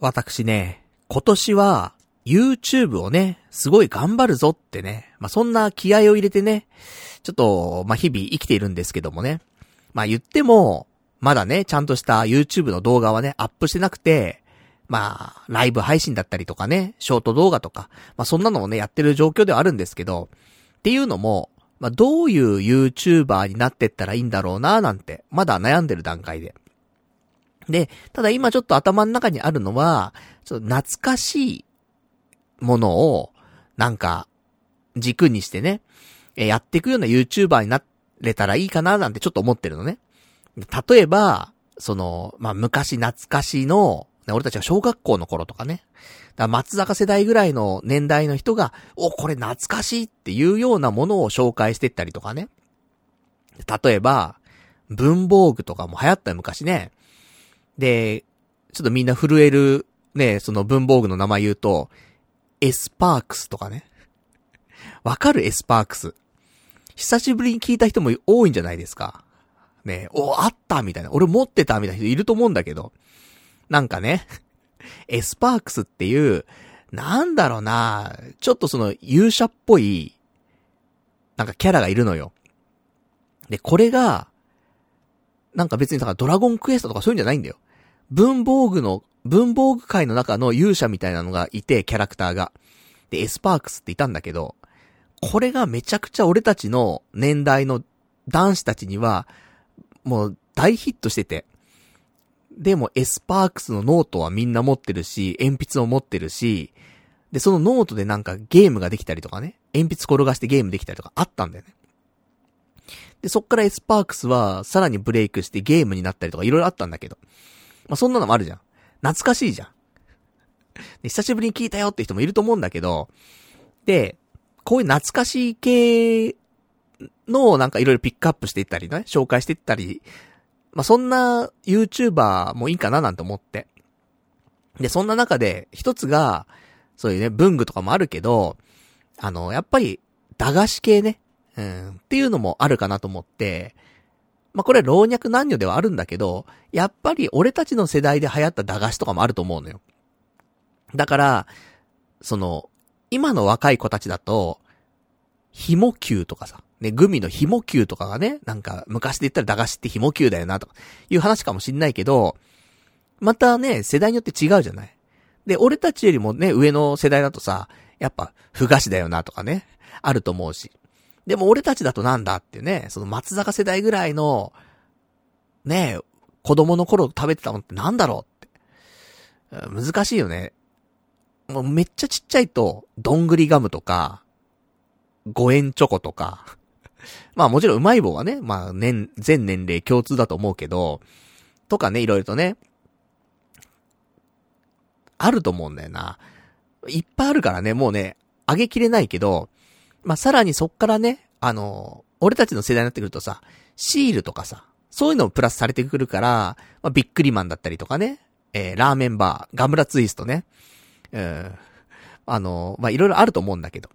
私ね、今年は YouTube をね、すごい頑張るぞってね、まあ、そんな気合を入れてね、ちょっと、まあ、日々生きているんですけどもね。まあ、言っても、まだね、ちゃんとした YouTube の動画はね、アップしてなくて、まあ、ライブ配信だったりとかね、ショート動画とか、まあ、そんなのをね、やってる状況ではあるんですけど、っていうのも、まあ、どういう YouTuber になってったらいいんだろうななんて、まだ悩んでる段階で。で、ただ今ちょっと頭の中にあるのは、ちょっと懐かしいものを、なんか、軸にしてね、やっていくような YouTuber になれたらいいかななんてちょっと思ってるのね。例えば、その、まあ、昔懐かしの、俺たちが小学校の頃とかね。だ松坂世代ぐらいの年代の人が、お、これ懐かしいっていうようなものを紹介してったりとかね。例えば、文房具とかも流行った昔ね。で、ちょっとみんな震える、ね、その文房具の名前言うと、エスパークスとかね。わかる？エスパークス。久しぶりに聞いた人も多いんじゃないですか。ねお、あったみたいな。俺持ってたみたいな人いると思うんだけど。なんかね、エスパークスっていう、なんだろうなちょっとその勇者っぽい、なんかキャラがいるのよ。で、これが、なんか別にだからドラゴンクエストとかそういうんじゃないんだよ。文房具の、文房具界の中の勇者みたいなのがいて、キャラクターが。で、エスパークスっていたんだけど、これがめちゃくちゃ俺たちの年代の男子たちには、もう大ヒットしてて。でもエスパークスのノートはみんな持ってるし、鉛筆を持ってるし、で、そのノートでなんかゲームができたりとかね、鉛筆転がしてゲームできたりとかあったんだよね。で、そっからエスパークスはさらにブレイクしてゲームになったりとかいろいろあったんだけど。まあ、そんなのもあるじゃん。懐かしいじゃん。久しぶりに聞いたよって人もいると思うんだけど、で、こういう懐かしい系のなんかいろいろピックアップしていったりね、紹介していったり、まあ、そんな YouTuber もいいかななんて思って。で、そんな中で一つが、そういうね、文具とかもあるけど、あの、やっぱり、駄菓子系ね、うん、っていうのもあるかなと思って、まあ、これは老若男女ではあるんだけど、やっぱり俺たちの世代で流行った駄菓子とかもあると思うのよ。だから、その、今の若い子たちだと、紐球とかさ、ね、グミの紐球とかがね、なんか昔で言ったら駄菓子って紐球だよなとか、いう話かもしんないけど、またね、世代によって違うじゃない。で、俺たちよりもね、上の世代だとさ、やっぱ、ふ菓子だよなとかね、あると思うし。でも俺たちだとなんだってね、その松坂世代ぐらいの、ね、子供の頃食べてたもんってなんだろうって。難しいよね。もうめっちゃちっちゃいと、どんぐりガムとか、5円チョコとか、まあもちろんうまい棒はね、まあ年、全年齢共通だと思うけど、とかね、いろいろとね、あると思うんだよな。いっぱいあるからね、もうね、あげきれないけど、まあさらにそっからね、あの、俺たちの世代になってくるとさ、シールとかさ、そういうのもプラスされてくるから、まあ、ビックリマンだったりとかね、えー、ラーメンバー、ガムラツイストね、うん、あの、まあ、いろいろあると思うんだけど。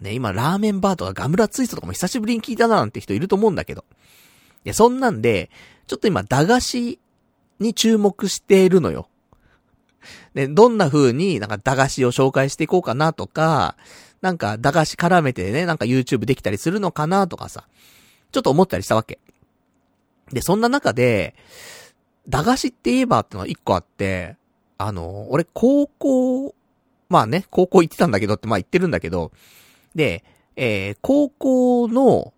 ね、今、ラーメンバーとかガムラツイストとかも久しぶりに聞いたななんて人いると思うんだけど。いや、そんなんで、ちょっと今、駄菓子に注目しているのよ。で、どんな風になんか駄菓子を紹介していこうかなとか、なんか駄菓子絡めてね、なんか YouTube できたりするのかなとかさ、ちょっと思ったりしたわけ。で、そんな中で、駄菓子って言えばってのは一個あって、あの、俺高校、まあね、高校行ってたんだけどってまあ言ってるんだけど、で、えー、高校の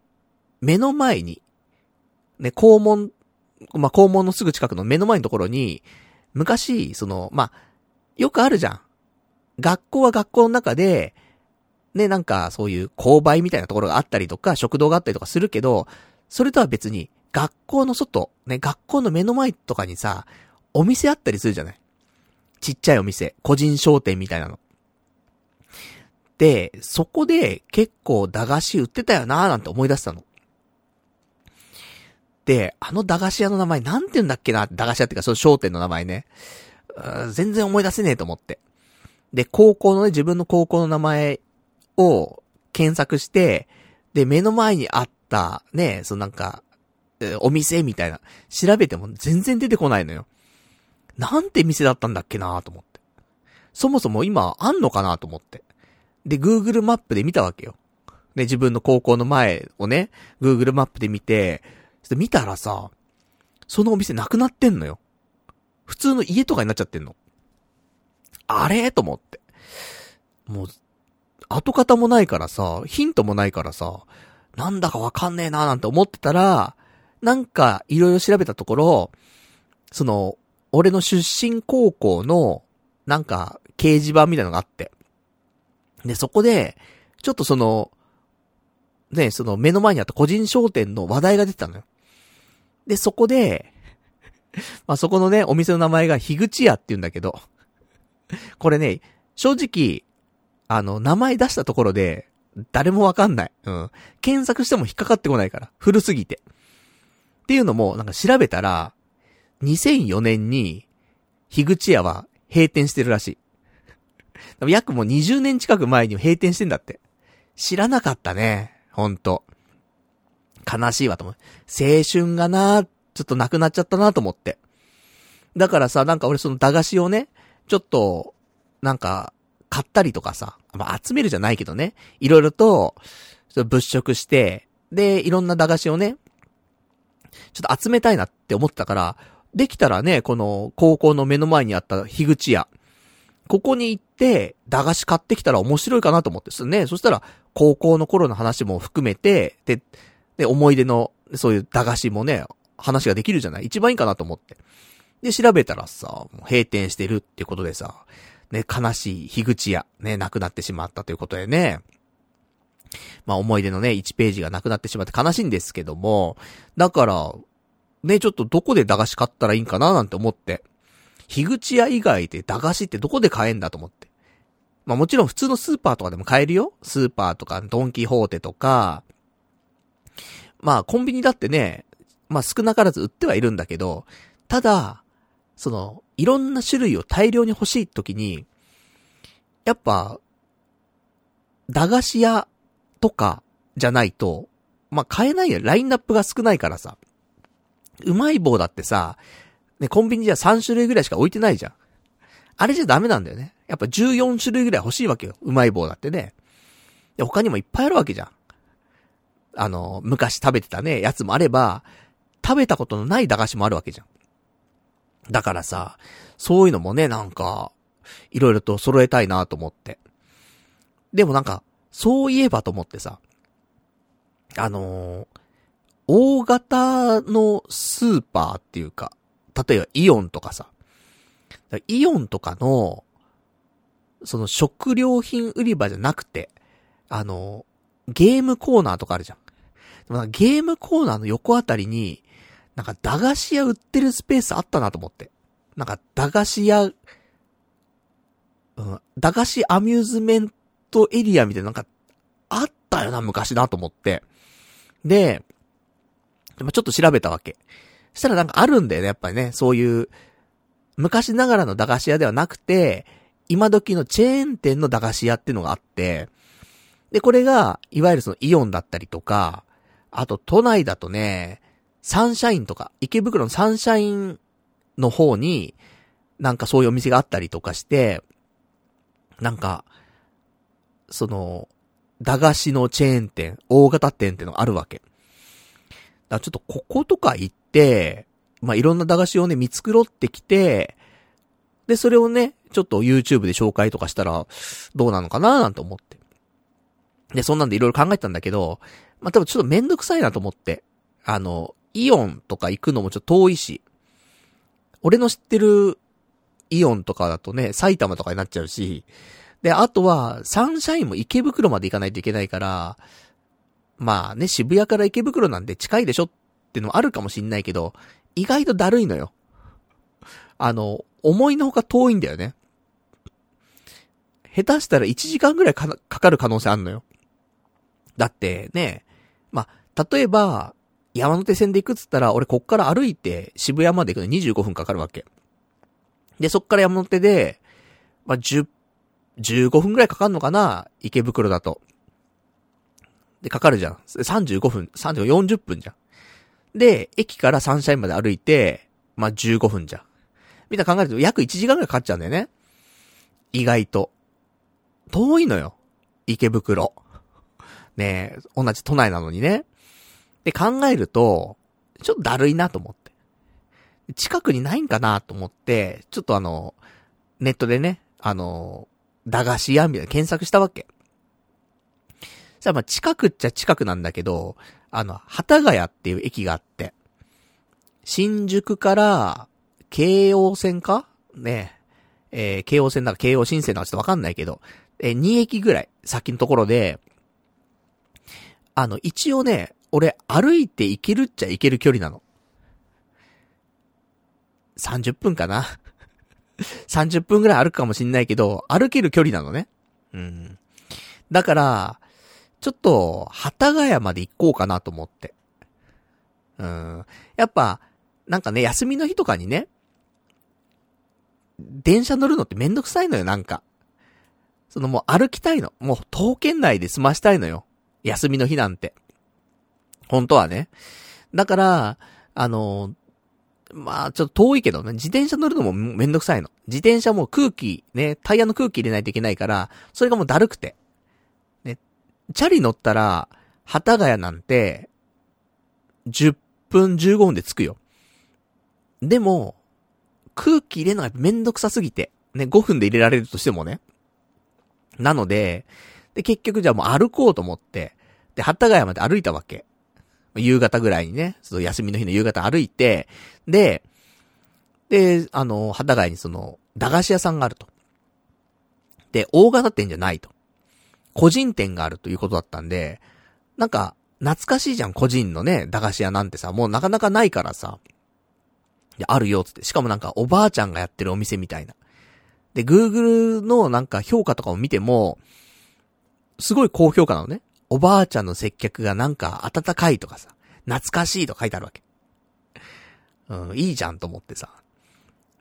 目の前に、ね、校門、まあ、校門のすぐ近くの目の前のところに、昔、その、まあ、よくあるじゃん。学校は学校の中で、ね、なんかそういう購買みたいなところがあったりとか、食堂があったりとかするけど、それとは別に、学校の外、ね、学校の目の前とかにさ、お店あったりするじゃない？ちっちゃいお店、個人商店みたいなの。で、そこで結構駄菓子売ってたよなーなんて思い出したの。で、あの駄菓子屋の名前なんて言うんだっけな？駄菓子屋ってかその商店の名前ね。全然思い出せねえと思って。で、高校のね、自分の高校の名前を検索して、で、目の前にあった、ね、そのなんか、お店みたいな、調べても全然出てこないのよ。なんて店だったんだっけなと思って。そもそも今あんのかなと思って。で、Google マップで見たわけよ。で、自分の高校の前をね、Google マップで見て、見たらさ、そのお店なくなってんのよ。普通の家とかになっちゃってんの。あれ？と思って。もう、跡形もないからさ、ヒントもないからさ、なんだかわかんねえなーなんて思ってたら、なんかいろいろ調べたところ、その、俺の出身高校の、なんか、掲示板みたいなのがあって。で、そこで、ちょっとその、ね、その目の前にあった個人商店の話題が出てたのよ。で、そこで、まあ、そこのね、お店の名前が樋口屋って言うんだけど、これね、正直、あの、名前出したところで、誰もわかんない。うん。検索しても引っかかってこないから。古すぎて。っていうのも、なんか調べたら、2004年に、樋口屋は閉店してるらしい。約もう20年近く前に閉店してんだって。知らなかったね。ほんと。悲しいわと思う。青春がな、ちょっとなくなっちゃったなと思って。だからさ、なんか俺その駄菓子をね、ちょっと、なんか、買ったりとかさ、まあ、集めるじゃないけどね、いろいろと、物色して、で、いろんな駄菓子をね、ちょっと集めたいなって思ったから、できたらね、この高校の目の前にあった樋口屋、ここに行って、駄菓子買ってきたら面白いかなと思ってすね。そしたら、高校の頃の話も含めて、で、で、思い出の、そういう駄菓子もね、話ができるじゃない？一番いいかなと思って。で、調べたらさ、もう閉店してるってことでさ、ね、悲しい樋口屋、ね、亡くなってしまったということでね。まあ思い出のね、1ページがなくなってしまって悲しいんですけども、だから、ね、ちょっとどこで駄菓子買ったらいいんかななんて思って。樋口屋以外で駄菓子ってどこで買えんだと思って。まあもちろん普通のスーパーとかでも買えるよ。スーパーとかドンキホーテとか。まあコンビニだってね、まあ少なからず売ってはいるんだけど、ただ、その、いろんな種類を大量に欲しい時に、やっぱ、駄菓子屋とかじゃないと、まあ買えないよ。ラインナップが少ないからさ。うまい棒だってさ、ね、コンビニじゃ3種類ぐらいしか置いてないじゃん。あれじゃダメなんだよね。やっぱ14種類ぐらい欲しいわけよ。うまい棒だってね。で、他にもいっぱいあるわけじゃん。あの、昔食べてたね、やつもあれば、食べたことのない駄菓子もあるわけじゃん。だからさ、そういうのもね、なんか、いろいろと揃えたいなと思って。でもなんか、そういえばと思ってさ、あのー、大型のスーパーっていうか、例えばイオンとかさ、イオンとかの、その食料品売り場じゃなくて、あの、ゲームコーナーとかあるじゃん。でもゲームコーナーの横あたりに、なんか駄菓子屋売ってるスペースあったなと思って。なんか駄菓子屋、うん、駄菓子アミューズメントエリアみたいななんか、あったよな、昔なと思って。で、ちょっと調べたわけ。したらなんかあるんだよね、やっぱりね。そういう、昔ながらの駄菓子屋ではなくて、今時のチェーン店の駄菓子屋っていうのがあって、で、これが、いわゆるそのイオンだったりとか、あと都内だとね、サンシャインとか、池袋のサンシャインの方に、なんかそういうお店があったりとかして、なんか、その、駄菓子のチェーン店、大型店ってのがあるわけ。だちょっとこことか行って、まあ、いろんな駄菓子をね、見繕ってきて、で、それをね、ちょっと YouTube で紹介とかしたら、どうなのかななんて思って。で、そんなんでいろいろ考えたんだけど、まあ、多分ちょっとめんどくさいなと思って。あの、イオンとか行くのもちょっと遠いし、俺の知ってるイオンとかだとね、埼玉とかになっちゃうし、で、あとは、サンシャインも池袋まで行かないといけないから、まあね、渋谷から池袋なんで近いでしょってのもあるかもしんないけど、意外とだるいのよ。あの、思いのほか遠いんだよね。下手したら1時間ぐらいかかる可能性あんのよ。だってね、まあ、例えば、山手線で行くっつったら、俺こっから歩いて渋谷まで行くのに25分かかるわけ。で、そっから山手で、まあ、10、15分くらいかかるのかな池袋だと。で、かかるじゃん。35分、35、40分じゃん。で、駅からサンシャインまで歩いて、まあ、15分じゃん。みたいな考えると約1時間くらいかかっちゃうんだよね。意外と。遠いのよ。池袋。ねえ、同じ都内なのにね。で考えると、ちょっとだるいなと思って。近くにないんかなと思って、ちょっとあの、ネットでね、あの、駄菓子屋みたいな検索したわけ。さあまあ近くっちゃ近くなんだけど、あの、幡ヶ谷っていう駅があって、新宿から、京王線か？ねえ、えー、京王線だか京王新線だかちょっとわかんないけど、えー、2駅ぐらい先のところで、あの、一応ね、俺歩いて行けるっちゃ行ける距離なの。30分かな 30分ぐらい歩くかもしんないけど、歩ける距離なのね。うん。だから、ちょっと、幡ヶ谷まで行こうかなと思って。うん。やっぱ、なんかね、休みの日とかにね、電車乗るのってめんどくさいのよ、なんか。そのもう歩きたいの。もう、東県内で済ましたいのよ。休みの日なんて。本当はね。だから、あの、まあ、ちょっと遠いけどね、自転車乗るのもめんどくさいの。自転車も空気、ね、タイヤの空気入れないといけないから、それがもうだるくて。ね、チャリ乗ったら、幡ヶ谷なんて、10分15分で着くよ。でも、空気入れるのがめんどくさすぎて、ね、5分で入れられるとしてもね。なので、で、結局じゃあもう歩こうと思って、で、幡ヶ谷まで歩いたわけ。夕方ぐらいにね、その休みの日の夕方歩いて、で、で、あの、幡ヶ谷にその、駄菓子屋さんがあると。で、大型店じゃないと。個人店があるということだったんで、なんか、懐かしいじゃん、個人のね、駄菓子屋なんてさ、もうなかなかないからさ。で、あるよ、つって。しかもなんか、おばあちゃんがやってるお店みたいな。で、Google のなんか評価とかを見ても、すごい高評価なのね。おばあちゃんの接客がなんか温かいとかさ、懐かしいと書いてあるわけ。うん、いいじゃんと思ってさ。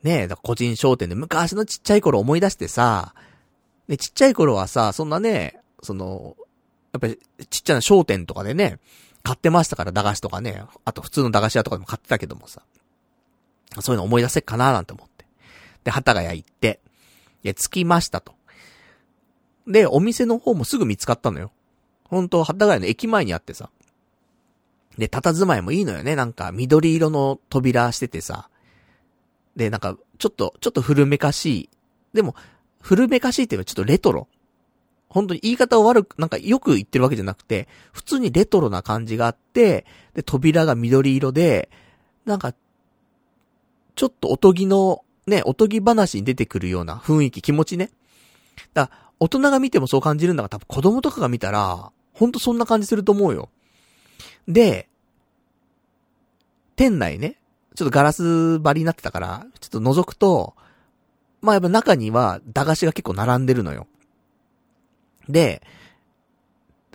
ねえ、だ個人商店で昔のちっちゃい頃思い出してさ、ね、ちっちゃい頃はさ、そんなね、その、やっぱりちっちゃな商店とかでね、買ってましたから、駄菓子とかね、あと普通の駄菓子屋とかでも買ってたけどもさ、そういうの思い出せっかななんて思って。で、旗ヶ谷行って、で、着きましたと。で、お店の方もすぐ見つかったのよ。本当幡ヶ谷の駅前にあってさ。で、佇まいもいいのよね。なんか、緑色の扉しててさ。で、なんか、ちょっと、ちょっと古めかしい。でも、古めかしいっていうのはちょっとレトロ。本当に言い方を悪く、なんかよく言ってるわけじゃなくて、普通にレトロな感じがあって、で、扉が緑色で、なんか、ちょっとおとぎの、ね、おとぎ話に出てくるような雰囲気、気持ちね。だ大人が見てもそう感じるんだが、多分子供とかが見たら、ほんとそんな感じすると思うよ。で、店内ね、ちょっとガラス張りになってたから、ちょっと覗くと、まあやっぱ中には駄菓子が結構並んでるのよ。で、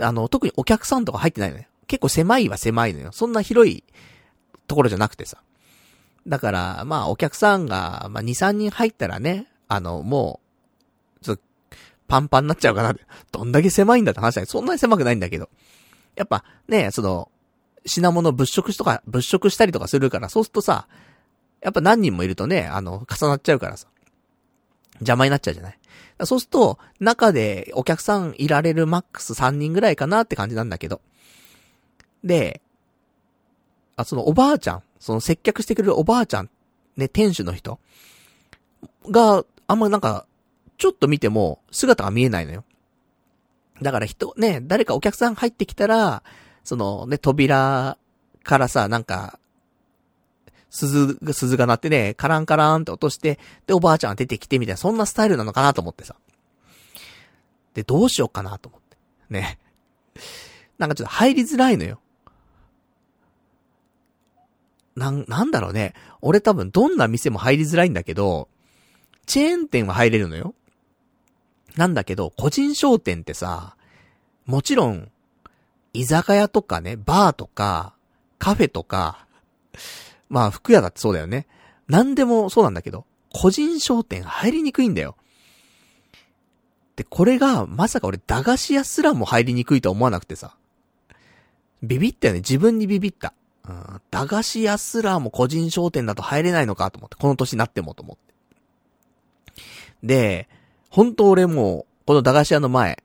あの、特にお客さんとか入ってないのよ。結構狭いは狭いのよ。そんな広いところじゃなくてさ。だから、まあお客さんが、まあ2、3人入ったらね、あの、もう、パンパンになっちゃうかなってどんだけ狭いんだって話だそんなに狭くないんだけど。やっぱ、ね、その、品物物色しとか、物色したりとかするから、そうするとさ、やっぱ何人もいるとね、あの、重なっちゃうからさ。邪魔になっちゃうじゃない。そうすると、中でお客さんいられるマックス3人ぐらいかなって感じなんだけど。で、あ、そのおばあちゃん、その接客してくれるおばあちゃん、ね、店主の人が、あんまなんか、ちょっと見ても姿が見えないのよ。だから人、ね、誰かお客さん入ってきたら、そのね、扉からさ、なんか、鈴が、鈴が鳴ってね、カランカランって落として、で、おばあちゃんが出てきてみたいな、そんなスタイルなのかなと思ってさ。で、どうしようかなと思って。ね。なんかちょっと入りづらいのよ。なん、なんだろうね。俺多分どんな店も入りづらいんだけど、チェーン店は入れるのよ。なんだけど、個人商店ってさ、もちろん、居酒屋とかね、バーとか、カフェとか、まあ、服屋だってそうだよね。なんでもそうなんだけど、個人商店入りにくいんだよ。で、これが、まさか俺、駄菓子屋すらも入りにくいと思わなくてさ。ビビったよね。自分にビビった。うん、駄菓子屋すらも個人商店だと入れないのかと思って、この年になってもと思って。で、本当俺も、この駄菓子屋の前、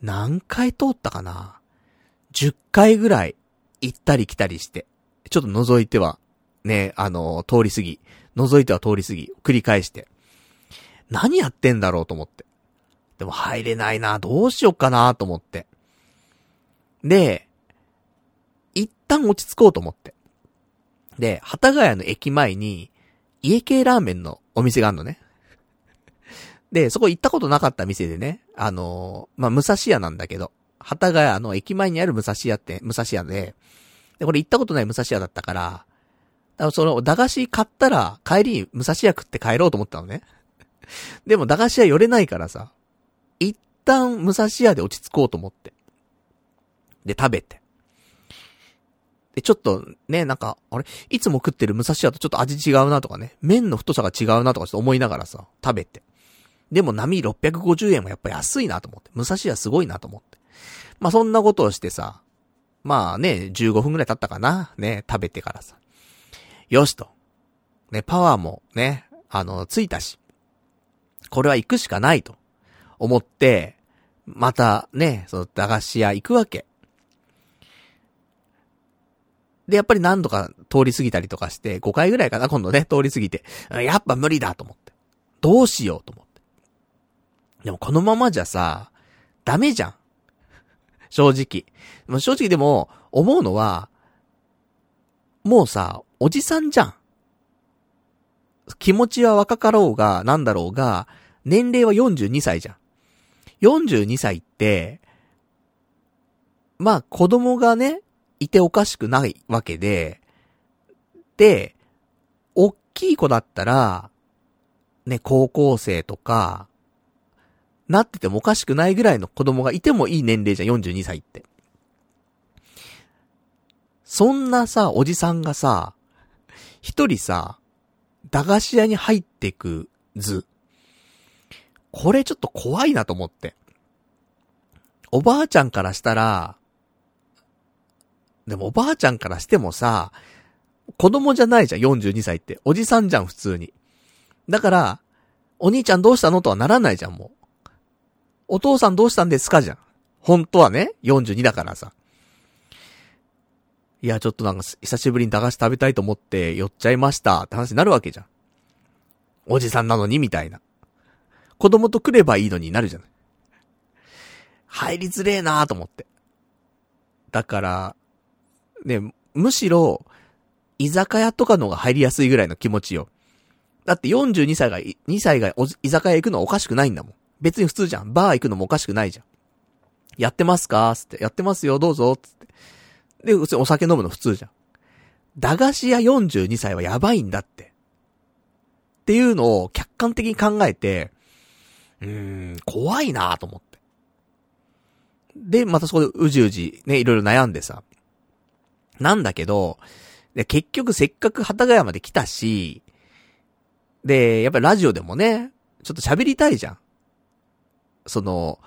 何回通ったかな ?10 回ぐらい行ったり来たりして、ちょっと覗いては、ね、あの、通り過ぎ、覗いては通り過ぎ、繰り返して、何やってんだろうと思って。でも入れないな、どうしよっかなと思って。で、一旦落ち着こうと思って。で、幡ヶ谷の駅前に、家系ラーメンのお店があるのね。で、そこ行ったことなかった店でね、あのー、まあ、武蔵屋なんだけど、幡ヶ谷の駅前にある武蔵屋って、武蔵屋で、で、これ行ったことない武蔵屋だったから、だからその、駄菓子買ったら、帰りに武蔵屋食って帰ろうと思ったのね。でも駄菓子屋寄れないからさ、一旦武蔵屋で落ち着こうと思って。で、食べて。で、ちょっとね、なんか、あれ？いつも食ってる武蔵屋とちょっと味違うなとかね、麺の太さが違うなとかちょっと思いながらさ、食べて。でも波650円もやっぱ安いなと思って。武蔵屋すごいなと思って。まあそんなことをしてさ、まあね、15分くらい経ったかな。ね、食べてからさ。よしと。ね、パワーもね、あの、ついたし。これは行くしかないと。思って、またね、その駄菓子屋行くわけ。で、やっぱり何度か通り過ぎたりとかして、5回ぐらいかな、今度ね、通り過ぎて。やっぱ無理だと思って。どうしようと思って。でもこのままじゃさ、ダメじゃん。正直。まあ正直でも、思うのは、もうさ、おじさんじゃん。気持ちは若かろうが、なんだろうが、年齢は42歳じゃん。42歳って、まあ子供がね、いておかしくないわけで、で、おっきい子だったら、ね、高校生とか、なっててもおかしくないぐらいの子供がいてもいい年齢じゃん、42歳って。そんなさ、おじさんがさ、一人さ、駄菓子屋に入ってく図。これちょっと怖いなと思って。おばあちゃんからしたら、でもおばあちゃんからしてもさ、子供じゃないじゃん、42歳って。おじさんじゃん、普通に。だから、お兄ちゃんどうしたの？とはならないじゃん、もう。お父さんどうしたんですか？じゃん。本当はね、42だからさ。いや、ちょっとなんか、久しぶりに駄菓子食べたいと思って寄っちゃいましたって話になるわけじゃん。おじさんなのにみたいな。子供と来ればいいのになるじゃない。入りづれえなーと思って。だから、ね、むしろ、居酒屋とかのが入りやすいぐらいの気持ちよ。だって42歳が、2歳が居酒屋行くのはおかしくないんだもん。別に普通じゃん。バー行くのもおかしくないじゃん。やってますか？つって。やってますよ、どうぞ。つって。で、普通お酒飲むの普通じゃん。駄菓子屋42歳はやばいんだって。っていうのを客観的に考えて、うーん、怖いなと思って。で、またそこでうじうじ、ね、いろいろ悩んでさ。なんだけど、で、結局せっかく幡ヶ谷まで来たし、で、やっぱりラジオでもね、ちょっと喋りたいじゃん。その、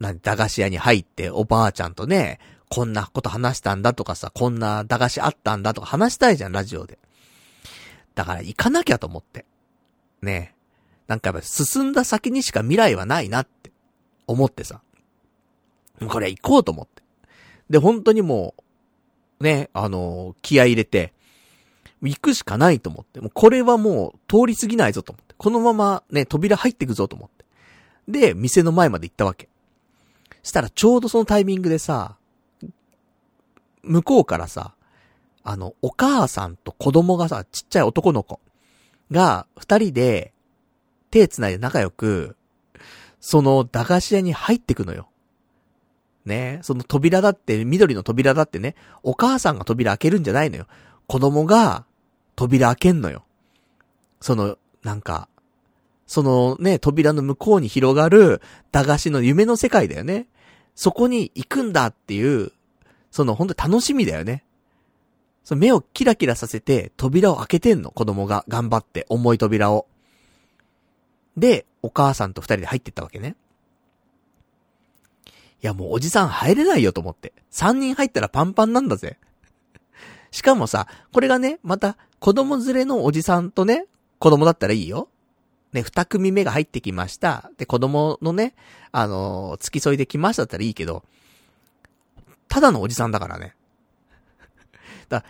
な駄菓子屋に入っておばあちゃんとね、こんなこと話したんだとかさ、こんな駄菓子あったんだとか話したいじゃん、ラジオで。だから行かなきゃと思って。ねなんかやっぱ進んだ先にしか未来はないなって思ってさ。これ行こうと思って。で、本当にもう、ね、あの気合入れて、行くしかないと思って。もうこれはもう通り過ぎないぞと思って。このままね、扉入ってくぞと思って。で、店の前まで行ったわけ。したらちょうどそのタイミングでさ、向こうからさ、あの、お母さんと子供がさ、ちっちゃい男の子が、二人で、手繋いで仲良く、その駄菓子屋に入ってくのよ。ねその扉だって、緑の扉だってね、お母さんが扉開けるんじゃないのよ。子供が扉開けんのよ。その、なんか、そのね、扉の向こうに広がる駄菓子の夢の世界だよね。そこに行くんだっていう、その本当楽しみだよね。その目をキラキラさせて扉を開けてんの、子供が頑張って重い扉を。で、お母さんと二人で入ってったわけね。いやもうおじさん入れないよと思って。3人入ったらパンパンなんだぜ。しかもさ、これがね、また子供連れのおじさんとね、子供だったらいいよ。ね、二組目が入ってきました。で、子供のね、あのー、付き添いで来ましただったらいいけど、ただのおじさんだからね。だ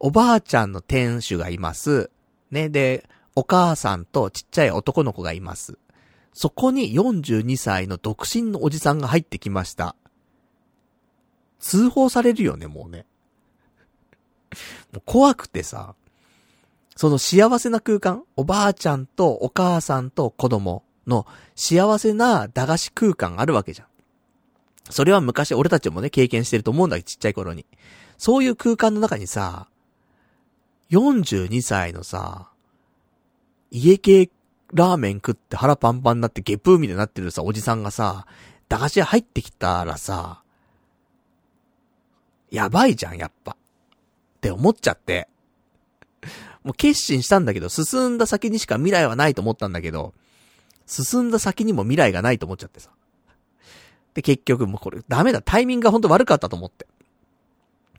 おばあちゃんの店主がいます。ね、で、お母さんとちっちゃい男の子がいます。そこに42歳の独身のおじさんが入ってきました。通報されるよね、もうね。もう怖くてさ、その幸せな空間、おばあちゃんとお母さんと子供の幸せな駄菓子空間あるわけじゃん。それは昔俺たちもね、経験してると思うんだけど、ちっちゃい頃に。そういう空間の中にさ、42歳のさ、家系ラーメン食って腹パンパンになってゲプーみたいになってるさ、おじさんがさ、駄菓子屋入ってきたらさ、やばいじゃん、やっぱ。って思っちゃって。もう決心したんだけど、進んだ先にしか未来はないと思ったんだけど、進んだ先にも未来がないと思っちゃってさ。で、結局もうこれダメだ、タイミングがほんと悪かったと思って。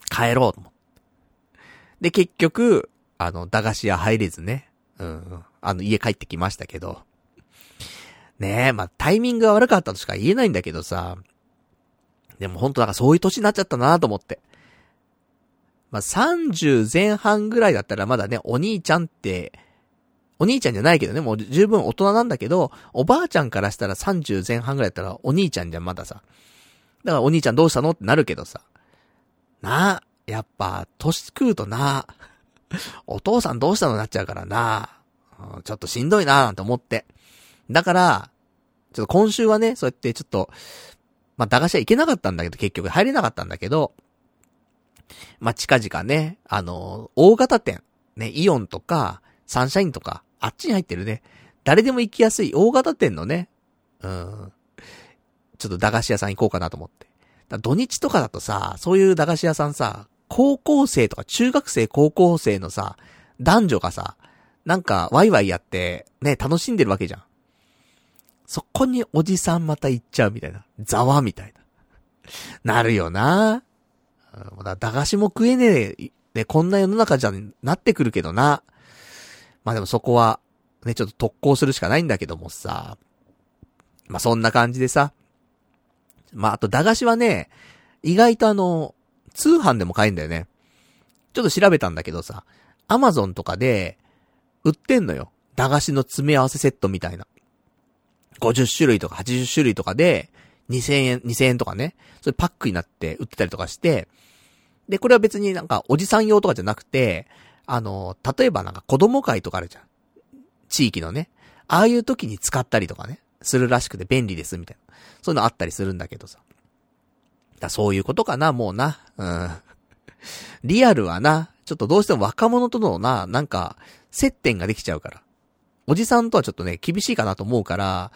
帰ろうと思って。で、結局、あの、駄菓子屋入れずね。うん、あの、家帰ってきましたけど。ねえ、まあ、タイミングが悪かったとしか言えないんだけどさ。でもほんとなんかそういう年になっちゃったなと思って。まあ、30前半ぐらいだったらまだね、お兄ちゃんって、お兄ちゃんじゃないけどね、もう十分大人なんだけど、おばあちゃんからしたら30前半ぐらいだったらお兄ちゃんじゃん、まださ。だからお兄ちゃんどうしたのってなるけどさ。なあ、やっぱ、年食うとなあ、お父さんどうしたのになっちゃうからなあ、ちょっとしんどいなあなんて思って。だから、ちょっと今週はね、そうやってちょっと、まあ、駄菓子屋行けなかったんだけど、結局入れなかったんだけど、まあ、近々ね、あの、大型店、ね、イオンとか、サンシャインとか、あっちに入ってるね、誰でも行きやすい大型店のね、うん、ちょっと駄菓子屋さん行こうかなと思って。土日とかだとさ、そういう駄菓子屋さんさ、高校生とか中学生高校生のさ、男女がさ、なんかワイワイやって、ね、楽しんでるわけじゃん。そこにおじさんまた行っちゃうみたいな。ざわみたいな。なるよな。だ駄菓子も食えねえ、ね、こんな世の中じゃなってくるけどな。まあでもそこは、ね、ちょっと特攻するしかないんだけどもさ。まあそんな感じでさ。まああと駄菓子はね、意外とあの、通販でも買えんだよね。ちょっと調べたんだけどさ、アマゾンとかで、売ってんのよ。駄菓子の詰め合わせセットみたいな。50種類とか80種類とかで、2000円、2000円とかね。それパックになって売ってたりとかして、で、これは別になんかおじさん用とかじゃなくて、あの、例えばなんか子供会とかあるじゃん。地域のね。ああいう時に使ったりとかね。するらしくて便利です、みたいな。そういうのあったりするんだけどさ。だそういうことかな、もうな。うん。リアルはな、ちょっとどうしても若者とのな、なんか、接点ができちゃうから。おじさんとはちょっとね、厳しいかなと思うから、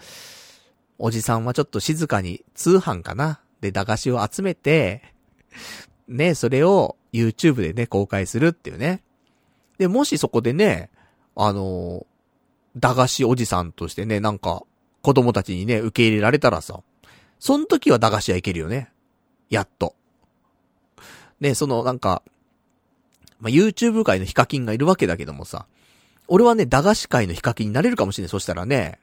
おじさんはちょっと静かに通販かな。で、駄菓子を集めて、ね、それを YouTube でね、公開するっていうね。で、もしそこでね、あの、駄菓子おじさんとしてね、なんか、子供たちにね、受け入れられたらさ、その時は駄菓子屋行けるよね。やっと。ね、その、なんか、まあ、YouTube 界のヒカキンがいるわけだけどもさ、俺はね、駄菓子界のヒカキンになれるかもしれない。そしたらね、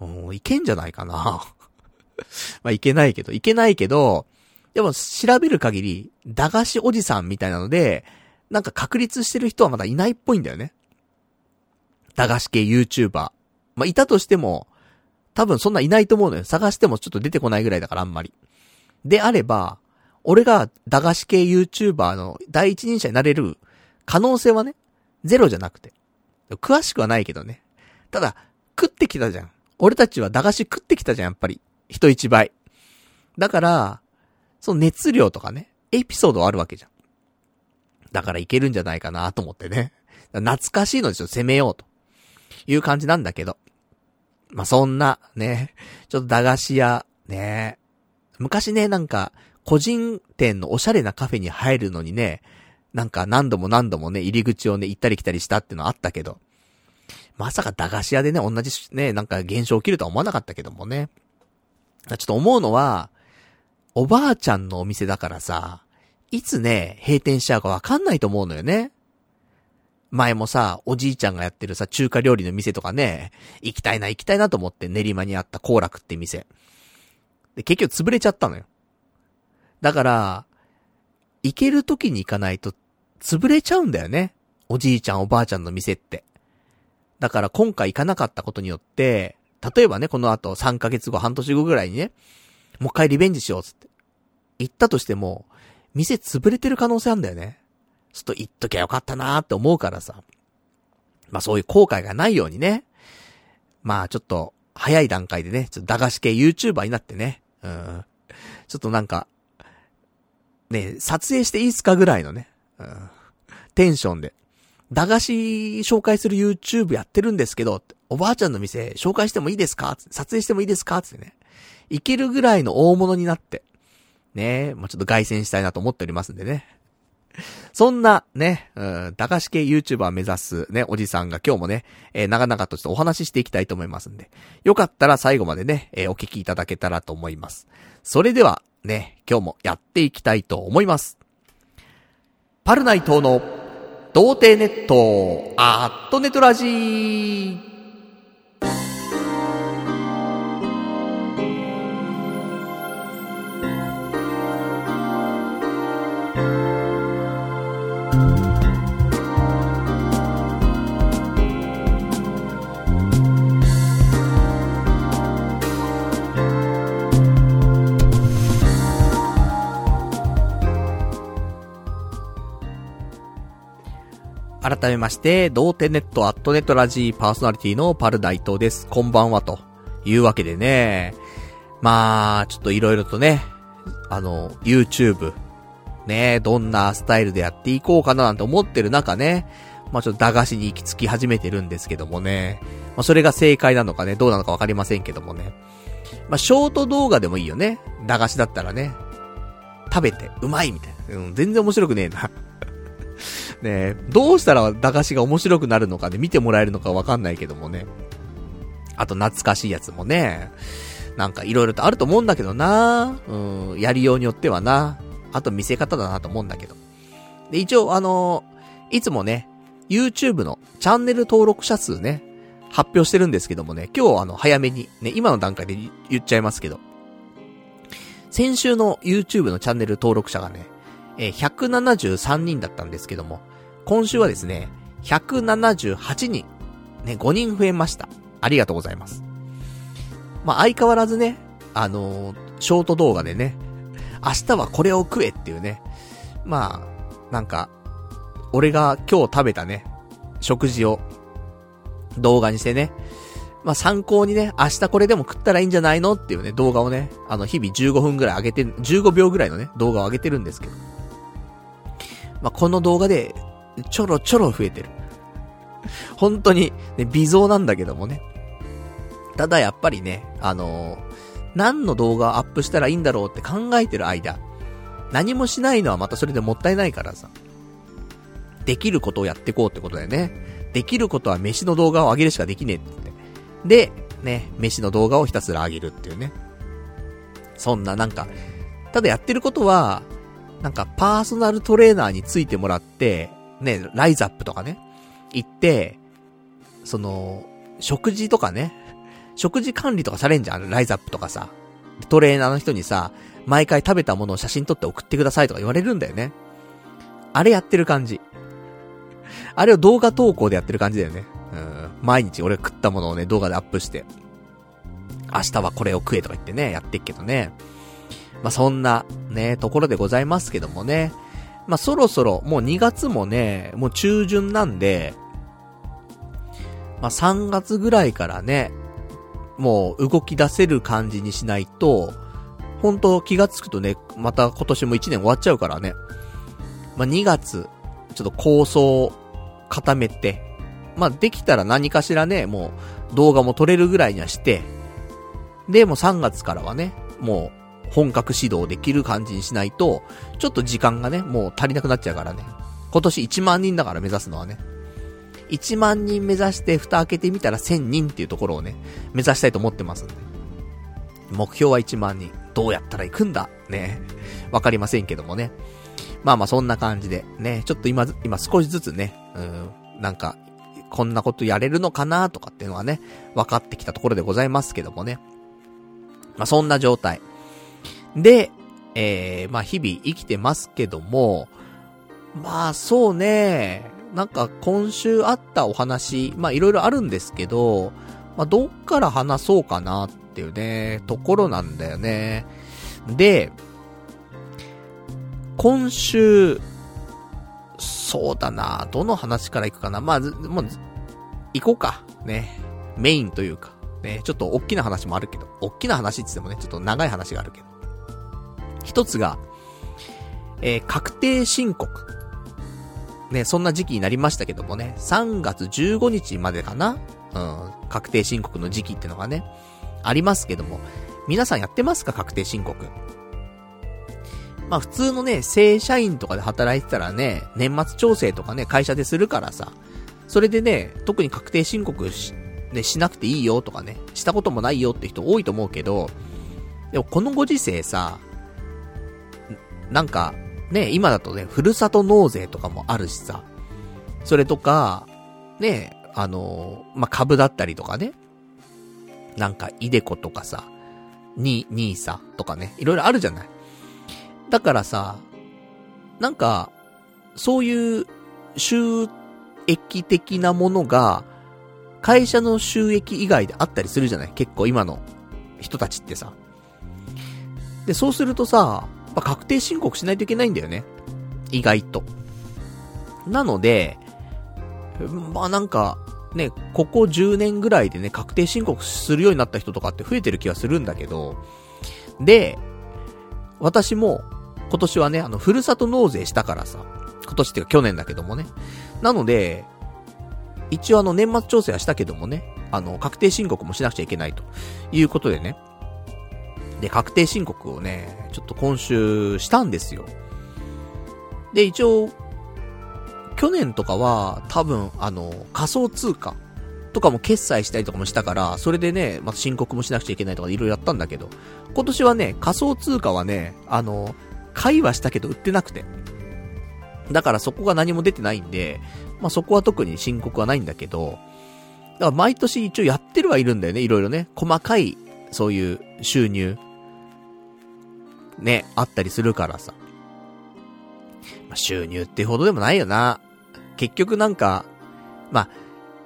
うん、いけんじゃないかな。まあ、いけないけど、いけないけど、でも調べる限り、駄菓子おじさんみたいなので、なんか確立してる人はまだいないっぽいんだよね。駄菓子系 YouTuber。まあ、いたとしても、多分そんないないと思うのよ。探してもちょっと出てこないぐらいだからあんまり。であれば、俺が駄菓子系 YouTuber の第一人者になれる可能性はね、ゼロじゃなくて。詳しくはないけどね。ただ、食ってきたじゃん。俺たちは駄菓子食ってきたじゃん、やっぱり。人一倍。だから、その熱量とかね、エピソードあるわけじゃん。だからいけるんじゃないかなと思ってね。懐かしいのですよ、攻めようと。いう感じなんだけど。まあ、そんな、ね、ちょっと駄菓子屋、ね、昔ね、なんか、個人店のおしゃれなカフェに入るのにね、なんか何度も何度もね、入り口をね、行ったり来たりしたってのあったけど、まさか駄菓子屋でね、同じね、なんか現象起きるとは思わなかったけどもね。ちょっと思うのは、おばあちゃんのお店だからさ、いつね、閉店しちゃうかわかんないと思うのよね。前もさ、おじいちゃんがやってるさ、中華料理の店とかね、行きたいな行きたいなと思って練馬にあった幸楽って店。で、結局潰れちゃったのよ。だから、行ける時に行かないと、潰れちゃうんだよね。おじいちゃんおばあちゃんの店って。だから今回行かなかったことによって、例えばね、この後3ヶ月後、半年後ぐらいにね、もう一回リベンジしようつって。行ったとしても、店潰れてる可能性あんだよね。ちょっと行っときゃよかったなーって思うからさ。まあそういう後悔がないようにね。まあちょっと、早い段階でね、ちょっと駄菓子系 YouTuber になってね。うん。ちょっとなんか、ね、撮影していいっすかぐらいのね。うん。テンションで。駄菓子紹介する YouTube やってるんですけど、おばあちゃんの店紹介してもいいですか？撮影してもいいですか？ってね。いけるぐらいの大物になって、ねまあ、ちょっと凱旋したいなと思っておりますんでね。そんな、ね、うん、駄菓子系 YouTuber 目指すね、おじさんが今日もね、えー、長々とちょっとお話ししていきたいと思いますんで、よかったら最後までね、えー、お聞きいただけたらと思います。それでは、ね、今日もやっていきたいと思います。パルナイトの童貞ネット、アットネトラジー。改めまして、童貞ネットアットネットラジーパーソナリティのパル大東です。こんばんはというわけでね。まあ、ちょっといろいろとね、あの、YouTube、ね、どんなスタイルでやっていこうかななんて思ってる中ね、まあちょっと駄菓子に行き着き始めてるんですけどもね。まあそれが正解なのかね、どうなのかわかりませんけどもね。まあショート動画でもいいよね。駄菓子だったらね。食べて、うまいみたいな。うん、全然面白くねえな。ねどうしたら駄菓子が面白くなるのかね、見てもらえるのかわかんないけどもね。あと懐かしいやつもね、なんか色々とあると思うんだけどなうん、やりようによってはな。あと見せ方だなと思うんだけど。で、一応あのー、いつもね、YouTube のチャンネル登録者数ね、発表してるんですけどもね、今日あの、早めに、ね、今の段階で言っちゃいますけど、先週の YouTube のチャンネル登録者がね、えー、173人だったんですけども、今週はですね、178人、ね、5人増えました。ありがとうございます。まあ、相変わらずね、あのー、ショート動画でね、明日はこれを食えっていうね、まあ、なんか、俺が今日食べたね、食事を動画にしてね、まあ参考にね、明日これでも食ったらいいんじゃないのっていうね、動画をね、あの日々15分ぐらい上げて、15秒ぐらいのね、動画を上げてるんですけど。まあ、この動画で、ちょろちょろ増えてる。本当に、ね、微増なんだけどもね。ただやっぱりね、あのー、何の動画をアップしたらいいんだろうって考えてる間、何もしないのはまたそれでもったいないからさ。できることをやってこうってことだよね。できることは飯の動画を上げるしかできねえって。で、ね、飯の動画をひたすら上げるっていうね。そんななんか、ただやってることは、なんかパーソナルトレーナーについてもらって、ね、ライザップとかね、行って、その、食事とかね、食事管理とかされんじゃん、ライザップとかさ。トレーナーの人にさ、毎回食べたものを写真撮って送ってくださいとか言われるんだよね。あれやってる感じ。あれを動画投稿でやってる感じだよね。うん。毎日俺食ったものをね、動画でアップして。明日はこれを食えとか言ってね、やってっけどね。まあ、そんな、ね、ところでございますけどもね。まあ、そろそろ、もう2月もね、もう中旬なんで、まあ、3月ぐらいからね、もう動き出せる感じにしないと、本当気がつくとね、また今年も1年終わっちゃうからね。まあ、2月、ちょっと構想を固めて、まあ、できたら何かしらね、もう動画も撮れるぐらいにはして、で、もう3月からはね、もう本格指導できる感じにしないと、ちょっと時間がね、もう足りなくなっちゃうからね。今年1万人だから目指すのはね。1万人目指して蓋開けてみたら1000人っていうところをね、目指したいと思ってますんで。目標は1万人。どうやったら行くんだ？ね。わかりませんけどもね。まあまあそんな感じで、ね、ちょっと今、今少しずつね、うん、なんか、こんなことやれるのかなとかっていうのはね、分かってきたところでございますけどもね。まあそんな状態。で、えー、まあ日々生きてますけども、まあそうね、なんか今週あったお話、まあいろいろあるんですけど、まあどっから話そうかなっていうね、ところなんだよね。で、今週、そうだなどの話から行くかなまあ、もう、行こうか。ね。メインというか。ね、ちょっと大きな話もあるけど、大きな話って言ってもね、ちょっと長い話があるけど。一つが、えー、確定申告。ね、そんな時期になりましたけどもね、3月15日までかな。うん、確定申告の時期ってのがね、ありますけども、皆さんやってますか？確定申告。まあ普通のね、正社員とかで働いてたらね、年末調整とかね、会社でするからさ、それでね、特に確定申告し、ね、しなくていいよとかね、したこともないよって人多いと思うけど、でもこのご時世さ、なんか、ね、今だとね、ふるさと納税とかもあるしさ、それとか、ね、あのまあ、株だったりとかね、なんか、イデコとかさ、ニ、ニーサとかね、いろいろあるじゃない。だからさ、なんか、そういう収益的なものが、会社の収益以外であったりするじゃない。結構今の人たちってさ。で、そうするとさ、ぱ確定申告しないといけないんだよね。意外と。なので、まあなんか、ね、ここ10年ぐらいでね、確定申告するようになった人とかって増えてる気はするんだけど、で、私も、今年はね、あの、ふるさと納税したからさ、今年っていうか去年だけどもね。なので、一応あの、年末調整はしたけどもね、あの、確定申告もしなくちゃいけないということでね、で、確定申告をね、ちょっと今週したんですよ。で、一応、去年とかは多分、あの、仮想通貨とかも決済したりとかもしたから、それでね、また申告もしなくちゃいけないとかいろいろやったんだけど、今年はね、仮想通貨はね、あの、買いはしたけど売ってなくて。だからそこが何も出てないんで、まあ、そこは特に申告はないんだけど、だから毎年一応やってるはいるんだよね、いろいろね。細かい、そういう収入。ね、あったりするからさ。まあ、収入ってほどでもないよな。結局なんか、まあ、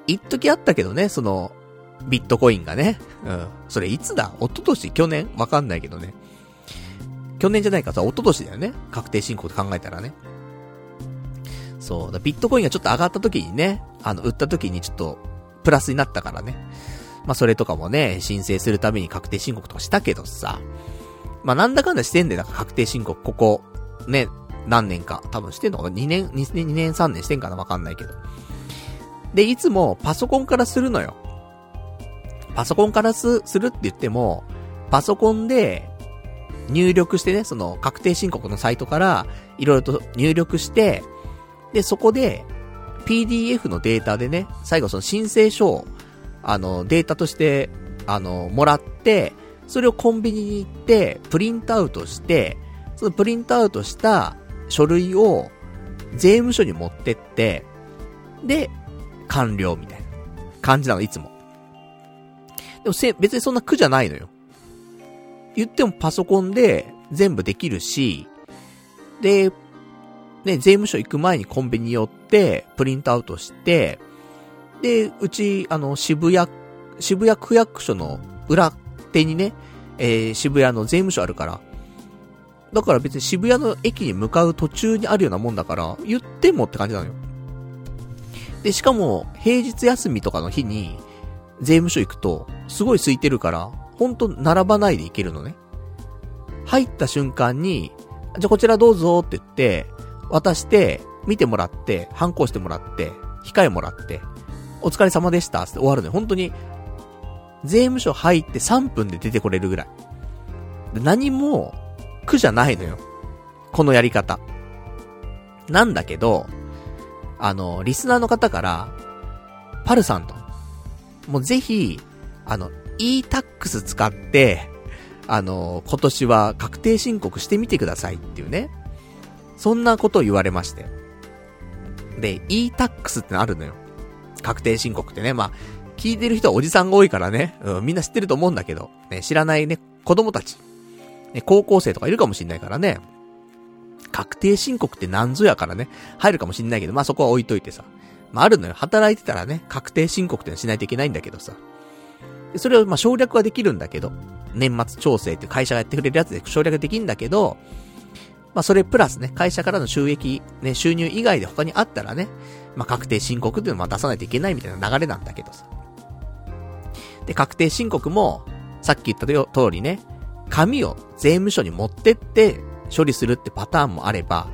一時あったけどね、その、ビットコインがね。うん。それいつだ？一昨年？去年？わかんないけどね。去年じゃないかさ、一昨年だよね。確定申告で考えたらね。そう。だビットコインがちょっと上がった時にね、あの、売った時にちょっと、プラスになったからね。まあ、それとかもね、申請するために確定申告とかしたけどさ。まあ、なんだかんだしてんだよ。確定申告、ここ、ね、何年か。多分してんのかな ?2 年、2年、2年、3年してんかな？わかんないけど。で、いつもパソコンからするのよ。パソコンからす、するって言っても、パソコンで入力してね、その確定申告のサイトからいろいろと入力して、で、そこで PDF のデータでね、最後その申請書を、あの、データとして、あの、もらって、それをコンビニに行って、プリントアウトして、そのプリントアウトした書類を税務署に持ってって、で、完了みたいな感じなの、いつも。でもせ、別にそんな苦じゃないのよ。言ってもパソコンで全部できるし、で、ね、税務署行く前にコンビニ寄って、プリントアウトして、で、うち、あの、渋谷、渋谷区役所の裏手にね、えー、渋谷の税務署あるから。だから別に渋谷の駅に向かう途中にあるようなもんだから、言ってもって感じなのよ。で、しかも、平日休みとかの日に、税務署行くと、すごい空いてるから、ほんと並ばないで行けるのね。入った瞬間に、じゃあこちらどうぞって言って、渡して、見てもらって、反抗してもらって、控えもらって、お疲れ様でしたって終わるのよ。本当に、税務署入って3分で出てこれるぐらい。何も苦じゃないのよ。このやり方。なんだけど、あの、リスナーの方から、パルさんと、もうぜひ、あの、e-tax 使って、あの、今年は確定申告してみてくださいっていうね。そんなことを言われまして。で、e-tax ってのあるのよ。確定申告ってね。まあ、聞いてる人はおじさんが多いからね。うん、みんな知ってると思うんだけど。ね、知らないね、子供たち。ね、高校生とかいるかもしんないからね。確定申告って何ぞやからね、入るかもしんないけど、まあそこは置いといてさ。まああるのよ。働いてたらね、確定申告ってのしないといけないんだけどさ。それをま省略はできるんだけど、年末調整って会社がやってくれるやつで省略できるんだけど、まあそれプラスね、会社からの収益、ね、収入以外で他にあったらね、まあ確定申告っていうのを出さないといけないみたいな流れなんだけどさ。で、確定申告も、さっき言った通りね、紙を税務署に持ってって処理するってパターンもあれば、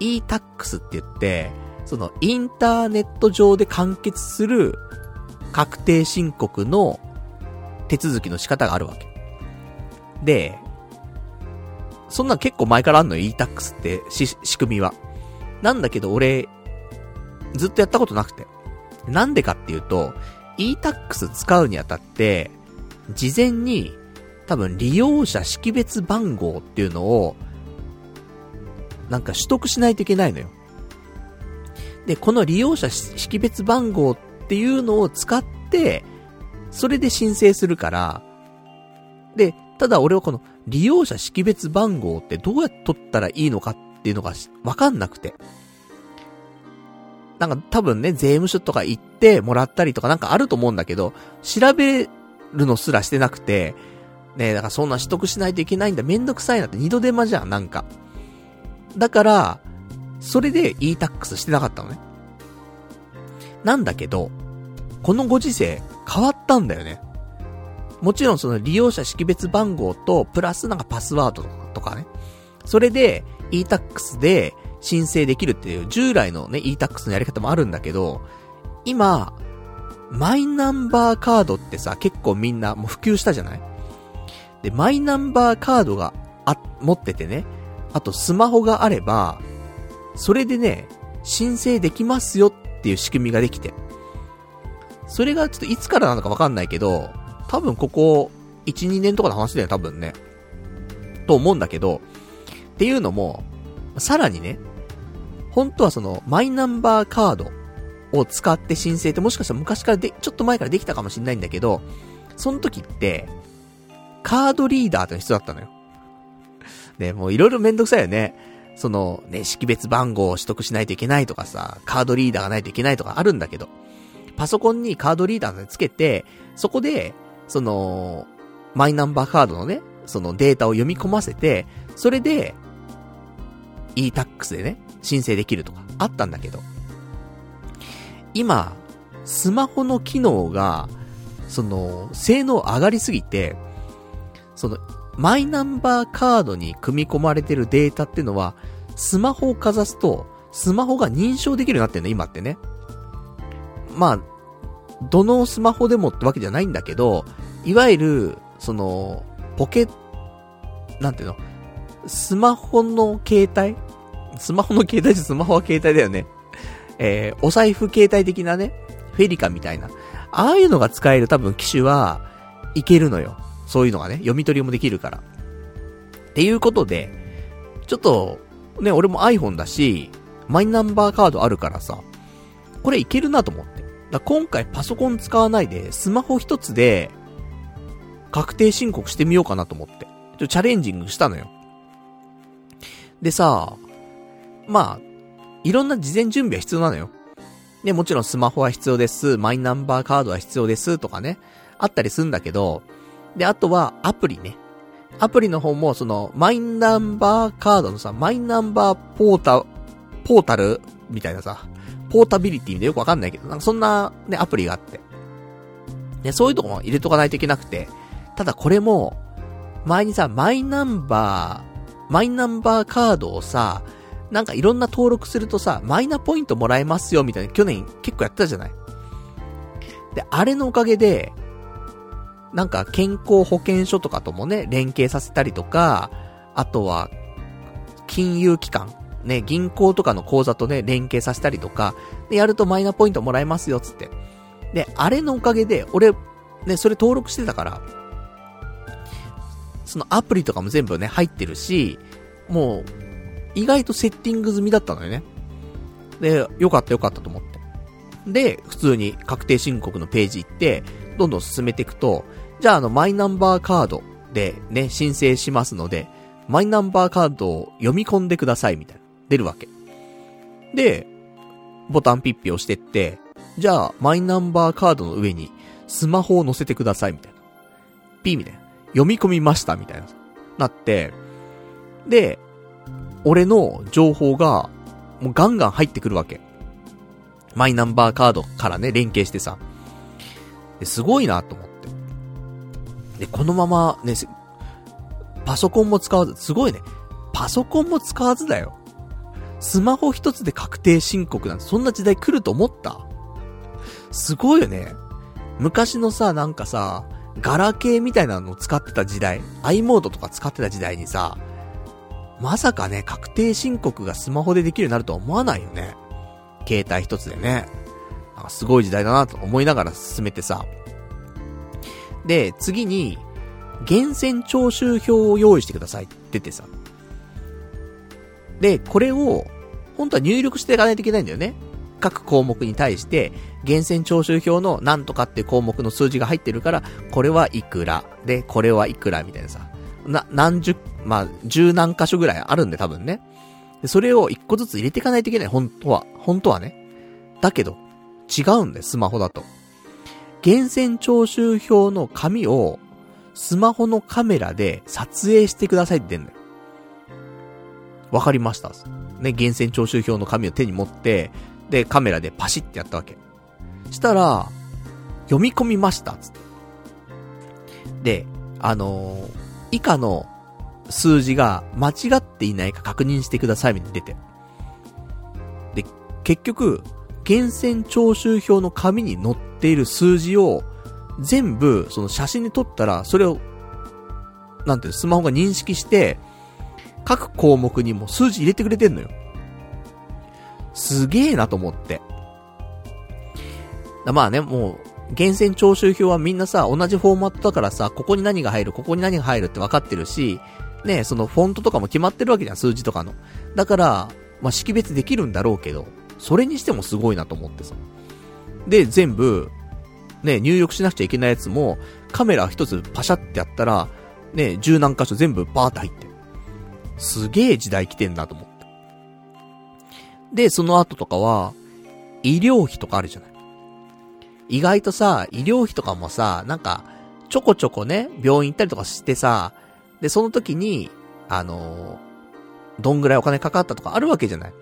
e-tax って言って、そのインターネット上で完結する確定申告の手続きの仕方があるわけ。で、そんな結構前からあんのよ、e-tax って、仕組みは。なんだけど俺、ずっとやったことなくて。なんでかっていうと、e-tax 使うにあたって、事前に、多分利用者識別番号っていうのを、なんか取得しないといけないのよ。で、この利用者識別番号っていうのを使って、それで申請するから、で、ただ俺はこの利用者識別番号ってどうやって取ったらいいのかっていうのがわかんなくて。なんか多分ね、税務署とか行ってもらったりとかなんかあると思うんだけど、調べるのすらしてなくて、ねだからそんな取得しないといけないんだ。めんどくさいなって二度手間じゃん、なんか。だから、それで e-tax してなかったのね。なんだけど、このご時世変わったんだよね。もちろんその利用者識別番号と、プラスなんかパスワードとかね。それで e-tax で申請できるっていう従来のね e-tax のやり方もあるんだけど、今、マイナンバーカードってさ、結構みんなもう普及したじゃない？で、マイナンバーカードがあ、持っててね、あとスマホがあれば、それでね、申請できますよっていう仕組みができて。それがちょっといつからなのかわかんないけど、多分ここ、1、2年とかの話だよ、多分ね。と思うんだけど、っていうのも、さらにね、本当はその、マイナンバーカードを使って申請ってもしかしたら昔からで、ちょっと前からできたかもしんないんだけど、その時って、カードリーダーっての必要だったのよ。ね、もういろいろめんどくさいよね。その、ね、識別番号を取得しないといけないとかさ、カードリーダーがないといけないとかあるんだけど、パソコンにカードリーダーつけて、そこで、その、マイナンバーカードのね、そのデータを読み込ませて、それで、e-tax でね、申請できるとか、あったんだけど、今、スマホの機能が、その、性能上がりすぎて、その、マイナンバーカードに組み込まれてるデータってのは、スマホをかざすと、スマホが認証できるようになってんの、今ってね。まあ、どのスマホでもってわけじゃないんだけど、いわゆる、その、ポケ、なんていうの？スマホの携帯スマホの携帯じゃスマホは携帯だよね。えー、お財布携帯的なね、フェリカみたいな。ああいうのが使える多分機種は、いけるのよ。そういうのがね、読み取りもできるから。っていうことで、ちょっと、ね、俺も iPhone だし、マイナンバーカードあるからさ、これいけるなと思って。だ今回パソコン使わないで、スマホ一つで、確定申告してみようかなと思って。ちょっと、チャレンジングしたのよ。でさ、まあ、いろんな事前準備は必要なのよ。ね、もちろんスマホは必要です、マイナンバーカードは必要です、とかね、あったりするんだけど、で、あとはアプリね。アプリの方も、その、マイナンバーカードのさ、マイナンバーポータ、ポータルみたいなさ、ポータビリティでよくわかんないけど、なんかそんなね、アプリがあって。ね、そういうとこも入れとかないといけなくて、ただこれも、前にさ、マイナンバー、マイナンバーカードをさ、なんかいろんな登録するとさ、マイナポイントもらえますよ、みたいな、去年結構やってたじゃない？で、あれのおかげで、なんか健康保険証とかともね、連携させたりとか、あとは、金融機関、ね、銀行とかの口座とね、連携させたりとか、で、やるとマイナポイントもらえますよ、つって。で、あれのおかげで、俺、ね、それ登録してたから、そのアプリとかも全部ね、入ってるし、もう、意外とセッティング済みだったのよね。で、よかったよかったと思って。で、普通に確定申告のページ行って、どんどん進めていくと、じゃああの、マイナンバーカードでね、申請しますので、マイナンバーカードを読み込んでくださいみたいな。出るわけ。で、ボタンピッピ押してって、じゃあ、マイナンバーカードの上にスマホを載せてくださいみたいな。ピーみたいな。読み込みましたみたいな。なって、で、俺の情報が、もうガンガン入ってくるわけ。マイナンバーカードからね、連携してさ。すごいなと思って。で、このままね、パソコンも使わず、すごいね。パソコンも使わずだよ。スマホ一つで確定申告なんて、そんな時代来ると思ったすごいよね。昔のさ、なんかさ、ガラケーみたいなのを使ってた時代、i モードとか使ってた時代にさ、まさかね、確定申告がスマホでできるようになるとは思わないよね。携帯一つでね。なんかすごい時代だなと思いながら進めてさ。で、次に、厳選徴収表を用意してくださいって言ってさ。で、これを、本当は入力していかないといけないんだよね。各項目に対して、厳選徴収票のなんとかって項目の数字が入ってるから、これはいくら、で、これはいくらみたいなさ。な、何十、まあ、十何箇所ぐらいあるんで多分ね。それを一個ずつ入れていかないといけない、本当は。本当はね。だけど、違うんだよ、スマホだと。厳選徴収票の紙を、スマホのカメラで撮影してくださいって言うんだよ。わかりました？ね、厳選徴収票の紙を手に持って、で、カメラでパシってやったわけ。したら、読み込みました、つって。で、あのー、以下の数字が間違っていないか確認してくださいみたいに出て。で、結局、厳選徴収票の紙に載っている数字を全部その写真に撮ったら、それを、なんていうスマホが認識して、各項目にも数字入れてくれてんのよ。すげえなと思って。まあね、もう、厳選徴収票はみんなさ、同じフォーマットだからさ、ここに何が入る、ここに何が入るって分かってるし、ね、そのフォントとかも決まってるわけじゃん、数字とかの。だから、まあ、識別できるんだろうけど、それにしてもすごいなと思ってさ。で、全部、ね、入力しなくちゃいけないやつも、カメラ一つパシャってやったら、ね、十何箇所全部バーって入ってる。すげえ時代来てんなと思って。で、その後とかは、医療費とかあるじゃない。意外とさ、医療費とかもさ、なんか、ちょこちょこね、病院行ったりとかしてさ、で、その時に、あのー、どんぐらいお金かかったとかあるわけじゃない。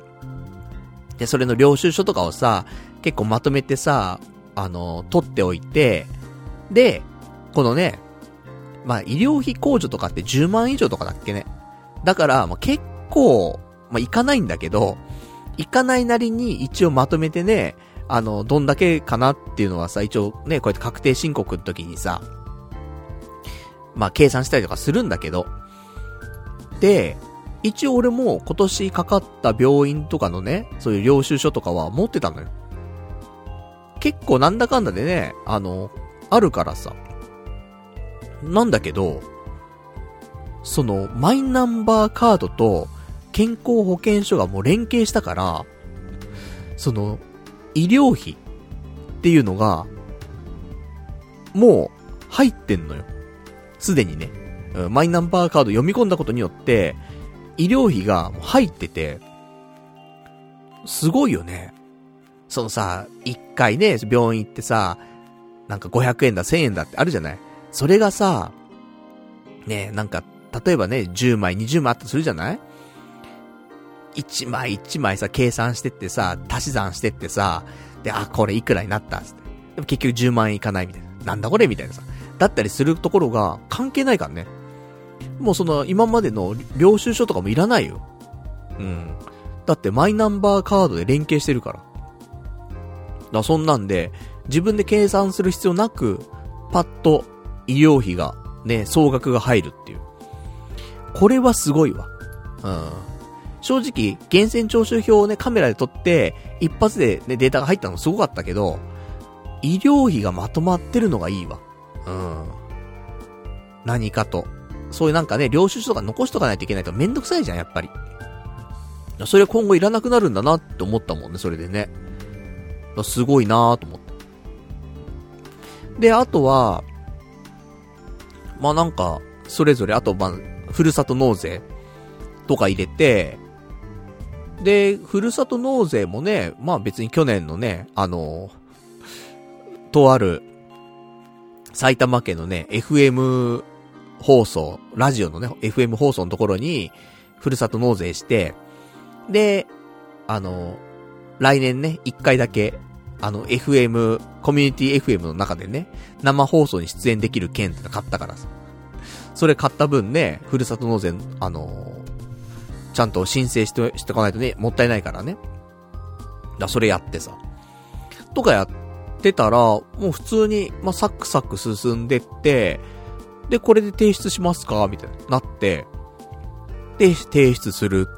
で、それの領収書とかをさ、結構まとめてさ、あのー、取っておいて、で、このね、まあ、医療費控除とかって10万以上とかだっけね。だから、まあ、結構、まあ、いかないんだけど、いかないなりに一応まとめてね、あの、どんだけかなっていうのはさ、一応ね、こうやって確定申告の時にさ、まあ、計算したりとかするんだけど、で、一応俺も今年かかった病院とかのね、そういう領収書とかは持ってたのよ。結構なんだかんだでね、あの、あるからさ。なんだけど、その、マイナンバーカードと健康保険証がもう連携したから、その、医療費っていうのが、もう、入ってんのよ。すでにね。マイナンバーカード読み込んだことによって、医療費が入ってて、すごいよね。そのさ、一回ね、病院行ってさ、なんか500円だ、1000円だってあるじゃないそれがさ、ね、なんか、例えばね、10枚、20枚あったとするじゃない一枚一枚さ、計算してってさ、足し算してってさ、で、あ、これいくらになったっつって。でも結局10万円いかないみたいな。なんだこれみたいなさ。だったりするところが関係ないからね。もうその、今までの領収書とかもいらないよ。うん。だってマイナンバーカードで連携してるから。だそんなんで、自分で計算する必要なく、パッと医療費が、ね、総額が入るっていう。これはすごいわ。うん。正直、源泉徴収票をね、カメラで撮って、一発でね、データが入ったのすごかったけど、医療費がまとまってるのがいいわ。うん。何かと。そういうなんかね、領収書とか残しとかないといけないとめんどくさいじゃん、やっぱり。それ今後いらなくなるんだなって思ったもんね、それでね。すごいなーと思って。で、あとは、まあなんか、それぞれ、あと、まあ、ふるさと納税とか入れて、で、ふるさと納税もね、まあ別に去年のね、あの、とある、埼玉県のね、FM 放送、ラジオのね、FM 放送のところに、ふるさと納税して、で、あの、来年ね、一回だけ、あの、FM、コミュニティ FM の中でね、生放送に出演できる券っての買ったからさ。それ買った分ね、ふるさと納税、あのちゃんと申請して、しておかないとね、もったいないからね。だ、それやってさ。とかやってたら、もう普通に、まあ、サクサク進んでって、で、これで提出しますか？みたいな、なって、で、提出する、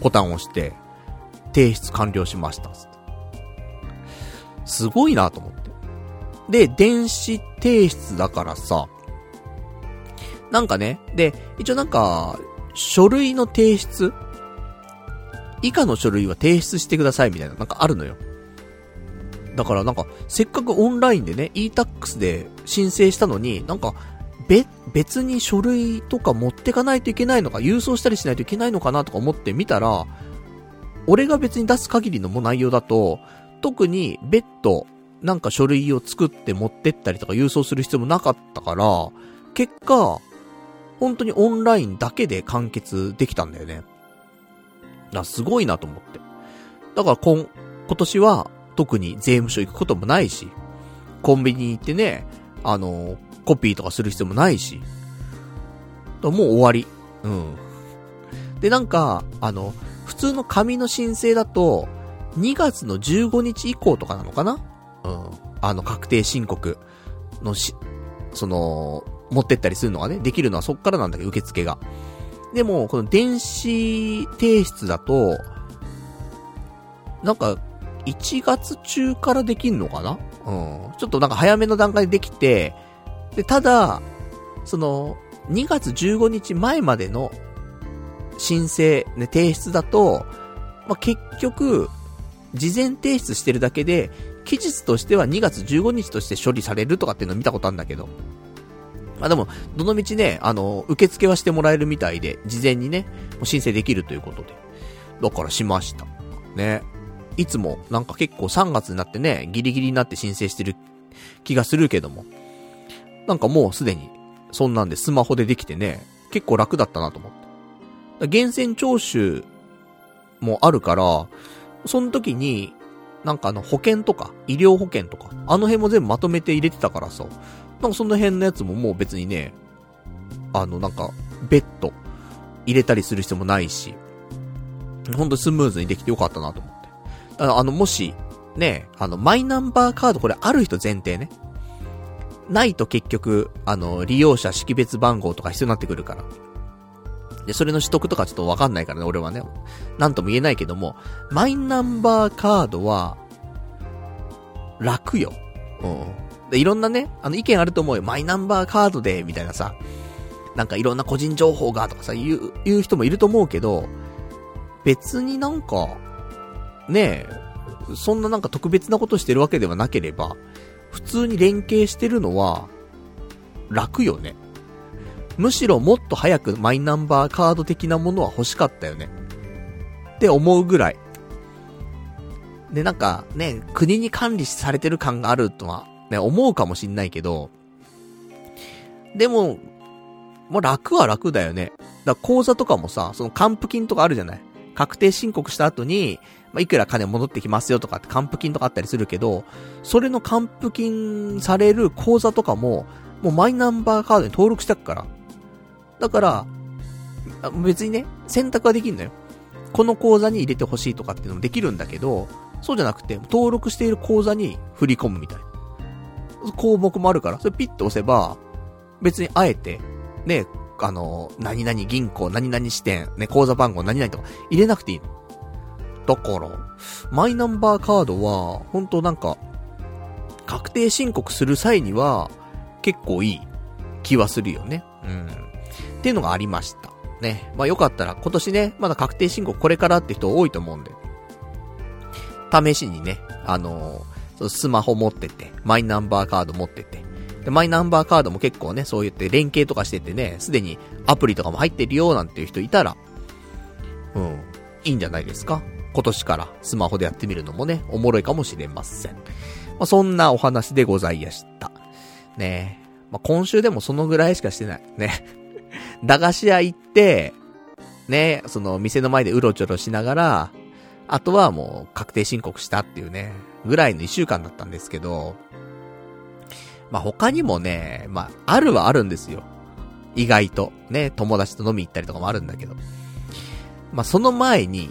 ボタンを押して、提出完了しました。すごいなと思って。で、電子提出だからさ、なんかね、で、一応なんか、書類の提出？以下の書類は提出してくださいみたいな、なんかあるのよ。だからなんか、せっかくオンラインでね、e-tax で申請したのに、なんか、べ、別に書類とか持ってかないといけないのか、郵送したりしないといけないのかなとか思ってみたら、俺が別に出す限りのも内容だと、特に別途、なんか書類を作って持ってったりとか郵送する必要もなかったから、結果、本当にオンラインだけで完結できたんだよね。だすごいなと思って。だから今、今年は特に税務署行くこともないし、コンビニ行ってね、あの、コピーとかする必要もないし、もう終わり。うん。で、なんか、あの、普通の紙の申請だと、2月の15日以降とかなのかな？うん。あの、確定申告のし、その、持ってったりするのがね、できるのはそっからなんだけど、受付が。でも、この電子提出だと、なんか、1月中からできんのかな？うん。ちょっとなんか早めの段階でできて、で、ただ、その、2月15日前までの申請、ね、提出だと、まあ、結局、事前提出してるだけで、期日としては2月15日として処理されるとかっていうのを見たことあるんだけど。まあでも、どの道ね、あの、受付はしてもらえるみたいで、事前にね、申請できるということで。だからしました。ね。いつも、なんか結構3月になってね、ギリギリになって申請してる気がするけども。なんかもうすでに、そんなんでスマホでできてね、結構楽だったなと思って。源泉徴収もあるから、その時に、なんかあの保険とか、医療保険とか、あの辺も全部まとめて入れてたからさ、なんかその辺のやつももう別にね、あのなんか、別途入れたりする必要もないし、ほんとスムーズにできてよかったなと思って。あの、もし、ね、あの、マイナンバーカードこれある人前提ね。ないと結局、あの、利用者識別番号とか必要になってくるから。で、それの取得とかちょっとわかんないからね、俺はね。なんとも言えないけども、マイナンバーカードは、楽よ。うん。で、いろんなね、あの意見あると思うよ。マイナンバーカードで、みたいなさ。なんかいろんな個人情報がとかさ、言う、言う人もいると思うけど、別になんか、ねえ、そんななんか特別なことしてるわけではなければ、普通に連携してるのは、楽よね。むしろもっと早くマイナンバーカード的なものは欲しかったよね。って思うぐらい。で、なんかね、国に管理されてる感があるとはね、思うかもしんないけど、でも、もう楽は楽だよね。だから口座とかもさ、その還付金とかあるじゃない確定申告した後に、まあ、いくら金戻ってきますよとかって還付金とかあったりするけど、それの還付金される口座とかも、もうマイナンバーカードに登録したから。だから、別にね、選択はできるのよ。この口座に入れてほしいとかっていうのもできるんだけど、そうじゃなくて、登録している口座に振り込むみたいな。項目もあるから、それピッと押せば、別にあえて、ね、あの、何々銀行、何々支店、ね、口座番号何々とか入れなくていいの。だから、マイナンバーカードは、本当なんか、確定申告する際には、結構いい気はするよね。うん。っていうのがありました。ね。まあよかったら今年ね、まだ確定申告これからって人多いと思うんで。試しにね、あのー、スマホ持ってて、マイナンバーカード持ってて、で、マイナンバーカードも結構ね、そう言って連携とかしててね、すでにアプリとかも入ってるよなんていう人いたら、うん、いいんじゃないですか？今年からスマホでやってみるのもね、おもろいかもしれません。まあ、そんなお話でございました。ねえまあ、今週でもそのぐらいしかしてない。ね。駄菓子屋行って、ね、その店の前でうろちょろしながら、あとはもう確定申告したっていうね、ぐらいの一週間だったんですけど、まあ、他にもね、まあ、あるはあるんですよ。意外と。ね、友達と飲み行ったりとかもあるんだけど。まあ、その前に、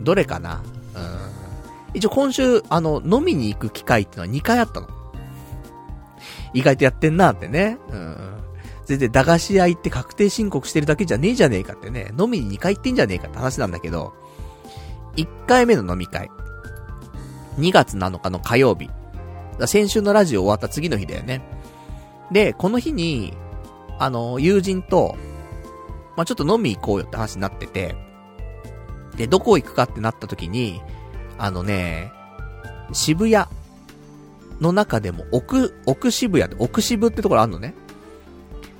どれかなうん。一応今週、あの、飲みに行く機会ってのは2回あったの。意外とやってんなってね。うん。全然駄菓子屋行って確定申告してるだけじゃねえじゃねえかってね。飲みに2回行ってんじゃねえかって話なんだけど、1回目の飲み会。2月7日の火曜日。先週のラジオ終わった次の日だよね。で、この日に、あの、友人と、まあ、ちょっと飲み行こうよって話になってて、で、どこ行くかってなった時に、あのね、渋谷の中でも奥、奥渋谷で、奥渋ってところあるのね。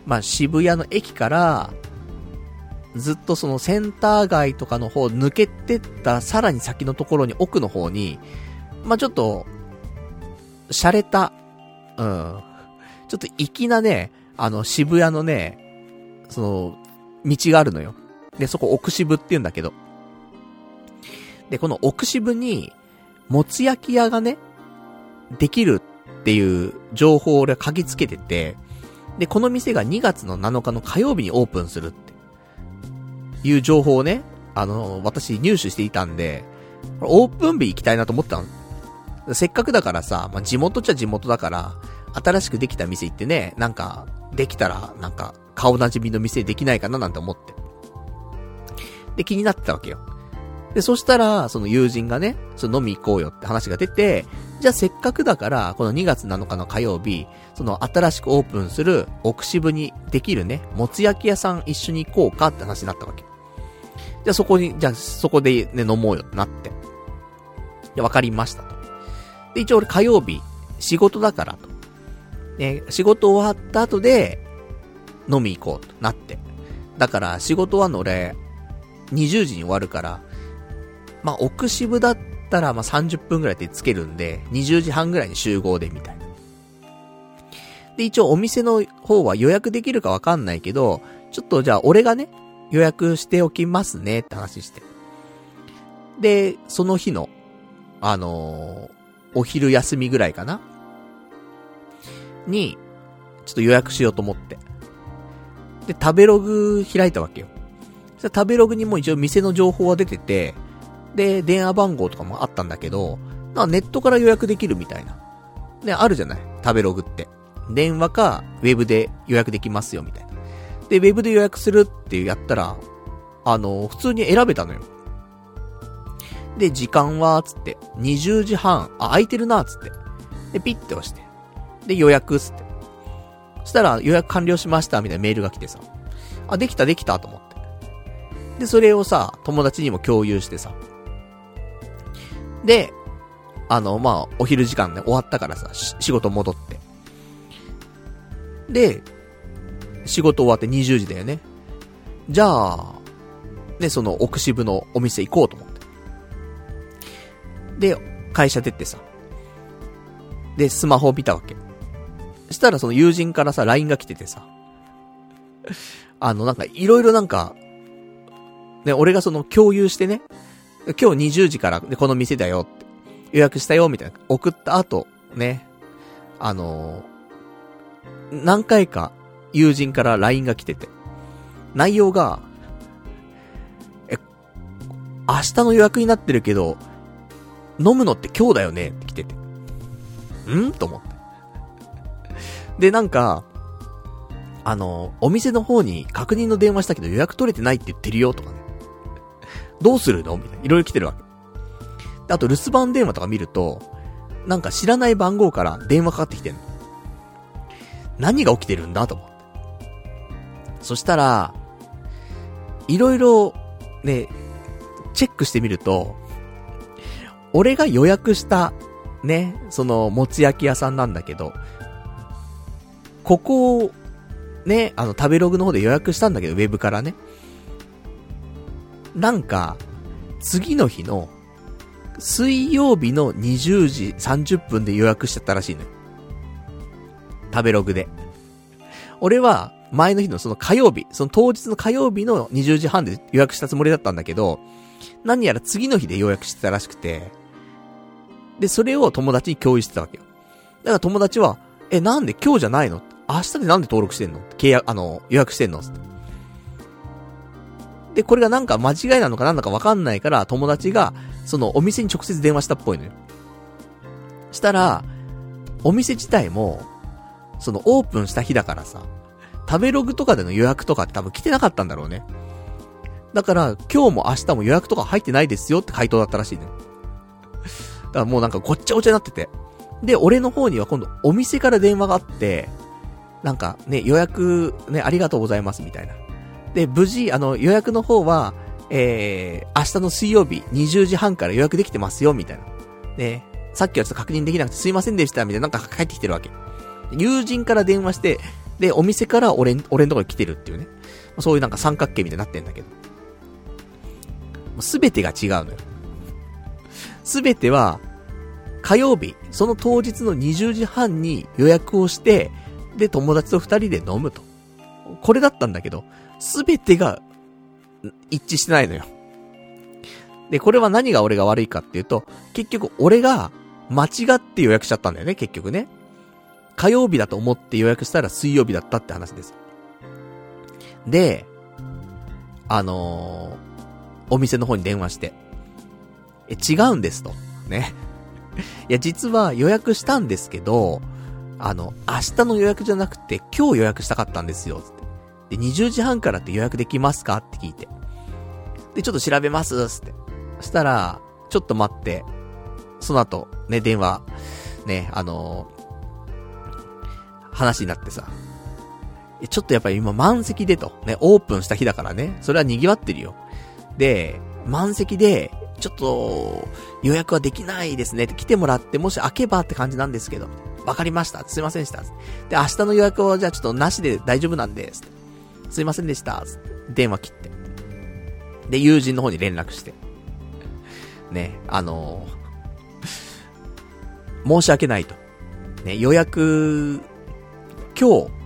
まあ、渋谷の駅から、ずっとそのセンター街とかの方抜けてったさらに先のところに奥の方に、まあ、ちょっと、洒落た、うん。ちょっと粋なね、あの渋谷のね、その、道があるのよ。で、そこ奥渋って言うんだけど。で、この奥渋に、もつ焼き屋がね、できるっていう情報を俺は嗅ぎつけてて、で、この店が2月の7日の火曜日にオープンするっていう情報をね、あの、私入手していたんで、オープン日行きたいなと思ったの。せっかくだからさ、まあ、地元っちゃ地元だから、新しくできた店行ってね、なんか、できたら、なんか、顔なじみの店できないかななんて思って。で、気になってたわけよ。で、そしたら、その友人がね、その飲み行こうよって話が出て、じゃあせっかくだから、この2月7日の火曜日、その新しくオープンする奥渋にできるね、もつ焼き屋さん一緒に行こうかって話になったわけ。じゃあそこに、じゃあそこでね、飲もうよってなって。で、わかりました。で、一応俺火曜日、仕事だからと。ね、仕事終わった後で、飲み行こうとなって。だから仕事終わんの俺、20時に終わるから、まあ、奥渋だったら、ま、30分ぐらいでつけるんで、20時半ぐらいに集合で、みたいな。で、一応お店の方は予約できるかわかんないけど、ちょっとじゃあ俺がね、予約しておきますねって話して。で、その日の、あのー、お昼休みぐらいかな？に、ちょっと予約しようと思って。で、食べログ開いたわけよ。そ食べログにも一応店の情報は出てて、で、電話番号とかもあったんだけど、なネットから予約できるみたいな。ね、あるじゃない？食べログって。電話か、ウェブで予約できますよ、みたいな。で、ウェブで予約するってやったら、あの、普通に選べたのよ。で、時間は、つって、20時半、あ、空いてるな、つって。で、ピッて押して。で、予約、つって。そしたら、予約完了しました、みたいなメールが来てさ。あ、できた、できた、と思って。で、それをさ、友達にも共有してさ。で、あの、まあ、お昼時間ね、終わったからさ、仕事戻って。で、仕事終わって20時だよね。じゃあ、ね、その奥渋のお店行こうと思って。で、会社出てさ。で、スマホを見たわけ。したらその友人からさ、LINE が来ててさ。あの、なんか、いろいろなんか、ね、俺がその共有してね、今日20時からでこの店だよって予約したよみたいな送った後、ね、あのー、何回か友人から LINE が来てて、内容が、え、明日の予約になってるけど、飲むのって今日だよね？って来てて。ん？と思って。で、なんか、あの、お店の方に確認の電話したけど予約取れてないって言ってるよとかね。どうするの？みたいな。いろいろ来てるわけ。あと留守番電話とか見ると、なんか知らない番号から電話かかってきてんの。何が起きてるんだと思って。そしたら、いろいろ、ね、チェックしてみると、俺が予約した、ね、その、もつ焼き屋さんなんだけど、ここを、ね、あの、食べログの方で予約したんだけど、ウェブからね。なんか、次の日の、水曜日の20時30分で予約しちゃったらしいのよ。食べログで。俺は、前の日のその火曜日、その当日の火曜日の20時半で予約したつもりだったんだけど、何やら次の日で予約してたらしくて、で、それを友達に共有してたわけよ。だから友達は、え、なんで今日じゃないの？明日でなんで登録してんの？契約、あの、予約してんの？てで、これがなんか間違いなのかなんだかわかんないから、友達が、そのお店に直接電話したっぽいのよ。したら、お店自体も、そのオープンした日だからさ、食べログとかでの予約とかって多分来てなかったんだろうね。だから、今日も明日も予約とか入ってないですよって回答だったらしいね。だからもうなんかごっちゃごちゃになってて。で、俺の方には今度お店から電話があって、なんかね、予約ね、ありがとうございますみたいな。で、無事、あの、予約の方は、えー、明日の水曜日20時半から予約できてますよ、みたいな。ね、さっきはちょっと確認できなくてすいませんでした、みたいな、なんか帰ってきてるわけ。友人から電話して、で、お店から俺、俺のとこに来てるっていうね。そういうなんか三角形みたいになってんだけど。すべてが違うのよ。すべては、火曜日、その当日の20時半に予約をして、で、友達と二人で飲むと。これだったんだけど、すべてが、一致してないのよ。で、これは何が俺が悪いかっていうと、結局俺が間違って予約しちゃったんだよね、結局ね。火曜日だと思って予約したら水曜日だったって話です。で、あのー、お店の方に電話して、え、違うんですと。ね。いや、実は予約したんですけど、あの、明日の予約じゃなくて今日予約したかったんですよ、つって。で、20時半からって予約できますかって聞いて。で、ちょっと調べます、つって。そしたら、ちょっと待って、その後、ね、電話、ね、あの話になってさ。ちょっとやっぱり今満席でと。ね、オープンした日だからね。それは賑わってるよ。で、満席で、ちょっと、予約はできないですねって来てもらって、もし開けばって感じなんですけど。わかりました。すいませんでした。で、明日の予約はじゃあちょっとなしで大丈夫なんです。すいませんでした。電話切って。で、友人の方に連絡して。ね、あのー、申し訳ないと。ね、予約、今日、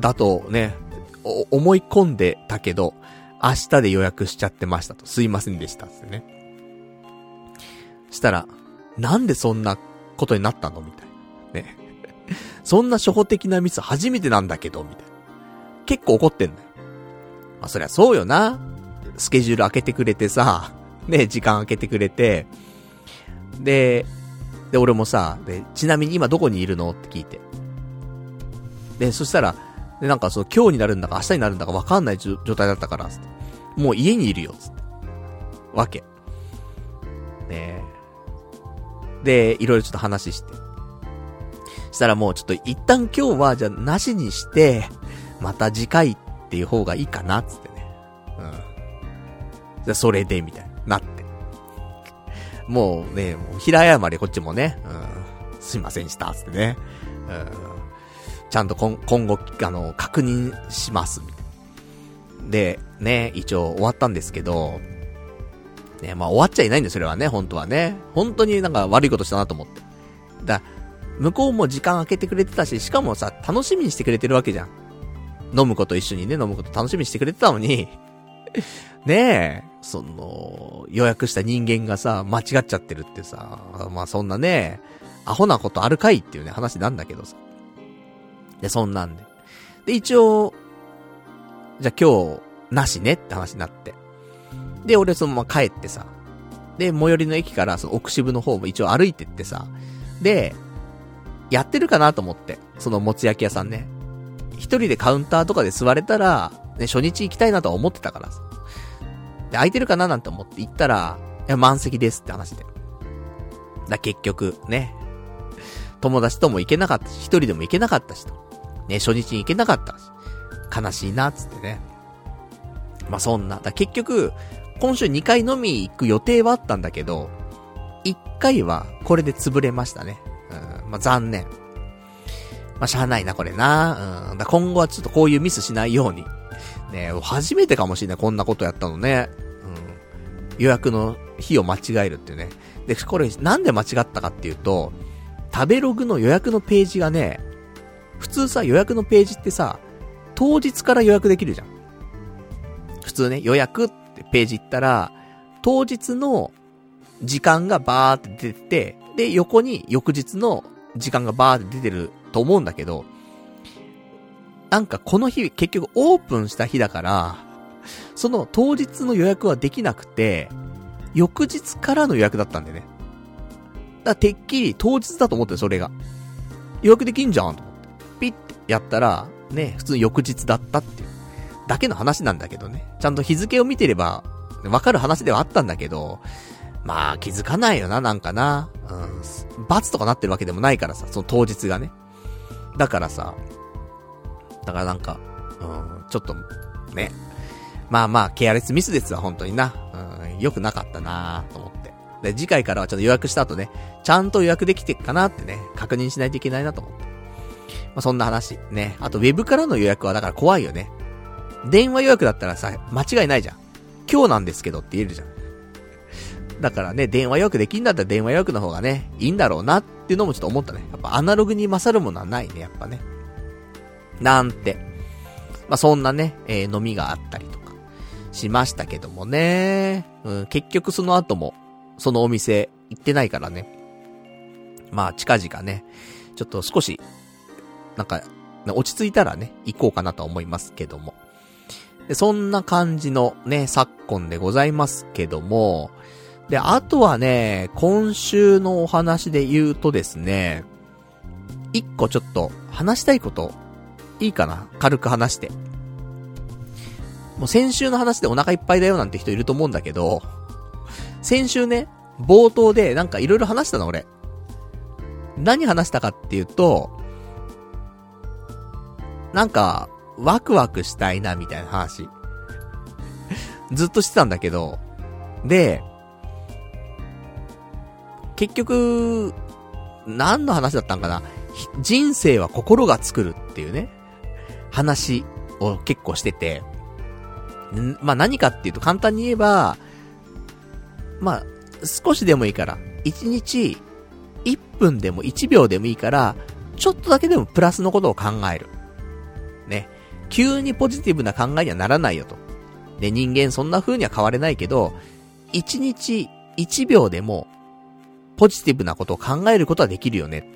だとね、思い込んでたけど、明日で予約しちゃってましたと。すいませんでした。ってね。したら、なんでそんなことになったの？みたいな。ね。そんな初歩的なミス初めてなんだけど、みたいな。結構怒ってんだよ。まあそりゃそうよな。スケジュール開けてくれてさ、ね、時間開けてくれて、で、で、俺もさ、で、ちなみに今どこにいるの？って聞いて。で、そしたら、で、なんかその今日になるんだか明日になるんだかわかんない状態だったから、もう家にいるよ、つって。わけ。ねで、いろいろちょっと話して。したらもうちょっと一旦今日はじゃあなしにして、また次回っていう方がいいかな、つってね。うん。じゃそれで、みたいになって。もうね、もう平謝りこっちもね、うん。すいませんした、つってね。うん。ちゃんと今今後、あの、確認します、みたいな。で、ね、一応終わったんですけど、ね、まあ終わっちゃいないんだよ、それはね、本当はね。本当になんか悪いことしたなと思って。だ、向こうも時間空けてくれてたし、しかもさ、楽しみにしてくれてるわけじゃん。飲むこと一緒にね、飲むこと楽しみにしてくれてたのに ねえ、その、予約した人間がさ、間違っちゃってるってさ、まあそんなね、アホなことあるかいっていうね、話なんだけどさ。で、そんなんで。で、一応、じゃあ今日、なしねって話になって。で、俺そのまま帰ってさ。で、最寄りの駅からその奥渋の方も一応歩いてってさ。で、やってるかなと思って。そのもつ焼き屋さんね。一人でカウンターとかで座れたら、ね、初日行きたいなとは思ってたからさ。で、空いてるかななんて思って行ったら、いや、満席ですって話で。だ、結局、ね。友達とも行けなかったし、一人でも行けなかったしと。ね、初日に行けなかったし。悲しいな、つってね。まあ、そんな。だ結局、今週2回飲み行く予定はあったんだけど、1回はこれで潰れましたね。うん、まあ、残念。まあ、しゃあないな、これな。うん。だ今後はちょっとこういうミスしないように。ね初めてかもしれない、こんなことやったのね。うん。予約の日を間違えるっていうね。で、これ、なんで間違ったかっていうと、食べログの予約のページがね、普通さ、予約のページってさ、当日から予約できるじゃん。普通ね、予約っページ行ったら、当日の時間がバーって出てて、で、横に翌日の時間がバーって出てると思うんだけど、なんかこの日、結局オープンした日だから、その当日の予約はできなくて、翌日からの予約だったんでね。だからてっきり当日だと思ってそれが。予約できんじゃんと思って。ピッてやったら、ね、普通に翌日だったっていう。だけの話なんだけどね。ちゃんと日付を見てれば、わかる話ではあったんだけど、まあ気づかないよな、なんかな。うん。罰とかなってるわけでもないからさ、その当日がね。だからさ、だからなんか、うん、ちょっと、ね。まあまあ、ケアレスミスですわ、本当にな。うん、良くなかったなと思って。で、次回からはちょっと予約した後ね、ちゃんと予約できてっかなってね、確認しないといけないなと思って。まあそんな話。ね。あと、ウェブからの予約はだから怖いよね。電話予約だったらさ、間違いないじゃん。今日なんですけどって言えるじゃん。だからね、電話予約できんだったら電話予約の方がね、いいんだろうなっていうのもちょっと思ったね。やっぱアナログに勝るものはないね、やっぱね。なんて。まあ、そんなね、えー、飲みがあったりとか、しましたけどもね。うん、結局その後も、そのお店、行ってないからね。まあ、近々ね、ちょっと少し、なんか、落ち着いたらね、行こうかなと思いますけども。で、そんな感じのね、昨今でございますけども、で、あとはね、今週のお話で言うとですね、一個ちょっと話したいこといいかな？軽く話して。もう先週の話でお腹いっぱいだよなんて人いると思うんだけど、先週ね、冒頭でなんか色々話したの俺。何話したかっていうと、なんか、ワクワクしたいなみたいな話。ずっとしてたんだけど、で、結局、何の話だったんかな人生は心が作るっていうね。話を結構してて、まあ何かっていうと簡単に言えば、まあ少しでもいいから、1日1分でも1秒でもいいから、ちょっとだけでもプラスのことを考える。ね。急にポジティブな考えにはならないよと。で、人間そんな風には変われないけど、1日1秒でも、ポジティブなことを考えることはできるよね。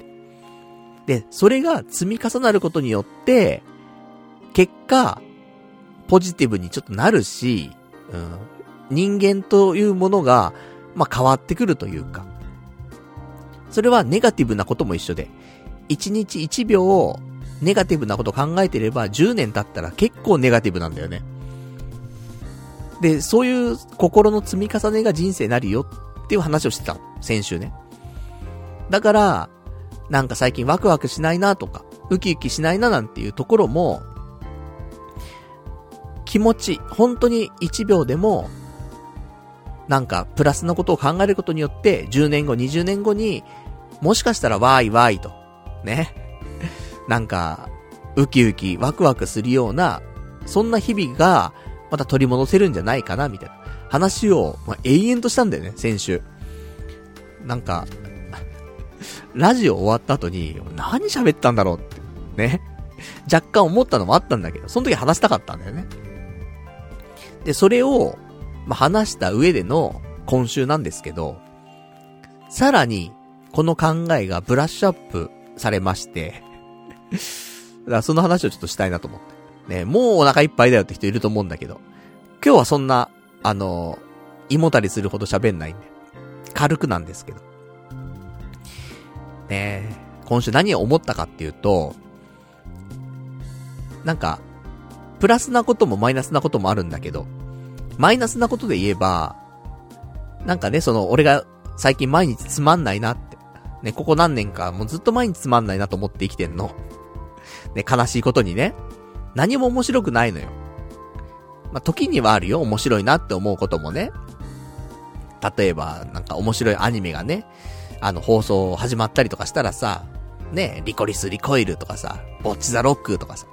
で、それが積み重なることによって、結果、ポジティブにちょっとなるし、うん、人間というものが、まあ、変わってくるというか。それはネガティブなことも一緒で、1日1秒ネガティブなこと考えてれば10年経ったら結構ネガティブなんだよね。で、そういう心の積み重ねが人生なるよっていう話をしてた。先週ね。だから、なんか最近ワクワクしないなとか、ウキウキしないななんていうところも、気持ち、本当に1秒でも、なんか、プラスのことを考えることによって、10年後、20年後に、もしかしたらわーいわーいと、ね。なんか、ウキウキ、ワクワクするような、そんな日々が、また取り戻せるんじゃないかな、みたいな話を、まあ、永遠としたんだよね、先週。なんか、ラジオ終わった後に、何喋ったんだろうって、ね。若干思ったのもあったんだけど、その時話したかったんだよね。で、それを、まあ、話した上での今週なんですけど、さらに、この考えがブラッシュアップされまして、だからその話をちょっとしたいなと思って。ね、もうお腹いっぱいだよって人いると思うんだけど、今日はそんな、あの、胃もたりするほど喋んないんで、軽くなんですけど。ね今週何を思ったかっていうと、なんか、プラスなこともマイナスなこともあるんだけど、マイナスなことで言えば、なんかね、その、俺が最近毎日つまんないなっ。ね、ここ何年かもうずっと毎日つまんないなと思って生きてんの。ね、悲しいことにね。何も面白くないのよ。まあ、時にはあるよ、面白いなって思うこともね。例えば、なんか面白いアニメがね、あの、放送始まったりとかしたらさ、ね、リコリス・リコイルとかさ、ボッチ・ザ・ロックとかさ、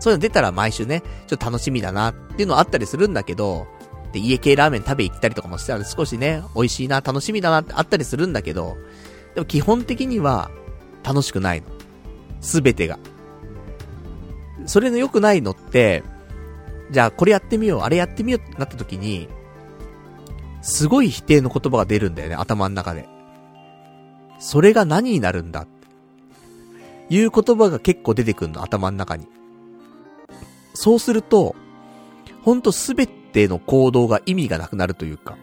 そういうの出たら毎週ね、ちょっと楽しみだなっていうのあったりするんだけど、で、家系ラーメン食べ行ったりとかもしたら少しね、美味しいな、楽しみだなってあったりするんだけど、でも基本的には楽しくないの。すべてが。それの良くないのって、じゃあこれやってみよう、あれやってみようってなった時に、すごい否定の言葉が出るんだよね、頭の中で。それが何になるんだ？いう言葉が結構出てくるの、頭の中に。そうすると、ほんとすべての行動が意味がなくなるというか。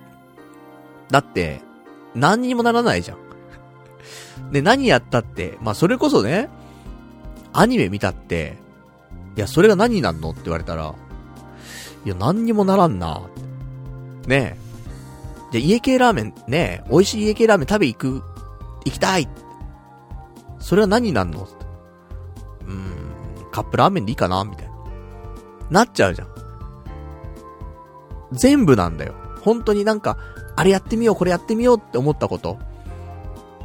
だって、何にもならないじゃん。で、何やったって、まあそれこそね、アニメ見たって、いや、それが何になんのって言われたら、いや、何にもならんな。ねえ。じゃ、家系ラーメン、ねえ、美味しい家系ラーメン食べ行く、行きたい。それは何になんの？うーん、カップラーメンでいいかなみたいな。なっちゃうじゃん。全部なんだよ。本当になんか、あれやってみよう、これやってみようって思ったこと。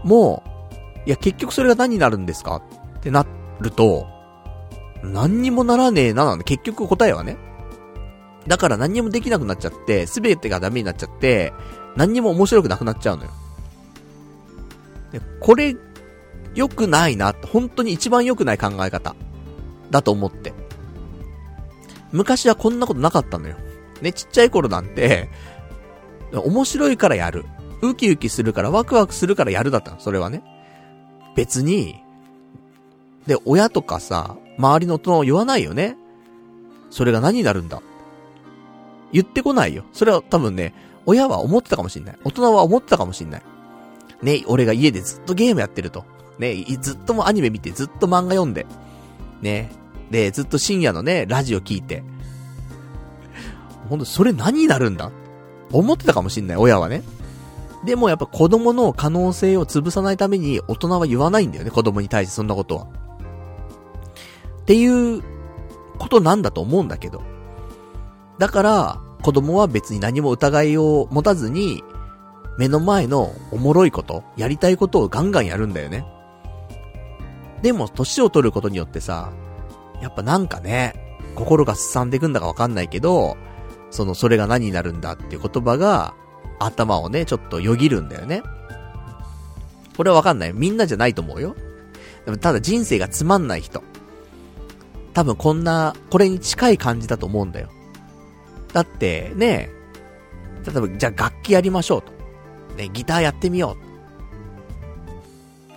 もう、いや、結局それが何になるんですか？ってなると、何にもならねえななんで、結局答えはね。だから何にもできなくなっちゃって、すべてがダメになっちゃって、何にも面白くなくなっちゃうのよ。で、これ、良くないな、本当に一番良くない考え方。だと思って。昔はこんなことなかったのよ。ね、ちっちゃい頃なんて、面白いからやる。ウキウキするからワクワクするからやるだったの、それはね。別に、で、親とかさ、周りの大人は言わないよね。それが何になるんだ。言ってこないよ。それは多分ね、親は思ってたかもしんない。大人は思ってたかもしんない。ね、俺が家でずっとゲームやってると。ね、ずっともアニメ見て、ずっと漫画読んで。ね、で、ずっと深夜のね、ラジオ聞いて。ほんと、それ何になるんだ？思ってたかもしんない、親はね。でもやっぱ子供の可能性を潰さないために大人は言わないんだよね、子供に対してそんなことは。っていうことなんだと思うんだけど。だから、子供は別に何も疑いを持たずに、目の前のおもろいこと、やりたいことをガンガンやるんだよね。でも、年を取ることによってさ、やっぱなんかね、心がすさんでいくんだかわかんないけど、その、それが何になるんだっていう言葉が、頭をね、ちょっとよぎるんだよね。これはわかんない。みんなじゃないと思うよ。でもただ人生がつまんない人。多分こんな、これに近い感じだと思うんだよ。だって、ね、例えば、じゃあ楽器やりましょうと。ね、ギターやってみよ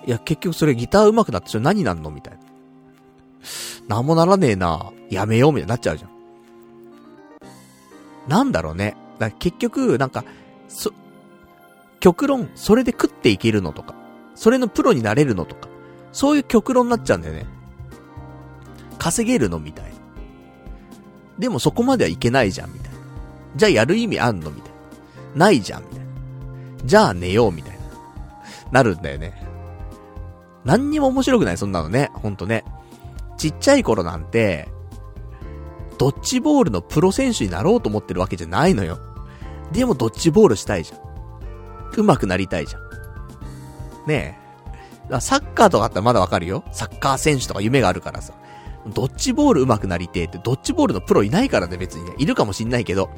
う。いや、結局それギター上手くなってそれ何なんのみたいな。なんもならねえな。やめようみたいになっちゃうじゃん。なんだろうね。だ結局、なんか、そ、極論、それで食っていけるのとか、それのプロになれるのとか、そういう極論になっちゃうんだよね。稼げるのみたいな。でもそこまではいけないじゃん、みたいな。じゃあやる意味あんのみたいな。ないじゃん、みたいな。じゃあ寝よう、みたいな。なるんだよね。何にも面白くない、そんなのね。ほんとね。ちっちゃい頃なんて、ドッジボールのプロ選手になろうと思ってるわけじゃないのよ。でもドッジボールしたいじゃん。上手くなりたいじゃん。ねえ。サッカーとかあったらまだわかるよ。サッカー選手とか夢があるからさ。ドッジボール上手くなりてえって、ドッジボールのプロいないからね、別にね。いるかもしんないけど。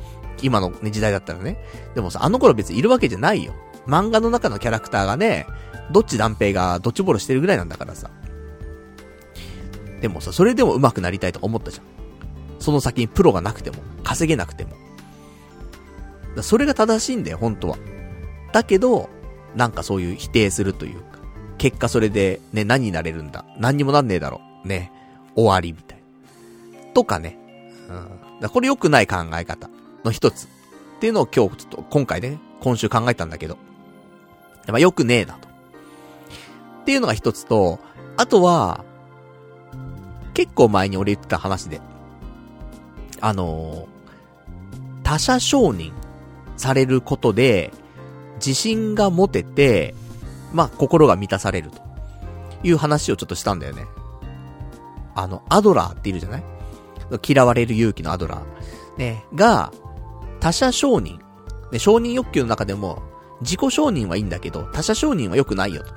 今の、ね、時代だったらね。でもさ、あの頃別にいるわけじゃないよ。漫画の中のキャラクターがね、どっち断平がドッジボールしてるぐらいなんだからさ。でもさ、それでも上手くなりたいと思ったじゃん。その先にプロがなくても、稼げなくても。それが正しいんだよ、本当は。だけど、なんかそういう否定するというか、結果それで、ね、何になれるんだ何にもなんねえだろう。ね、終わりみたいな。とかね。うん。だこれ良くない考え方の一つ。っていうのを今日ちょっと、今回ね、今週考えたんだけど。まあ良くねえなと。っていうのが一つと、あとは、結構前に俺言ってた話で、あのー、他者承認されることで、自信が持てて、まあ、心が満たされるという話をちょっとしたんだよね。あの、アドラーっているじゃない？嫌われる勇気のアドラー。ね、が、他者承認。ね、承認欲求の中でも、自己承認はいいんだけど、他者承認は良くないよと。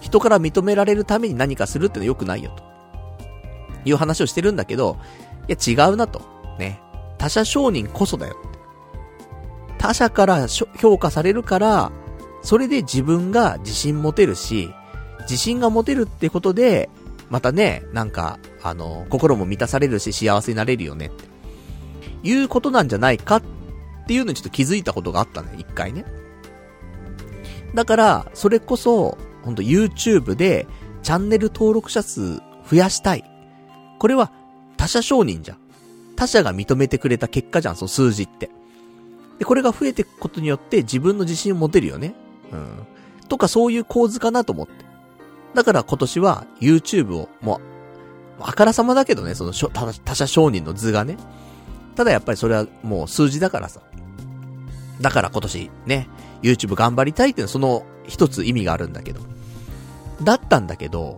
人から認められるために何かするってのは良くないよと。いう話をしてるんだけど、いや違うなと。ね。他者承認こそだよ。他者から評価されるから、それで自分が自信持てるし、自信が持てるってことで、またね、なんか、あの、心も満たされるし幸せになれるよねって。いうことなんじゃないかっていうのにちょっと気づいたことがあったね、一回ね。だから、それこそ、ほんと YouTube でチャンネル登録者数増やしたい。これは他者承認じゃん。他者が認めてくれた結果じゃん、その数字って。で、これが増えていくことによって自分の自信を持てるよね。うん。とかそういう構図かなと思って。だから今年は YouTube を、もう、あからさまだけどね、その他者承認の図がね。ただやっぱりそれはもう数字だからさ。だから今年ね、YouTube 頑張りたいっていうのはその一つ意味があるんだけど。だったんだけど、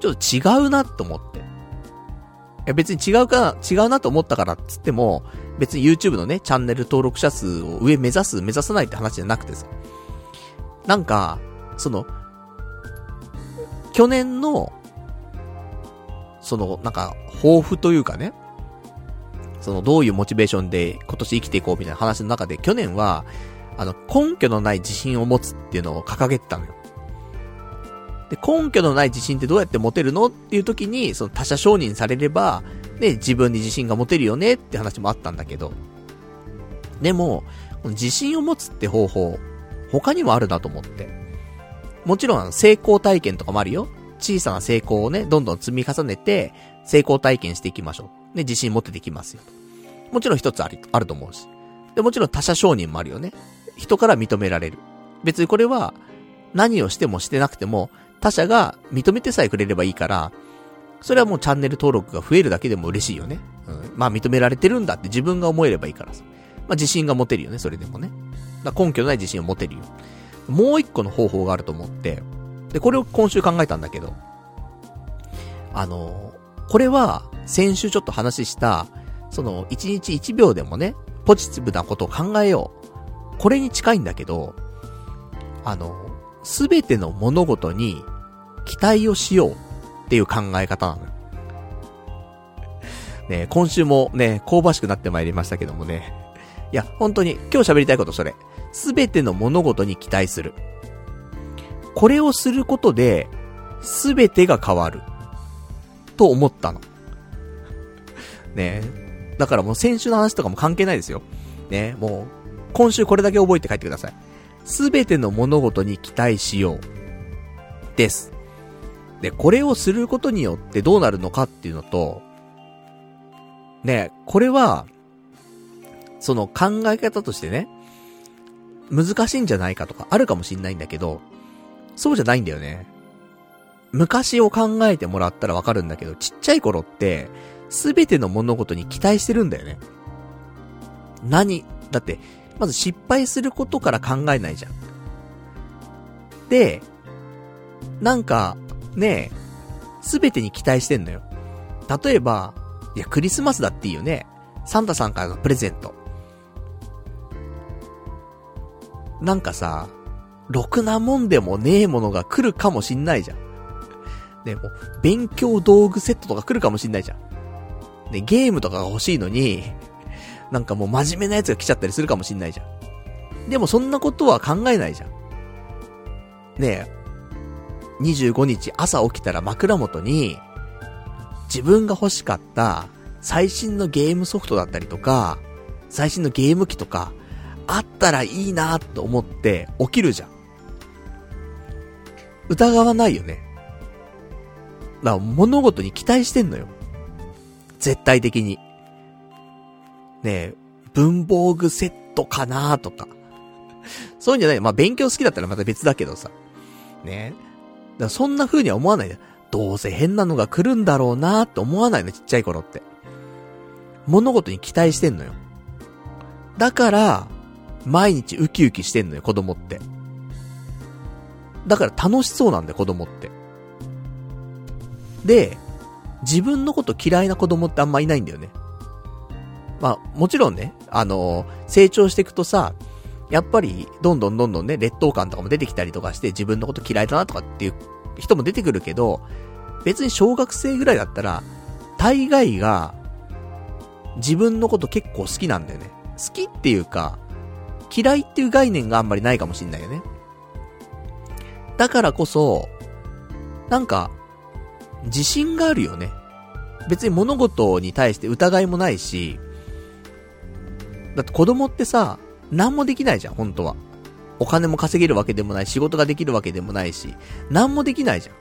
ちょっと違うなと思って。いや別に違うか、違うなと思ったからっつっても、別に YouTube のね、チャンネル登録者数を上目指す、目指さないって話じゃなくてさ。なんか、その、去年の、その、なんか、抱負というかね、その、どういうモチベーションで今年生きていこうみたいな話の中で、去年は、あの、根拠のない自信を持つっていうのを掲げてたのよ。で、根拠のない自信ってどうやって持てるのっていう時に、その他者承認されれば、ね、自分に自信が持てるよねって話もあったんだけど。でも、自信を持つって方法、他にもあるなと思って。もちろん、成功体験とかもあるよ。小さな成功をね、どんどん積み重ねて、成功体験していきましょう。ね、自信持ってできますよ。もちろん一つあり、あると思うし。で、もちろん他者承認もあるよね。人から認められる。別にこれは、何をしてもしてなくても、他者が認めてさえくれればいいから、それはもうチャンネル登録が増えるだけでも嬉しいよね。うん。まあ認められてるんだって自分が思えればいいからさ。まあ自信が持てるよね、それでもね。だ根拠のない自信を持てるよ。もう一個の方法があると思って、で、これを今週考えたんだけど、あの、これは先週ちょっと話した、その1日1秒でもね、ポジティブなことを考えよう。これに近いんだけど、あの、すべての物事に期待をしようっていう考え方なの。ね今週もね、香ばしくなってまいりましたけどもね。いや、本当に、今日喋りたいことそれ。すべての物事に期待する。これをすることで、すべてが変わる。と思ったの。ねだからもう先週の話とかも関係ないですよ。ねもう、今週これだけ覚えて帰ってください。すべての物事に期待しよう。です。で、これをすることによってどうなるのかっていうのと、ね、これは、その考え方としてね、難しいんじゃないかとかあるかもしんないんだけど、そうじゃないんだよね。昔を考えてもらったらわかるんだけど、ちっちゃい頃って、すべての物事に期待してるんだよね。何？だって、まず失敗することから考えないじゃん。で、なんか、ねえ、すべてに期待してんのよ。例えば、いや、クリスマスだっていいよね。サンタさんからのプレゼント。なんかさ、ろくなもんでもねえものが来るかもしんないじゃん。でもう、勉強道具セットとか来るかもしんないじゃん。で、ゲームとかが欲しいのに、なんかもう真面目なやつが来ちゃったりするかもしんないじゃん。でもそんなことは考えないじゃん。ねえ、25日朝起きたら枕元に、自分が欲しかった最新のゲームソフトだったりとか、最新のゲーム機とか、あったらいいなと思って起きるじゃん。疑わないよね。だから物事に期待してんのよ。絶対的に。ねえ、文房具セットかなとか。そういうんじゃない。まあ、勉強好きだったらまた別だけどさ。ねえ。だそんな風には思わないで。どうせ変なのが来るんだろうなって思わないの、ちっちゃい頃って。物事に期待してんのよ。だから、毎日ウキウキしてんのよ、子供って。だから楽しそうなんだよ、子供って。で、自分のこと嫌いな子供ってあんまいないんだよね。まあ、もちろんね、あのー、成長していくとさ、やっぱり、どんどんどんどんね、劣等感とかも出てきたりとかして、自分のこと嫌いだなとかっていう人も出てくるけど、別に小学生ぐらいだったら、大概が、自分のこと結構好きなんだよね。好きっていうか、嫌いっていう概念があんまりないかもしんないよね。だからこそ、なんか、自信があるよね。別に物事に対して疑いもないし、だって子供ってさ、何もできないじゃん、本当は。お金も稼げるわけでもない、仕事ができるわけでもないし、何もできないじゃ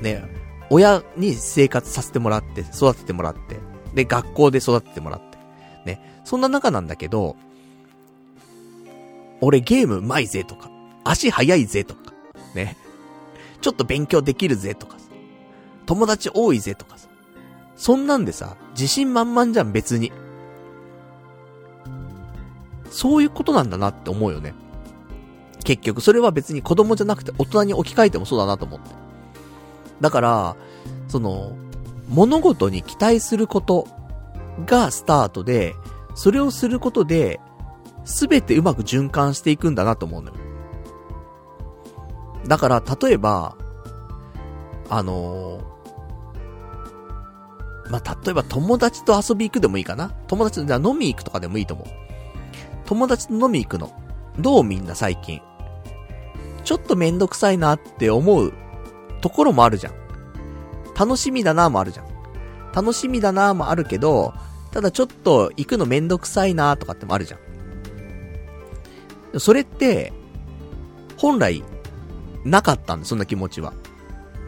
ん。ね、親に生活させてもらって、育ててもらって、で、学校で育ててもらって。ね、そんな中なんだけど、俺ゲーム上手いぜとか、足速いぜとか、ね、ちょっと勉強できるぜとかさ、友達多いぜとかさ、そんなんでさ、自信満々じゃん別に。そういうことなんだなって思うよね。結局、それは別に子供じゃなくて大人に置き換えてもそうだなと思って。だから、その、物事に期待することがスタートで、それをすることで、すべてうまく循環していくんだなと思うのよ。だから、例えば、あのー、まあ、例えば友達と遊び行くでもいいかな友達と、じゃ飲み行くとかでもいいと思う。友達と飲み行くの。どうみんな最近？ちょっとめんどくさいなって思うところもあるじゃん。楽しみだなもあるじゃん。楽しみだなもあるけど、ただちょっと行くのめんどくさいなとかってもあるじゃん。それって、本来、なかったんで、そんな気持ちは。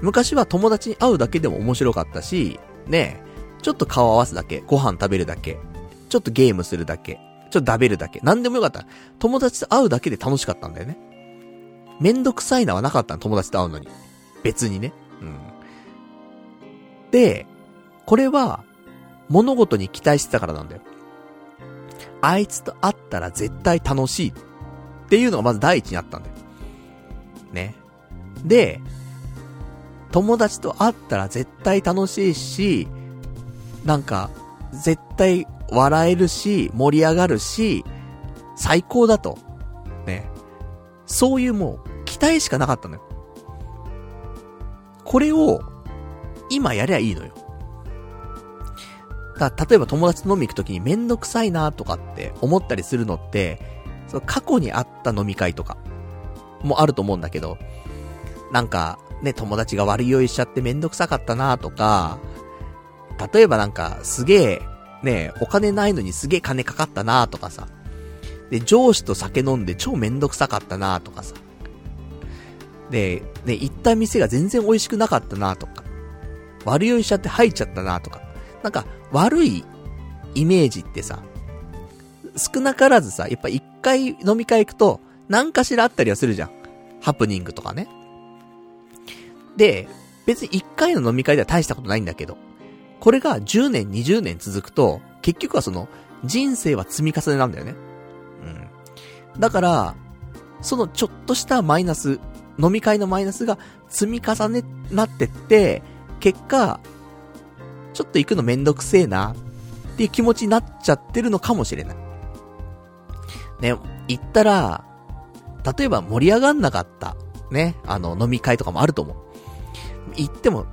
昔は友達に会うだけでも面白かったし、ねちょっと顔合わすだけ、ご飯食べるだけ、ちょっとゲームするだけ、ちょっと食べるだけ、なんでもよかった。友達と会うだけで楽しかったんだよね。めんどくさいのはなかったの、友達と会うのに。別にね。うん。で、これは、物事に期待してたからなんだよ。あいつと会ったら絶対楽しい。っていうのがまず第一にあったんだよ。ね。で、友達と会ったら絶対楽しいし、なんか、絶対笑えるし、盛り上がるし、最高だと。ね。そういうもう、期待しかなかったのよ。これを、今やりゃいいのよ。だ例えば友達と飲み行くときにめんどくさいなとかって思ったりするのって、その過去にあった飲み会とか、もあると思うんだけど、なんか、ね、友達が悪い酔いしちゃってめんどくさかったなとか、例えばなんか、すげえ、ね、お金ないのにすげえ金かかったなとかさ。で、上司と酒飲んで超めんどくさかったなとかさ。で、ね、行った店が全然美味しくなかったなとか。悪酔いしちゃって吐いちゃったなとか。なんか、悪いイメージってさ、少なからずさ、やっぱ一回飲み会行くと、何かしらあったりはするじゃん。ハプニングとかね。で、別に一回の飲み会では大したことないんだけど、これが10年、20年続くと、結局はその、人生は積み重ねなんだよね。うん。だから、そのちょっとしたマイナス、飲み会のマイナスが積み重ねなってって、結果、ちょっと行くのめんどくせえな、っていう気持ちになっちゃってるのかもしれない。ね、行ったら、例えば盛り上がんなかった、ね、あの、飲み会とかもあると思う。行っても、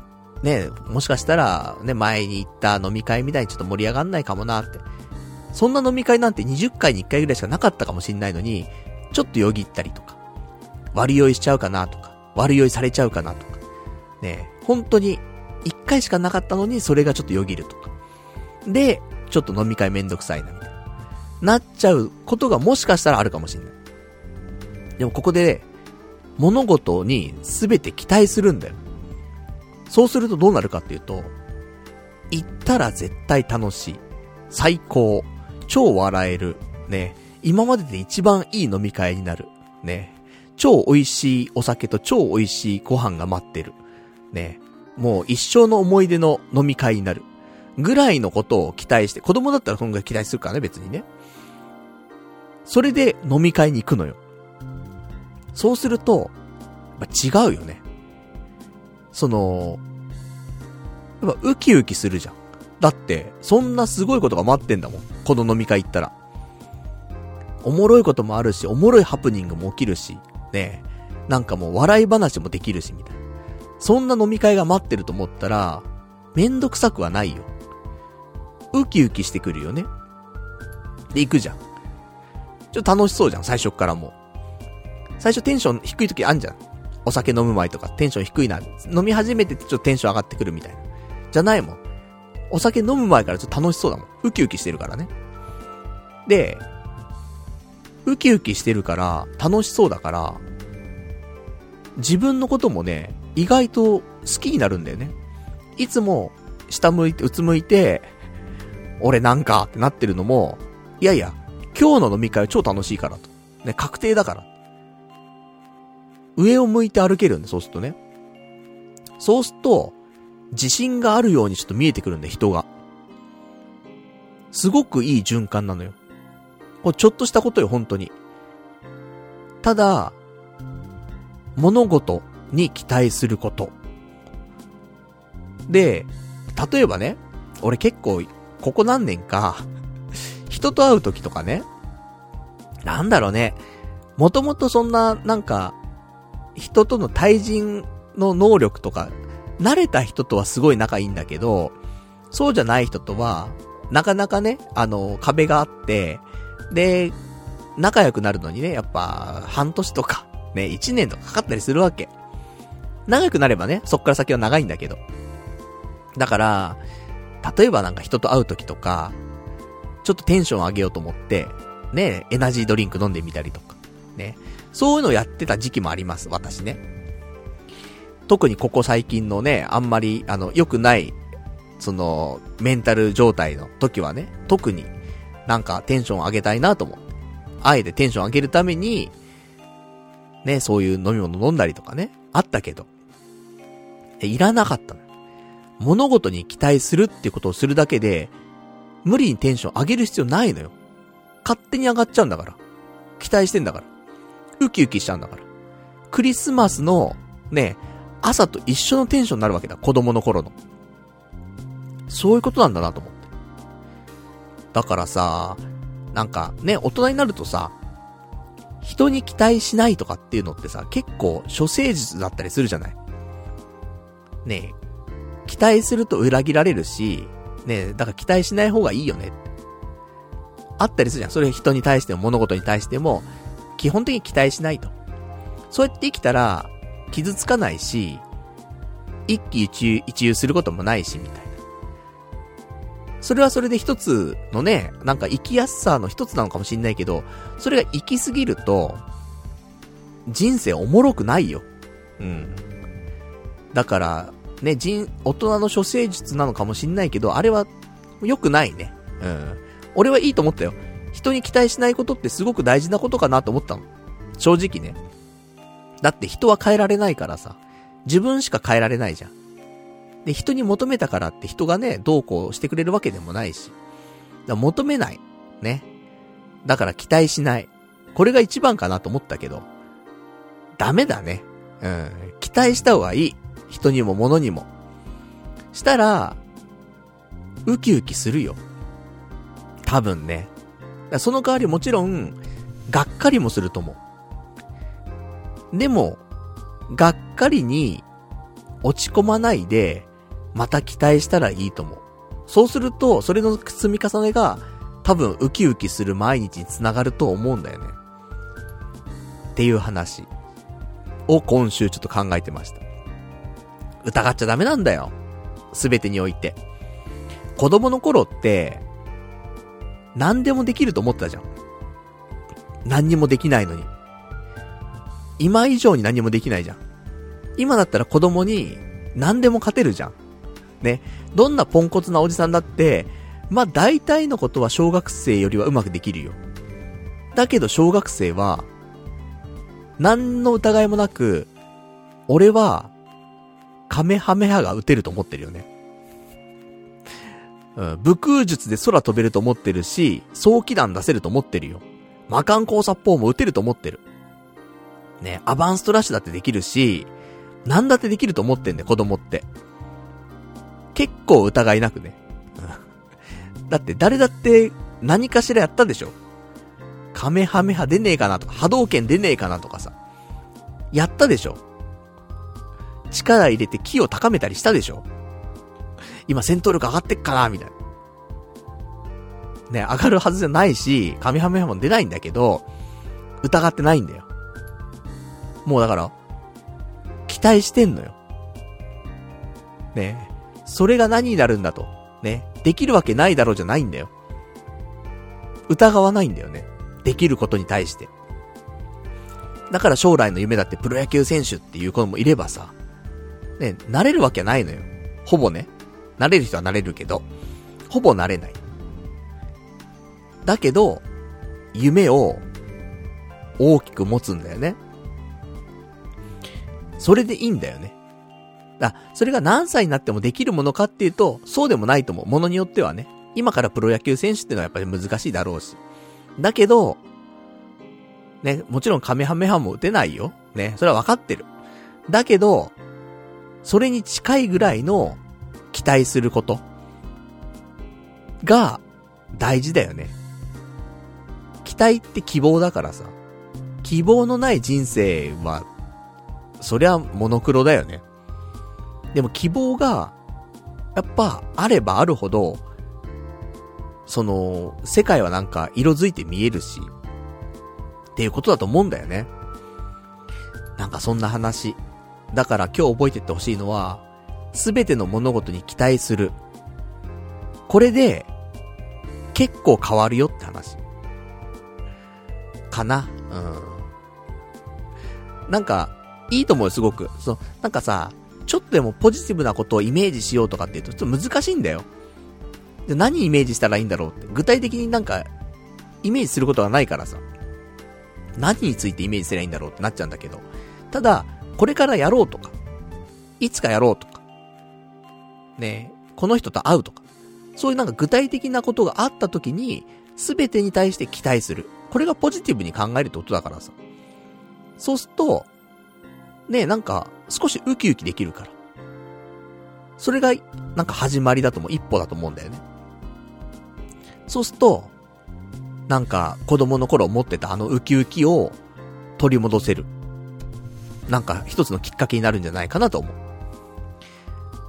ね、もしかしたら、ね、前に行った飲み会みたいにちょっと盛り上がんないかもなって。そんな飲み会なんて20回に1回ぐらいしかなかったかもしんないのに、ちょっとよぎったりとか、悪酔いしちゃうかなとか、悪酔いされちゃうかなとか、ね、本当に1回しかなかったのにそれがちょっとよぎるとか。で、ちょっと飲み会めんどくさいなみたいな。なっちゃうことがもしかしたらあるかもしんない。でもここで、物事に全て期待するんだよ。そうするとどうなるかっていうと、行ったら絶対楽しい。最高。超笑える。ね。今までで一番いい飲み会になる。ね。超美味しいお酒と超美味しいご飯が待ってる。ね。もう一生の思い出の飲み会になる。ぐらいのことを期待して、子供だったらそんぐらい期待するからね、別にね。それで飲み会に行くのよ。そうすると、違うよね。その、やっぱウキウキするじゃん。だって、そんなすごいことが待ってんだもん。この飲み会行ったら。おもろいこともあるし、おもろいハプニングも起きるし、ねなんかもう笑い話もできるし、みたいな。そんな飲み会が待ってると思ったら、めんどくさくはないよ。ウキウキしてくるよね。で、行くじゃん。ちょっと楽しそうじゃん、最初からもう。最初テンション低い時あんじゃん。お酒飲む前とかテンション低いな。飲み始めてちょっとテンション上がってくるみたいな。じゃないもん。お酒飲む前からちょっと楽しそうだもん。ウキウキしてるからね。で、ウキウキしてるから、楽しそうだから、自分のこともね、意外と好きになるんだよね。いつも、下向いて、うつむいて、俺なんかってなってるのも、いやいや、今日の飲み会は超楽しいからと。ね、確定だから。上を向いて歩けるんで、そうするとね。そうすると、自信があるようにちょっと見えてくるんで、人が。すごくいい循環なのよ。これちょっとしたことよ、本当に。ただ、物事に期待すること。で、例えばね、俺結構、ここ何年か、人と会う時とかね、なんだろうね、もともとそんな、なんか、人との対人の能力とか、慣れた人とはすごい仲いいんだけど、そうじゃない人とは、なかなかね、あの、壁があって、で、仲良くなるのにね、やっぱ、半年とか、ね、一年とかかかったりするわけ。長くなればね、そっから先は長いんだけど。だから、例えばなんか人と会う時とか、ちょっとテンション上げようと思って、ね、エナジードリンク飲んでみたりとか、ね。そういうのをやってた時期もあります、私ね。特にここ最近のね、あんまり、あの、良くない、その、メンタル状態の時はね、特になんかテンション上げたいなと思って。あえてテンション上げるために、ね、そういう飲み物飲んだりとかね、あったけど。いらなかったの。物事に期待するっていうことをするだけで、無理にテンション上げる必要ないのよ。勝手に上がっちゃうんだから。期待してんだから。ウキウキしちゃうんだから。クリスマスの、ね、朝と一緒のテンションになるわけだ。子供の頃の。そういうことなんだなと思って。だからさ、なんかね、大人になるとさ、人に期待しないとかっていうのってさ、結構、処世術だったりするじゃないねえ、期待すると裏切られるし、ねえ、だから期待しない方がいいよね。あったりするじゃん。それ人に対しても物事に対しても、基本的に期待しないと。そうやって生きたら、傷つかないし、一喜一憂、一憂することもないし、みたいな。それはそれで一つのね、なんか生きやすさの一つなのかもしんないけど、それが行き過ぎると、人生おもろくないよ。うん。だから、ね、人、大人の処世術なのかもしんないけど、あれは良くないね。うん。俺はいいと思ったよ。人に期待しないことってすごく大事なことかなと思ったの。正直ね。だって人は変えられないからさ。自分しか変えられないじゃん。で、人に求めたからって人がね、どうこうしてくれるわけでもないし。だから求めない。ね。だから期待しない。これが一番かなと思ったけど、ダメだね。うん。期待した方がいい。人にも物にも。したら、ウキウキするよ。多分ね。その代わりもちろん、がっかりもすると思う。でも、がっかりに落ち込まないで、また期待したらいいと思う。そうすると、それの積み重ねが、多分ウキウキする毎日につながると思うんだよね。っていう話を今週ちょっと考えてました。疑っちゃダメなんだよ。すべてにおいて。子供の頃って、何でもできると思ってたじゃん。何にもできないのに。今以上に何もできないじゃん。今だったら子供に何でも勝てるじゃん。ね。どんなポンコツなおじさんだって、まあ大体のことは小学生よりはうまくできるよ。だけど小学生は、何の疑いもなく、俺は、カメハメハが撃てると思ってるよね。うん、武空術で空飛べると思ってるし、早期弾出せると思ってるよ。魔漢交殺法も撃てると思ってる。ね、アバンストラッシュだってできるし、なんだってできると思ってんだよ、子供って。結構疑いなくね。だって誰だって何かしらやったでしょカメハメハ出ねえかなとか、波動拳出ねえかなとかさ。やったでしょ力入れて木を高めたりしたでしょ今戦闘力上がってっかなみたいな。ね、上がるはずじゃないし、カメハメハも出ないんだけど、疑ってないんだよ。もうだから、期待してんのよ。ねそれが何になるんだと。ね。できるわけないだろうじゃないんだよ。疑わないんだよね。できることに対して。だから将来の夢だってプロ野球選手っていう子もいればさ、ね、なれるわけないのよ。ほぼね。なれる人はなれるけど、ほぼなれない。だけど、夢を大きく持つんだよね。それでいいんだよね。あ、それが何歳になってもできるものかっていうと、そうでもないと思う。ものによってはね。今からプロ野球選手っていうのはやっぱり難しいだろうし。だけど、ね、もちろんカメハメハも打てないよ。ね、それは分かってる。だけど、それに近いぐらいの期待することが大事だよね。期待って希望だからさ。希望のない人生は、そりゃモノクロだよね。でも希望が、やっぱあればあるほど、その、世界はなんか色づいて見えるし、っていうことだと思うんだよね。なんかそんな話。だから今日覚えてってほしいのは、すべての物事に期待する。これで、結構変わるよって話。かな？うん。なんか、いいと思うよ、すごく。そう、なんかさ、ちょっとでもポジティブなことをイメージしようとかって言うと、ちょっと難しいんだよ。で、何イメージしたらいいんだろうって。具体的になんか、イメージすることがないからさ。何についてイメージすればいいんだろうってなっちゃうんだけど。ただ、これからやろうとか、いつかやろうとか、ねこの人と会うとか、そういうなんか具体的なことがあった時に、すべてに対して期待する。これがポジティブに考えるってことだからさ。そうすると、ねなんか、少しウキウキできるから。それが、なんか始まりだと思う、一歩だと思うんだよね。そうすると、なんか、子供の頃持ってたあのウキウキを取り戻せる。なんか、一つのきっかけになるんじゃないかなと思う。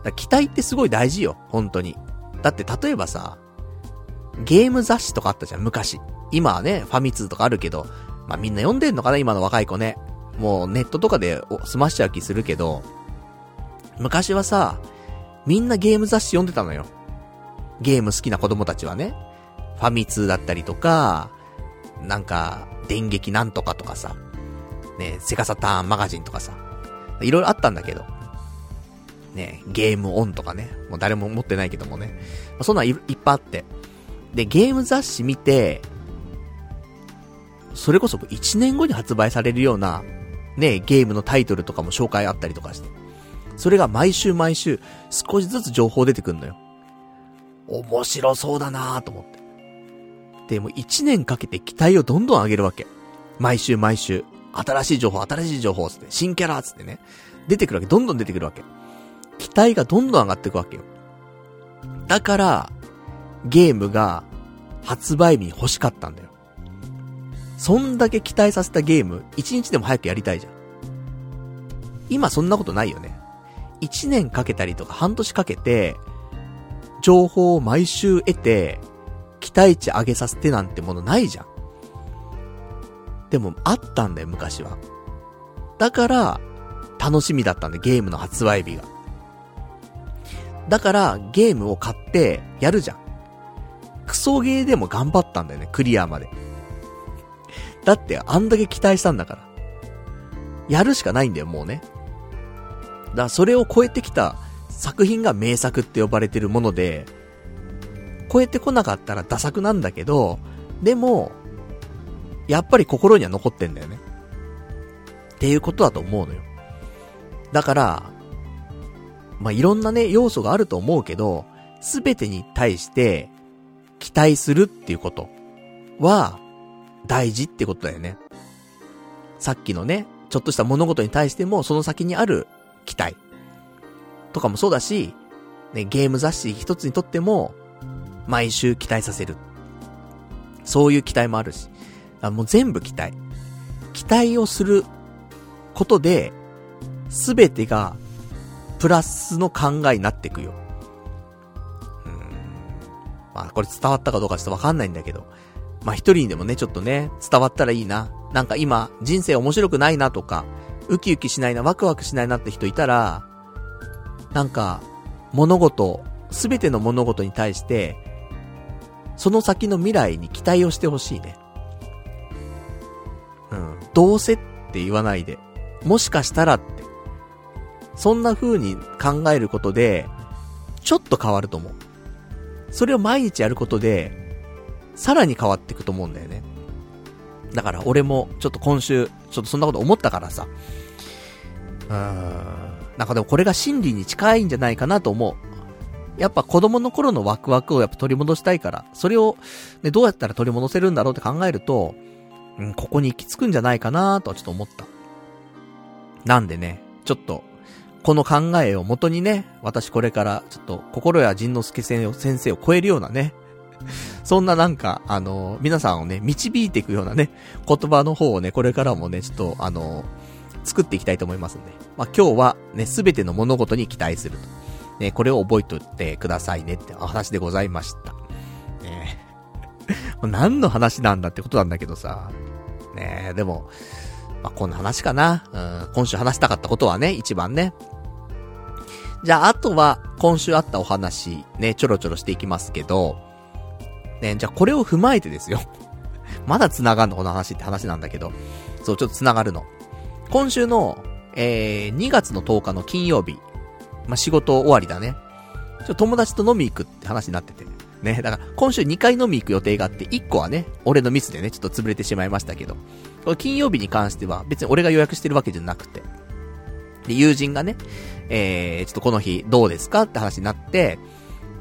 だ期待ってすごい大事よ、本当に。だって例えばさ、ゲーム雑誌とかあったじゃん、昔。今はね、ファミ通とかあるけど、まあ、みんな読んでんのかな、今の若い子ね。もうネットとかで済ましちゃう気するけど、昔はさ、みんなゲーム雑誌読んでたのよ。ゲーム好きな子供たちはね。ファミ通だったりとか、なんか、電撃なんとかとかさ、ね、セガサターンマガジンとかさ、いろいろあったんだけど、ね、ゲームオンとかね、もう誰も持ってないけどもね、まそんなんいっぱいあって。で、ゲーム雑誌見て、それこそ1年後に発売されるような、ね、ゲームのタイトルとかも紹介あったりとかして。それが毎週毎週少しずつ情報出てくんのよ。面白そうだなぁと思って。で、も1年かけて期待をどんどん上げるわけ。毎週毎週。新しい情報、新しい情報つって、新キャラつってね。出てくるわけ。どんどん出てくるわけ。期待がどんどん上がっていくわけよ。だから、ゲームが発売日に欲しかったんだよ。そんだけ期待させたゲーム、一日でも早くやりたいじゃん。今そんなことないよね。一年かけたりとか半年かけて、情報を毎週得て、期待値上げさせてなんてものないじゃん。でも、あったんだよ、昔は。だから、楽しみだったんだゲームの発売日が。だから、ゲームを買って、やるじゃん。クソゲーでも頑張ったんだよね、クリアまで。だって、あんだけ期待したんだから。やるしかないんだよ、もうね。だからそれを超えてきた作品が名作って呼ばれてるもので、超えてこなかったらダ作なんだけど、でも、やっぱり心には残ってんだよね。っていうことだと思うのよ。だから、まあ、いろんなね、要素があると思うけど、すべてに対して期待するっていうことは、大事ってことだよね。さっきのね、ちょっとした物事に対しても、その先にある期待。とかもそうだし、ね、ゲーム雑誌一つにとっても、毎週期待させる。そういう期待もあるし。あもう全部期待。期待をすることで、すべてが、プラスの考えになってくよ。うん。まあ、これ伝わったかどうかちょっとわかんないんだけど。まあ、一人にでもね、ちょっとね、伝わったらいいな。なんか今、人生面白くないなとか、ウキウキしないな、ワクワクしないなって人いたら、なんか、物事、すべての物事に対して、その先の未来に期待をしてほしいね。うん。どうせって言わないで、もしかしたらって。そんな風に考えることで、ちょっと変わると思う。それを毎日やることで、さらに変わっていくと思うんだよね。だから俺もちょっと今週、ちょっとそんなこと思ったからさ。うーん。なんかでもこれが真理に近いんじゃないかなと思う。やっぱ子供の頃のワクワクをやっぱ取り戻したいから、それを、ね、どうやったら取り戻せるんだろうって考えると、うん、ここに行き着くんじゃないかなとちょっと思った。なんでね、ちょっと、この考えを元にね、私これからちょっと心や仁之助先生を超えるようなね、そんななんか、あの、皆さんをね、導いていくようなね、言葉の方をね、これからもね、ちょっと、あの、作っていきたいと思いますんで。まあ、今日はね、すべての物事に期待すると。ね、これを覚えとってくださいねってお話でございました。ね 何の話なんだってことなんだけどさ。ねでも、まあ、こんな話かな。うん、今週話したかったことはね、一番ね。じゃあ、あとは、今週あったお話、ね、ちょろちょろしていきますけど、ね、じゃあこれを踏まえてですよ。まだ繋がんのこの話って話なんだけど。そう、ちょっと繋がるの。今週の、えー、2月の10日の金曜日。まあ、仕事終わりだね。ちょ、友達と飲み行くって話になってて。ね、だから、今週2回飲み行く予定があって、1個はね、俺のミスでね、ちょっと潰れてしまいましたけど。これ金曜日に関しては、別に俺が予約してるわけじゃなくて。で、友人がね、えー、ちょっとこの日どうですかって話になって、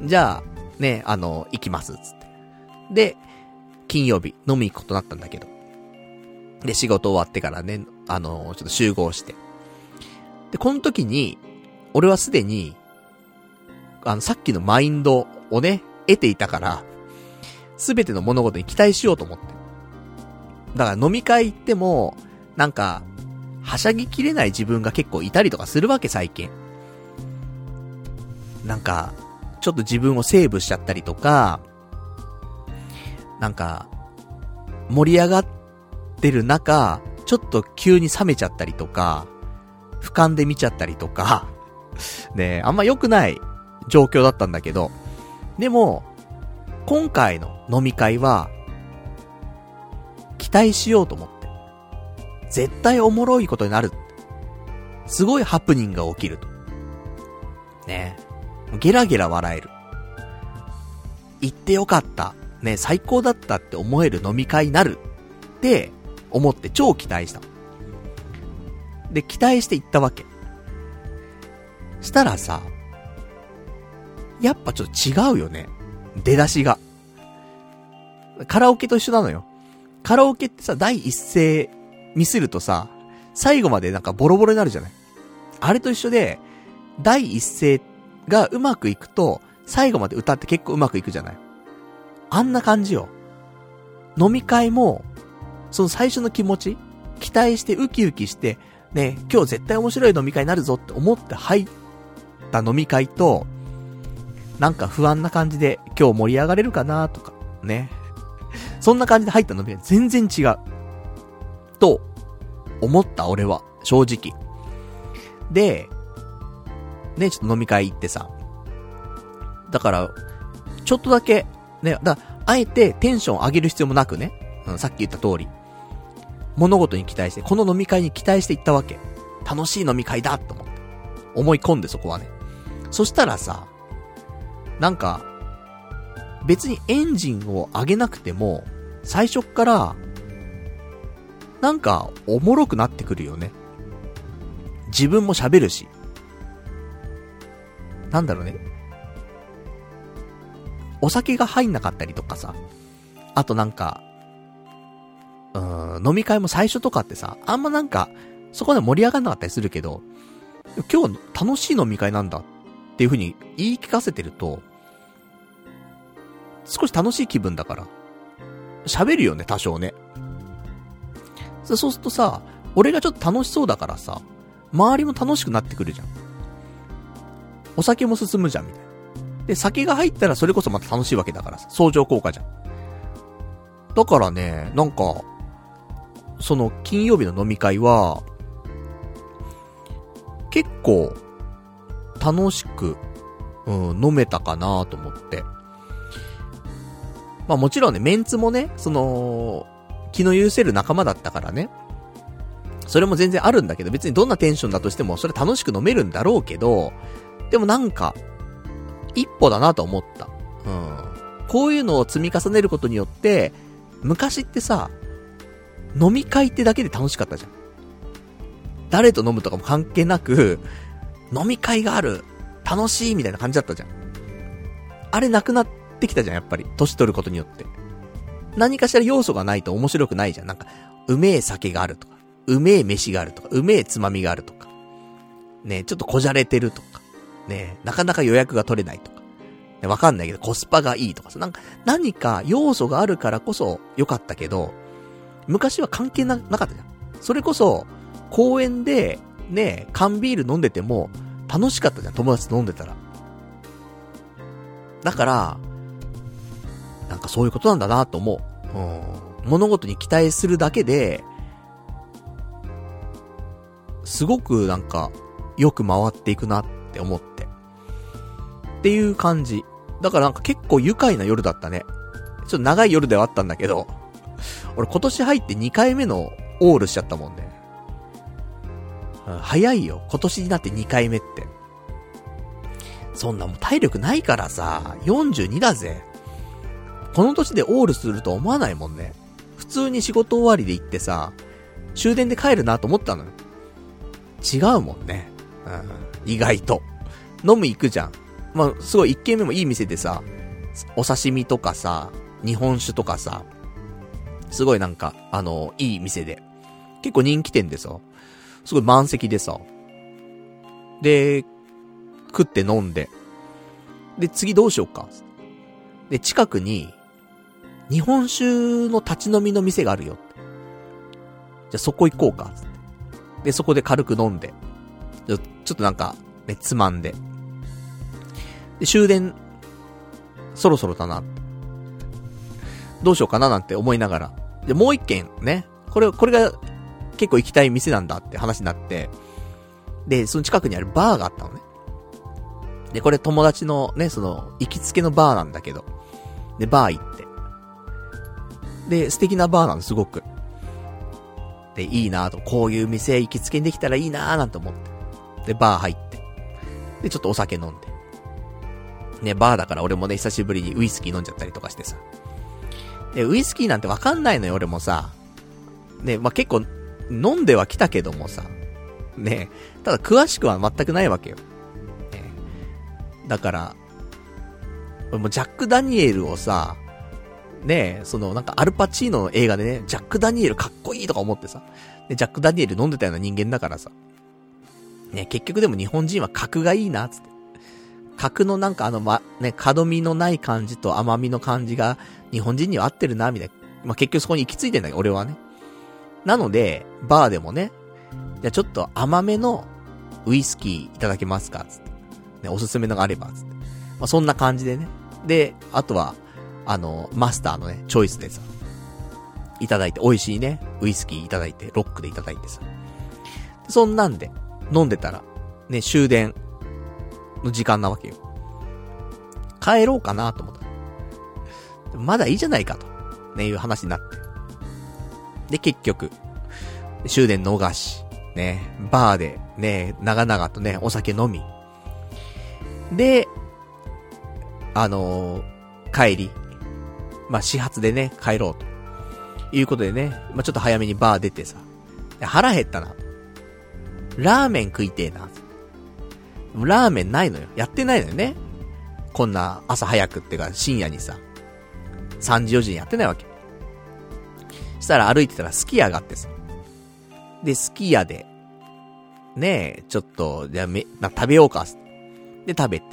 じゃあ、ね、あの、行きます、つって。で、金曜日飲み行くことになったんだけど。で、仕事終わってからね、あの、ちょっと集合して。で、この時に、俺はすでに、あの、さっきのマインドをね、得ていたから、すべての物事に期待しようと思って。だから飲み会行っても、なんか、はしゃぎきれない自分が結構いたりとかするわけ、最近。なんか、ちょっと自分をセーブしちゃったりとか、なんか、盛り上がってる中、ちょっと急に冷めちゃったりとか、俯瞰で見ちゃったりとか、ねあんま良くない状況だったんだけど、でも、今回の飲み会は、期待しようと思って。絶対おもろいことになる。すごいハプニングが起きると。ねゲラゲラ笑える。行ってよかった。ね最高だったって思える飲み会になる。って思って超期待した。で、期待して行ったわけ。したらさ、やっぱちょっと違うよね。出だしが。カラオケと一緒なのよ。カラオケってさ、第一声ミスるとさ、最後までなんかボロボロになるじゃないあれと一緒で、第一声っがうまくいくと、最後まで歌って結構うまくいくじゃないあんな感じよ。飲み会も、その最初の気持ち、期待してウキウキして、ね、今日絶対面白い飲み会になるぞって思って入った飲み会と、なんか不安な感じで今日盛り上がれるかなとか、ね。そんな感じで入った飲み会全然違う。と、思った俺は、正直。で、ね、ちょっと飲み会行ってさ。だから、ちょっとだけ、ね、だあえてテンション上げる必要もなくね、うん、さっき言った通り、物事に期待して、この飲み会に期待して行ったわけ。楽しい飲み会だと思って。思い込んでそこはね。そしたらさ、なんか、別にエンジンを上げなくても、最初っから、なんか、おもろくなってくるよね。自分も喋るし。なんだろうね。お酒が入んなかったりとかさ。あとなんか、うーん、飲み会も最初とかってさ、あんまなんか、そこで盛り上がんなかったりするけど、今日楽しい飲み会なんだってっていう風に言い聞かせてると、少し楽しい気分だから、喋るよね、多少ね。そうするとさ、俺がちょっと楽しそうだからさ、周りも楽しくなってくるじゃん。お酒も進むじゃん、みたいな。で、酒が入ったらそれこそまた楽しいわけだからさ、相乗効果じゃん。だからね、なんか、その金曜日の飲み会は、結構、楽しく、うん、飲めたかなと思って。まあもちろんね、メンツもね、その、気の許せる仲間だったからね。それも全然あるんだけど、別にどんなテンションだとしても、それ楽しく飲めるんだろうけど、でもなんか、一歩だなと思った。うん。こういうのを積み重ねることによって、昔ってさ、飲み会ってだけで楽しかったじゃん。誰と飲むとかも関係なく、飲み会がある、楽しいみたいな感じだったじゃん。あれなくなってきたじゃん、やっぱり。年取ることによって。何かしら要素がないと面白くないじゃん。なんか、うめえ酒があるとか、うめえ飯があるとか、うめえつまみがあるとか。ねちょっとこじゃれてるとか。ねなかなか予約が取れないとか。ね、わかんないけどコスパがいいとかさ。なんか、何か要素があるからこそ良かったけど、昔は関係な、なかったじゃん。それこそ、公園で、ね、缶ビール飲んでても、楽しかったじゃん、友達と飲んでたら。だから、なんかそういうことなんだなと思う。うん。物事に期待するだけで、すごくなんか、よく回っていくなって思って。っていう感じ。だからなんか結構愉快な夜だったね。ちょっと長い夜ではあったんだけど、俺今年入って2回目のオールしちゃったもんね。うん早いよ。今年になって2回目って。そんなもう体力ないからさ、42だぜ。この年でオールすると思わないもんね。普通に仕事終わりで行ってさ、終電で帰るなと思ったのよ。違うもんね。うん。意外と。飲む行くじゃん。まあ、すごい一軒目もいい店でさ、お刺身とかさ、日本酒とかさ、すごいなんか、あの、いい店で。結構人気店でさ、すごい満席でさ。で、食って飲んで。で、次どうしようか。で、近くに、日本酒の立ち飲みの店があるよ。じゃそこ行こうか。で、そこで軽く飲んで。ちょっとなんか、ね、つまんで。で、終電、そろそろだな。どうしようかななんて思いながら。で、もう一軒ね。これ、これが結構行きたい店なんだって話になって、で、その近くにあるバーがあったのね。で、これ友達のね、その、行きつけのバーなんだけど、で、バー行って。で、素敵なバーなの、すごく。で、いいなと、こういう店行きつけにできたらいいなーなんて思って。で、バー入って。で、ちょっとお酒飲んで。ね、バーだから俺もね、久しぶりにウイスキー飲んじゃったりとかしてさ。で、ウイスキーなんてわかんないのよ、俺もさ。ね、まあ、結構、飲んでは来たけどもさ。ねただ詳しくは全くないわけよ。ねだから、俺もジャック・ダニエルをさ、ねそのなんかアルパチーノの映画でね、ジャック・ダニエルかっこいいとか思ってさ、で、ジャック・ダニエル飲んでたような人間だからさ、ね結局でも日本人は格がいいな、つって。格のなんかあのま、ね、角みのない感じと甘みの感じが日本人には合ってるな、みたいな。まあ、結局そこに行き着いてんだよ、俺はね。なので、バーでもね、じゃあちょっと甘めのウイスキーいただけますかつって。ね、おすすめのがあれば、つって。まあ、そんな感じでね。で、あとは、あの、マスターのね、チョイスでさ、いただいて、美味しいね、ウイスキーいただいて、ロックでいただいてさ。そんなんで、飲んでたら、ね、終電の時間なわけよ。帰ろうかなと思った。まだいいじゃないかと、ね、いう話になって。で、結局、終電逃し、ね、バーで、ね、長々とね、お酒飲み。で、あのー、帰り、まあ、始発でね、帰ろうと。いうことでね、まあ、ちょっと早めにバー出てさ、腹減ったな。ラーメン食いてえな。ラーメンないのよ。やってないのよね。こんな朝早くってか深夜にさ、3時4時にやってないわけ。したら歩いてたらすき家があってさ。で、すき家で、ねえ、ちょっと、じゃめ、な、食べようか。で、食べて。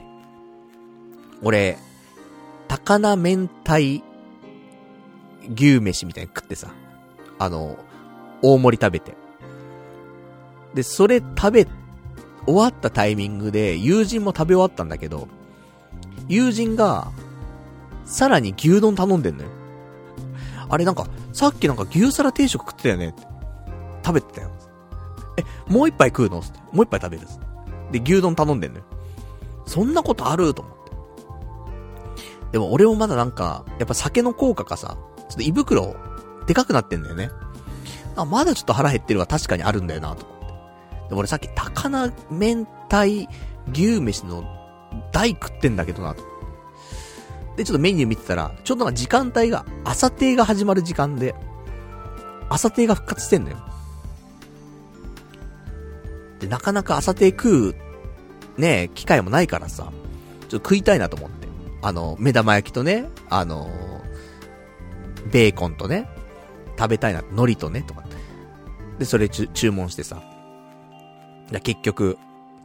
俺、高菜明太牛飯みたいに食ってさ、あの、大盛り食べて。で、それ食べ、終わったタイミングで、友人も食べ終わったんだけど、友人が、さらに牛丼頼んでんのよ。あれなんか、さっきなんか牛皿定食食ってたよね食べてたよ。え、もう一杯食うの？って。もう一杯食べるで、牛丼頼んでんのよ。そんなことあると思って。でも俺もまだなんか、やっぱ酒の効果かさ、ちょっと胃袋、でかくなってんだよね。あ、まだちょっと腹減ってるは確かにあるんだよな、と。でも俺さっき高菜明太牛飯の大食ってんだけどな、と。で、ちょっとメニュー見てたら、ちょうどなんか時間帯が、朝定が始まる時間で、朝定が復活してんのよ。で、なかなか朝定食う、ね機会もないからさ、ちょっと食いたいなと思って。あの、目玉焼きとね、あのベーコンとね、食べたいな、海苔とね、とか。で、それ注文してさ。結局、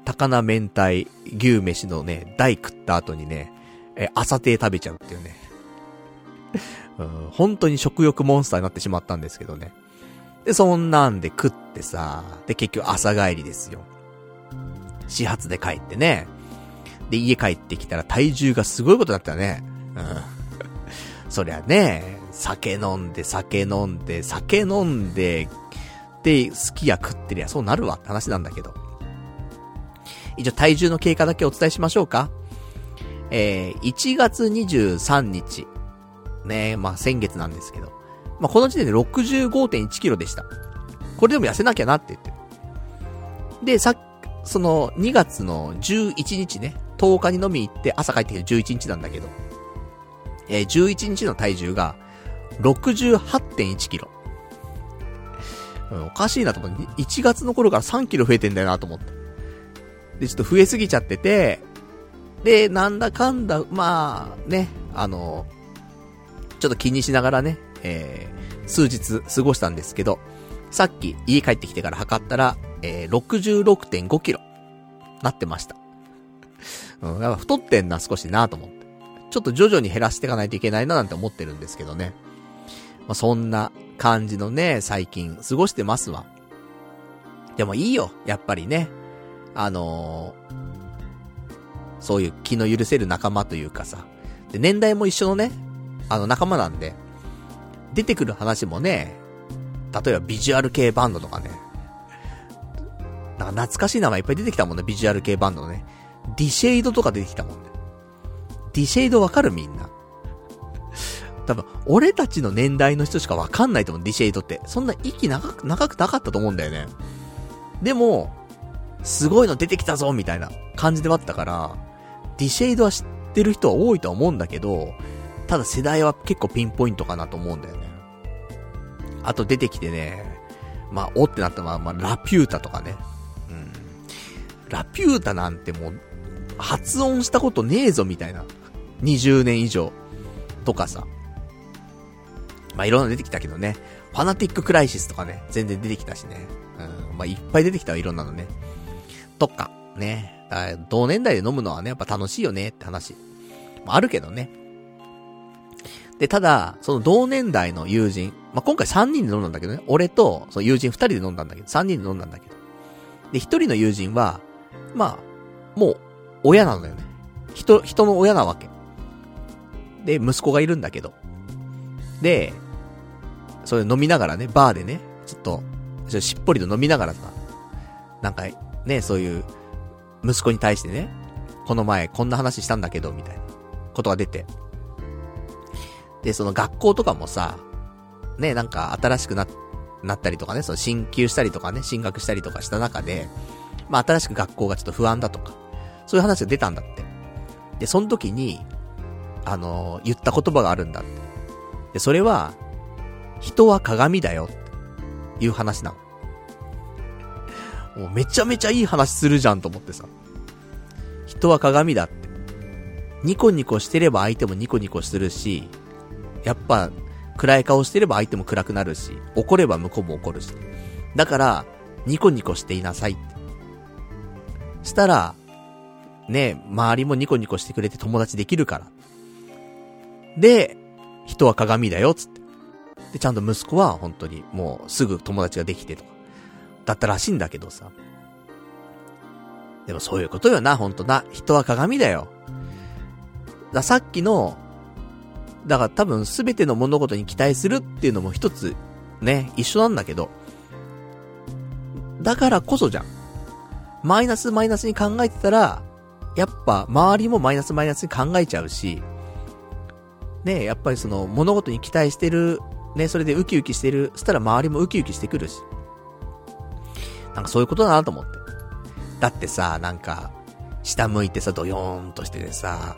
高菜明太牛飯のね、大食った後にね、え、朝定食べちゃうっていうね。うん、本当に食欲モンスターになってしまったんですけどね。で、そんなんで食ってさ、で、結局朝帰りですよ。始発で帰ってね。で、家帰ってきたら体重がすごいことだったね。うん。そりゃね、酒飲んで、酒飲んで、酒飲んで、で、好きや食ってりゃそうなるわって話なんだけど。一応体重の経過だけお伝えしましょうか。えー、1月23日。ねまあ先月なんですけど。まあこの時点で65.1キロでした。これでも痩せなきゃなって言ってる。で、さその2月の11日ね、10日に飲み行って朝帰ってきて11日なんだけど、えー、11日の体重が68.1キロ。おかしいなと思って、1月の頃から3キロ増えてんだよなと思って。で、ちょっと増えすぎちゃってて、で、なんだかんだ、まあ、ね、あの、ちょっと気にしながらね、えー、数日過ごしたんですけど、さっき家帰ってきてから測ったら、えー、66.5キロ、なってました。うん、やっぱ太ってんな、少しなと思って。ちょっと徐々に減らしていかないといけないななんて思ってるんですけどね。まあ、そんな感じのね、最近過ごしてますわ。でもいいよ、やっぱりね。あのー、そういう気の許せる仲間というかさ。で、年代も一緒のね、あの仲間なんで、出てくる話もね、例えばビジュアル系バンドとかね。なんか懐かしい名前いっぱい出てきたもんね、ビジュアル系バンドのね。 D-SHADE とか出てきたもんね。 D-SHADE わかるみんな。多分、俺たちの年代の人しかわかんないと思う、 D-SHADE って。そんな息長く、長くなかったと思うんだよね。でも、すごいの出てきたぞみたいな感じではあったから、 D-SHADE は知ってる人は多いとは思うんだけど、ただ世代は結構ピンポイントかなと思うんだよね。あと出てきてね、まあ、おってなったのは、まあ、ラピュータとかね。うん。ラピュータなんてもう、発音したことねえぞみたいな。20年以上。とかさ。まあ、いろんな出てきたけどね。ファナティッククライシスとかね、全然出てきたしね。うん、まあ、いっぱい出てきたわ、いろんなのね。とか、ね。同年代で飲むのはね、やっぱ楽しいよねって話。まあ、あるけどね。で、ただ、その同年代の友人、まあ、今回3人で飲んだんだけどね。俺と、その友人2人で飲んだんだけど、3人で飲んだんだけど。で、1人の友人は、まあ、もう、親なのよね。人、人の親なわけ。で、息子がいるんだけど。で、それ飲みながらね、バーでね、ちょっと、っしっぽりと飲みながらさ、なんか、ね、そういう、息子に対してね、この前こんな話したんだけど、みたいな、ことが出て。で、その学校とかもさ、ね、なんか新しくな、なったりとかね、その進級したりとかね、進学したりとかした中で、まあ新しく学校がちょっと不安だとか、そういう話が出たんだって。で、その時に、あのー、言った言葉があるんだって。で、それは、人は鏡だよ、っていう話なの。もうめちゃめちゃいい話するじゃんと思ってさ。人は鏡だって。ニコニコしてれば相手もニコニコするし、やっぱ、暗い顔してれば相手も暗くなるし、怒れば向こうも怒るし。だから、ニコニコしていなさいって。したら、ね、周りもニコニコしてくれて友達できるから。で、人は鏡だよ、つって。で、ちゃんと息子は本当にもうすぐ友達ができてとか、だったらしいんだけどさ。でもそういうことよな、ほんとな。人は鏡だよ。ださっきの、だから多分すべての物事に期待するっていうのも一つ、ね、一緒なんだけど。だからこそじゃん。マイナスマイナスに考えてたら、やっぱ周りもマイナスマイナスに考えちゃうし、ねやっぱりその物事に期待してる、ね、それでウキウキしてる、したら周りもウキウキしてくるし。なんかそういうことだなと思って。だってさ、なんか、下向いてさ、ドヨーンとしててさ、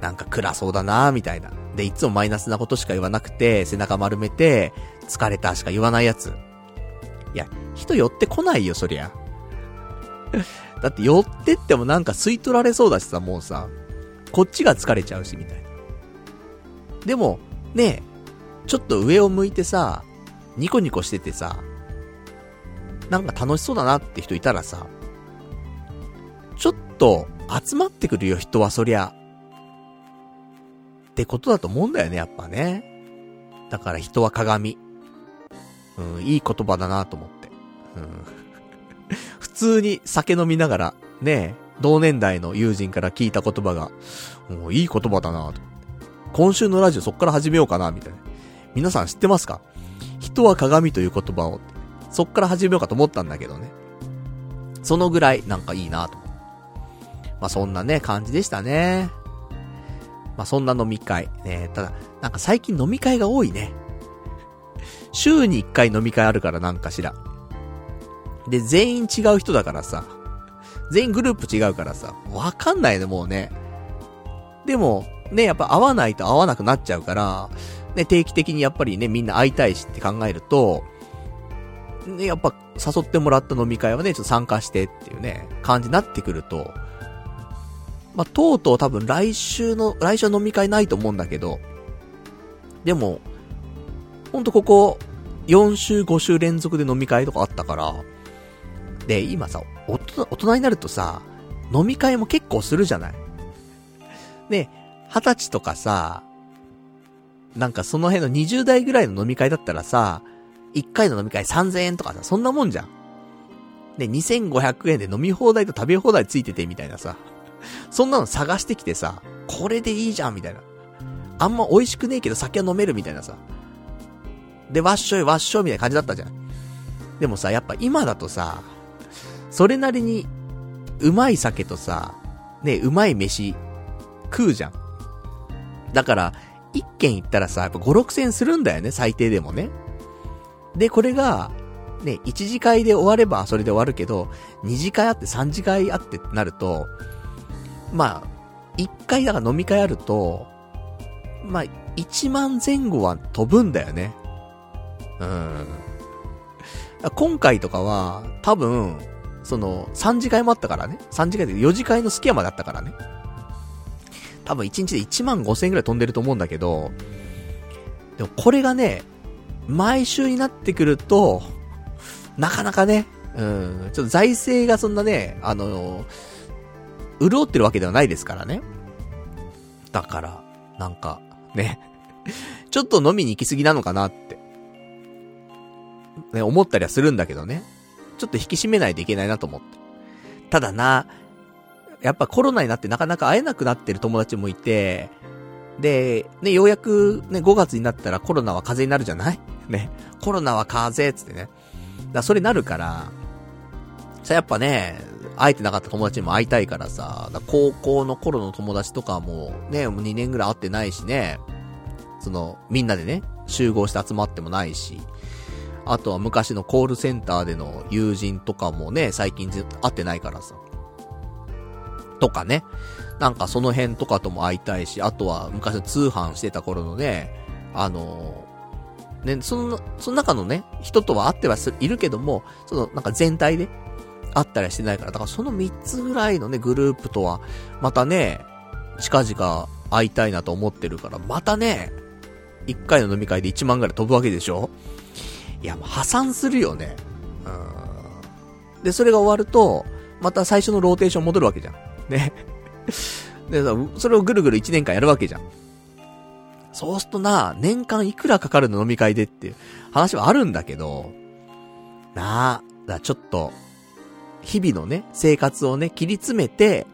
なんか暗そうだなみたいな。で、いつもマイナスなことしか言わなくて、背中丸めて、疲れたしか言わないやつ。いや、人寄ってこないよ、そりゃ。だって寄ってってもなんか吸い取られそうだしさ、もうさ、こっちが疲れちゃうし、みたいな。でも、ねちょっと上を向いてさ、ニコニコしててさ、なんか楽しそうだなって人いたらさ、ちょっと集まってくるよ、人はそりゃ。ってことだと思うんだよね、やっぱね。だから人は鏡。うん、いい言葉だなと思って。うん。普通に酒飲みながら、ね同年代の友人から聞いた言葉が、もういい言葉だなと。今週のラジオそっから始めようかな、みたいな。皆さん知ってますか？人は鏡という言葉を、そっから始めようかと思ったんだけどね。そのぐらいなんかいいなと。まあそんなね、感じでしたね。まあそんな飲み会。ね、ただ、なんか最近飲み会が多いね。週に一回飲み会あるからなんかしら。で、全員違う人だからさ。全員グループ違うからさ。わかんないね、もうね。でも、ね、やっぱ会わないと会わなくなっちゃうから、ね、定期的にやっぱりね、みんな会いたいしって考えると、ね、やっぱ誘ってもらった飲み会はね、ちょっと参加してっていうね、感じになってくると、まあ、とうとう多分来週の、来週飲み会ないと思うんだけど、でも、ほんとここ、4週5週連続で飲み会とかあったから、で、今さ、大人になるとさ、飲み会も結構するじゃない。ね、二十歳とかさ、なんかその辺の20代ぐらいの飲み会だったらさ、1回の飲み会3000円とかさ、そんなもんじゃん。ね、2500円で飲み放題と食べ放題ついててみたいなさ。そんなの探してきてさ、これでいいじゃんみたいな。あんま美味しくねえけど酒は飲めるみたいなさ。で、わっしょいわっしょいみたいな感じだったじゃん。でもさ、やっぱ今だとさ、それなりに、うまい酒とさ、ね、うまい飯、食うじゃん。だから、一軒行ったらさ、やっぱ5、6000するんだよね、最低でもね。で、これが、ね、1次会で終わればそれで終わるけど、2次会あって3次会あってってなると、まあ、1回だから飲み会あると、まあ、1万前後は飛ぶんだよね。うん。今回とかは、多分、その、3次会もあったからね。3次会で4次会のスキヤまであったからね。多分1日で1万5千円くらい飛んでると思うんだけど、でもこれがね、毎週になってくると、なかなかね、うん、ちょっと財政がそんなね、あの、潤ってるわけではないですからね。だから、なんか、ね、ちょっと飲みに行き過ぎなのかなって、ね、思ったりはするんだけどね。ちょっと引き締めないといけないなと思って。ただな、やっぱコロナになってなかなか会えなくなってる友達もいて、で、ね、ようやくね、5月になったらコロナは風邪になるじゃない？ね。コロナは風邪つってね。だそれなるから、さ、やっぱね、会えてなかった友達にも会いたいからさ、高校の頃の友達とかもね、もう2年ぐらい会ってないしね、その、みんなでね、集合して集まってもないし、あとは昔のコールセンターでの友人とかもね、最近ず会ってないからさ。とかね。なんかその辺とかとも会いたいし、あとは昔の通販してた頃のね、あのー、ね、その、その中のね、人とは会ってはいるけども、その、なんか全体で会ったりしてないから、だからその3つぐらいのね、グループとは、またね、近々会いたいなと思ってるから、またね、1回の飲み会で1万ぐらい飛ぶわけでしょ？いや、もう破産するよね。うん。で、それが終わると、また最初のローテーション戻るわけじゃん。ね。でさ、それをぐるぐる1年間やるわけじゃん。そうするとな、年間いくらかかるの飲み会でっていう話はあるんだけど、なあ、だちょっと、日々のね、生活をね、切り詰めて、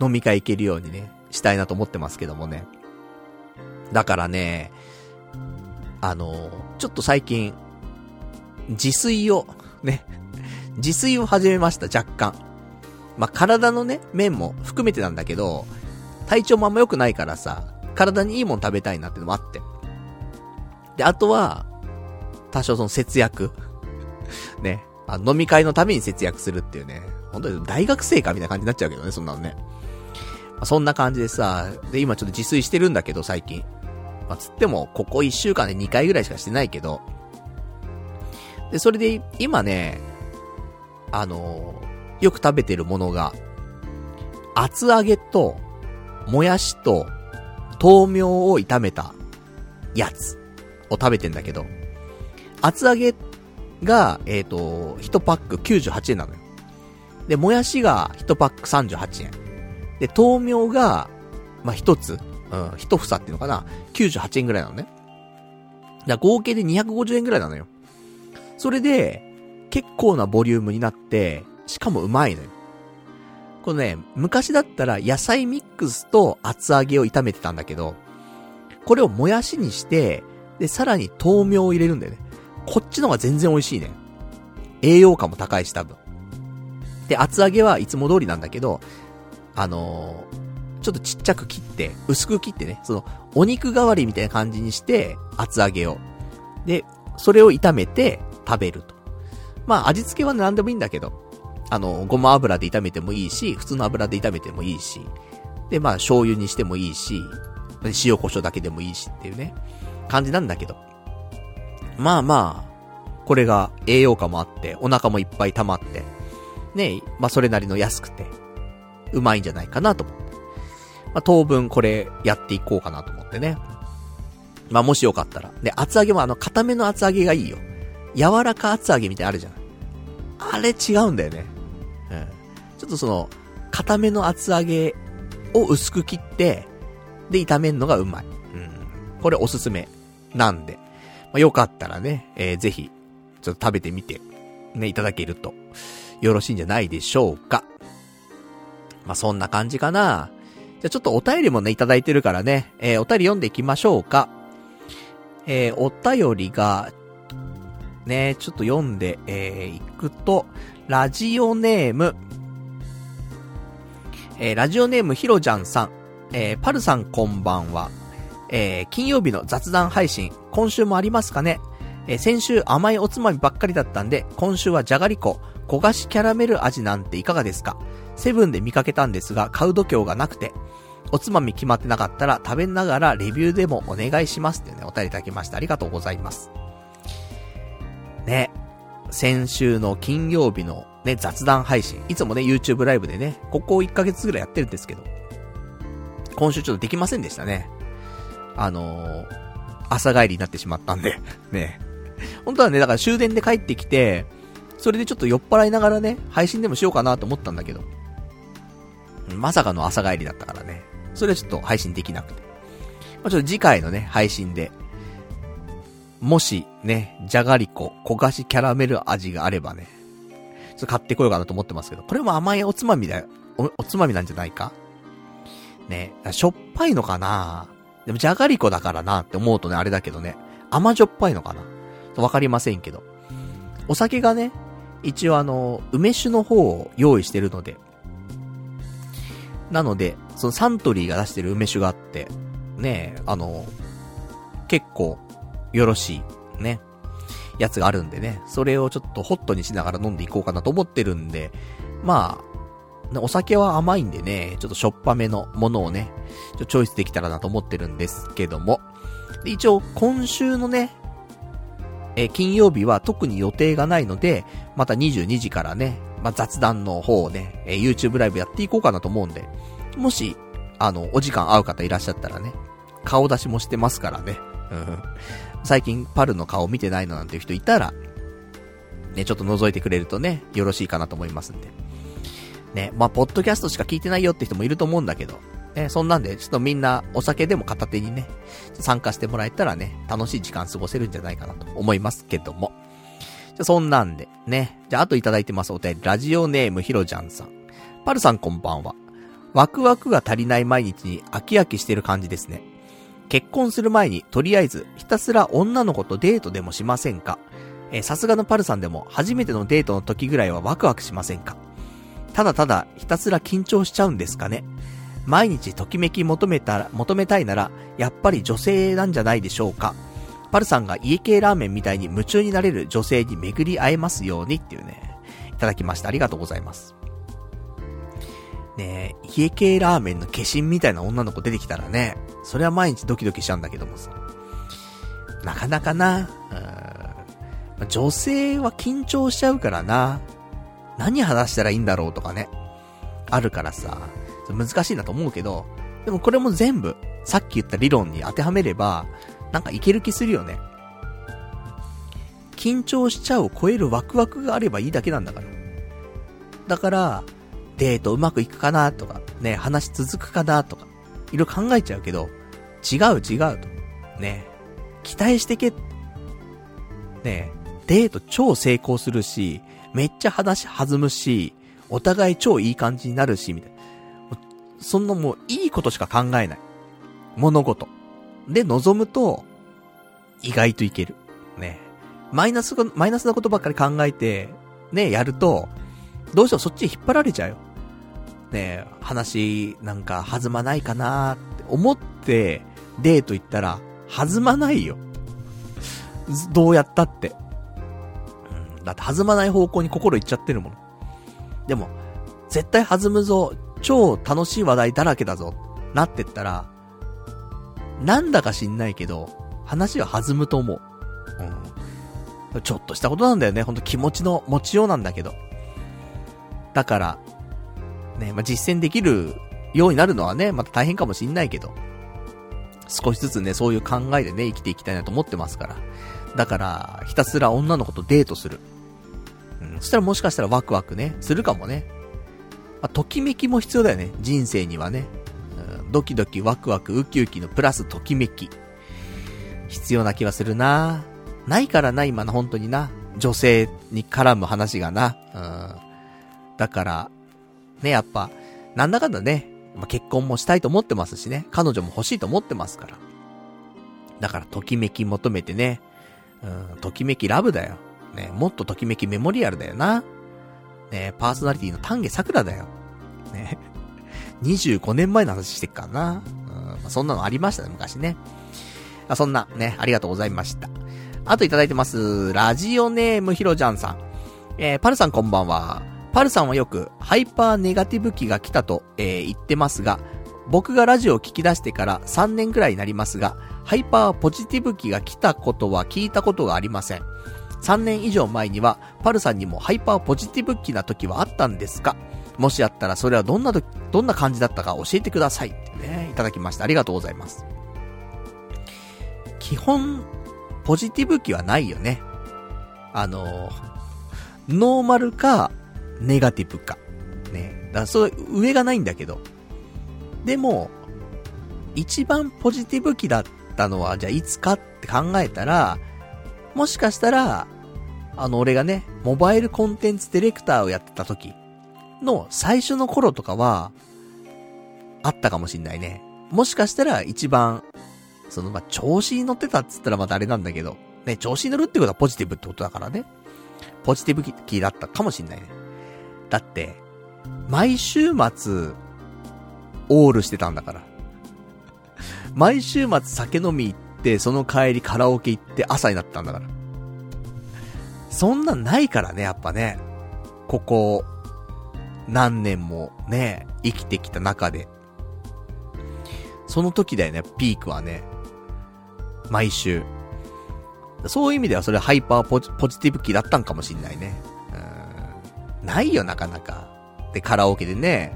飲み会行けるようにね、したいなと思ってますけどもね。だからね、あの、ちょっと最近、自炊を、ね、自炊を始めました、若干。まあ、体のね、面も含めてなんだけど、体調もあんま良くないからさ、体にいいもん食べたいなってのもあって。で、あとは、多少その節約。ね。あ飲み会のために節約するっていうね。本当に大学生かみたいな感じになっちゃうけどね、そんなのね。まあ、そんな感じでさ、で、今ちょっと自炊してるんだけど、最近。まあ、つっても、ここ1週間で2回ぐらいしかしてないけど。で、それで、今ね、あの、よく食べてるものが、厚揚げと、もやしと、豆苗を炒めたやつを食べてんだけど、厚揚げが、えっ、ー、と、1パック98円なのよ。で、もやしが1パック38円。で、豆苗が、まあ、1つ、うん、1房っていうのかな、98円ぐらいなのね。だ合計で250円ぐらいなのよ。それで、結構なボリュームになって、しかもうまいのよ。このね、昔だったら野菜ミックスと厚揚げを炒めてたんだけど、これをもやしにして、で、さらに豆苗を入れるんだよね。こっちの方が全然美味しいね。栄養価も高いし、多分。で、厚揚げはいつも通りなんだけど、あのー、ちょっとちっちゃく切って、薄く切ってね、その、お肉代わりみたいな感じにして、厚揚げを。で、それを炒めて食べると。まあ、味付けは何でもいいんだけど、あの、ごま油で炒めてもいいし、普通の油で炒めてもいいし、で、まあ、醤油にしてもいいし、塩胡椒だけでもいいしっていうね、感じなんだけど。まあまあ、これが栄養価もあって、お腹もいっぱい溜まって、ね、まあそれなりの安くて、うまいんじゃないかなと思って。まあ当分これやっていこうかなと思ってね。まあもしよかったら。で、厚揚げもあの、固めの厚揚げがいいよ。柔らか厚揚げみたいなあるじゃん。あれ違うんだよね。うん。ちょっとその、固めの厚揚げを薄く切って、で、炒めんのがうまい。うん。これおすすめ。なんで。まあ、よかったらね、えー、ぜひ、ちょっと食べてみて、ね、いただけると、よろしいんじゃないでしょうか。まあ、そんな感じかな。じゃ、ちょっとお便りもね、いただいてるからね、えー、お便り読んでいきましょうか。えー、お便りが、ね、ちょっと読んで、えー、いくと、ラジオネーム、えー、ラジオネームひろちゃんさん、えー、パルさんこんばんは。えー、金曜日の雑談配信、今週もありますかね？えー、先週甘いおつまみばっかりだったんで、今週はじゃがりこ、焦がしキャラメル味なんていかがですか？セブンで見かけたんですが、買う度胸がなくて、おつまみ決まってなかったら食べながらレビューでもお願いしますってね、お便りいただきました。ありがとうございます。ね、先週の金曜日のね、雑談配信。いつもね、YouTube ライブでね、ここ1ヶ月ぐらいやってるんですけど、今週ちょっとできませんでしたね。あのー、朝帰りになってしまったんで ね。本当はね、だから終電で帰ってきて、それでちょっと酔っ払いながらね、配信でもしようかなと思ったんだけど、まさかの朝帰りだったからね。それはちょっと配信できなくて。まあ、ちょっと次回のね、配信で、もし、ね、じゃがりこ、焦がしキャラメル味があればね、っと買ってこようかなと思ってますけど、これも甘いおつまみだよ。お、おつまみなんじゃないか？ね、しょっぱいのかな？でもじゃがりこだからなって思うとね、あれだけどね、甘じょっぱいのかな？わかりませんけど。お酒がね、一応あの、梅酒の方を用意してるので、なので、そのサントリーが出してる梅酒があって、ねあの、結構、よろしい、ね、やつがあるんでね、それをちょっとホットにしながら飲んでいこうかなと思ってるんで、まあ、お酒は甘いんでね、ちょっとしょっぱめのものをね、ちょチョイスできたらなと思ってるんですけども、一応今週のね、え金曜日は特に予定がないので、また22時からね、まあ、雑談の方をね、え YouTube ライブやっていこうかなと思うんで、もし、あの、お時間合う方いらっしゃったらね、顔出しもしてますからね。うん。最近パルの顔見てないのなんていう人いたら、ね、ちょっと覗いてくれるとね、よろしいかなと思いますんで。ね、まあ、ポッドキャストしか聞いてないよって人もいると思うんだけど、ね、そんなんで、ちょっとみんなお酒でも片手にね、参加してもらえたらね、楽しい時間過ごせるんじゃないかなと思いますけども。じゃ、そんなんで、ね。じゃあ、あといただいてますお便り、ラジオネームひろちゃんさん。パルさんこんばんは。ワクワクが足りない毎日に飽き飽きしてる感じですね。結婚する前に、とりあえず、ひたすら女の子とデートでもしませんか？えさすがのパルさんでも、初めてのデートの時ぐらいはワクワクしませんか？ただただ、ひたすら緊張しちゃうんですかね？毎日ときめき求めたら、求めたいなら、やっぱり女性なんじゃないでしょうか？パルさんが家系ラーメンみたいに夢中になれる女性に巡り会えますようにっていうね、いただきました。ありがとうございます。ねえ、家系ラーメンの化身みたいな女の子出てきたらね、それは毎日ドキドキしちゃうんだけどもさ。なかなかな、うん、女性は緊張しちゃうからな。何話したらいいんだろうとかね。あるからさ、難しいなと思うけど、でもこれも全部、さっき言った理論に当てはめれば、なんかいける気するよね。緊張しちゃうを超えるワクワクがあればいいだけなんだから。だから、デートうまくいくかなとか、ね、話続くかなとか、いろいろ考えちゃうけど、違う違うと。ね、期待してけ。ね、デート超成功するし、めっちゃ話弾むし、お互い超いい感じになるし、みたいな。そんなもういいことしか考えない。物事。で、望むと、意外といける。ね。マイナスが、マイナスなことばっかり考えて、ね、やると、どうしてもそっちに引っ張られちゃうよ。ね話、なんか、弾まないかなって思って、デート行ったら、弾まないよ。どうやったって。うん、だって弾まない方向に心いっちゃってるもの。でも、絶対弾むぞ、超楽しい話題だらけだぞ、なってったら、なんだか知んないけど、話は弾むと思う。うん。ちょっとしたことなんだよね。ほんと気持ちの持ちようなんだけど。だから、ね、まあ、実践できるようになるのはね、また大変かもしんないけど。少しずつね、そういう考えでね、生きていきたいなと思ってますから。だから、ひたすら女の子とデートする。うん、そしたらもしかしたらワクワクね、するかもね。まあ、ときめきも必要だよね、人生にはね。うんドキドキワクワクウキウキのプラスときめき。必要な気はするなないからな、今の本当にな。女性に絡む話がな。うん。だから、ね、やっぱ、なんだかんだね、まあ、結婚もしたいと思ってますしね。彼女も欲しいと思ってますから。だから、ときめき求めてね。うん、ときめきラブだよ。ね、もっとときめきメモリアルだよな。ね、パーソナリティの丹下桜だよ。ね。25年前の話してっからな。うん、まあ、そんなのありましたね、昔ね。あそんな、ね、ありがとうございました。あといただいてます。ラジオネームひろちゃんさん。えー、パルさんこんばんは。パルさんはよく、ハイパーネガティブ期が来たと、えー、言ってますが、僕がラジオを聞き出してから3年くらいになりますが、ハイパーポジティブ期が来たことは聞いたことがありません。3年以上前には、パルさんにもハイパーポジティブ期な時はあったんですか？もしあったらそれはどんなど、どんな感じだったか教えてください。ってね、いただきました。ありがとうございます。基本、ポジティブ気はないよね。あの、ノーマルか、ネガティブか。ね。だそう、上がないんだけど。でも、一番ポジティブ気だったのは、じゃあいつかって考えたら、もしかしたら、あの、俺がね、モバイルコンテンツディレクターをやってた時の最初の頃とかは、あったかもしんないね。もしかしたら一番、その、ま調子に乗ってたっつったらまたあれなんだけど、ね、調子に乗るってことはポジティブってことだからね。ポジティブキーだったかもしんないね。だって、毎週末、オールしてたんだから。毎週末酒飲み行って、その帰りカラオケ行って朝になったんだから。そんなんないからね、やっぱね。ここ、何年もね、生きてきた中で。その時だよね、ピークはね。毎週。そういう意味ではそれハイパーポジポジティブ期だったんかもしんないね。ないよ、なかなか。で、カラオケでね、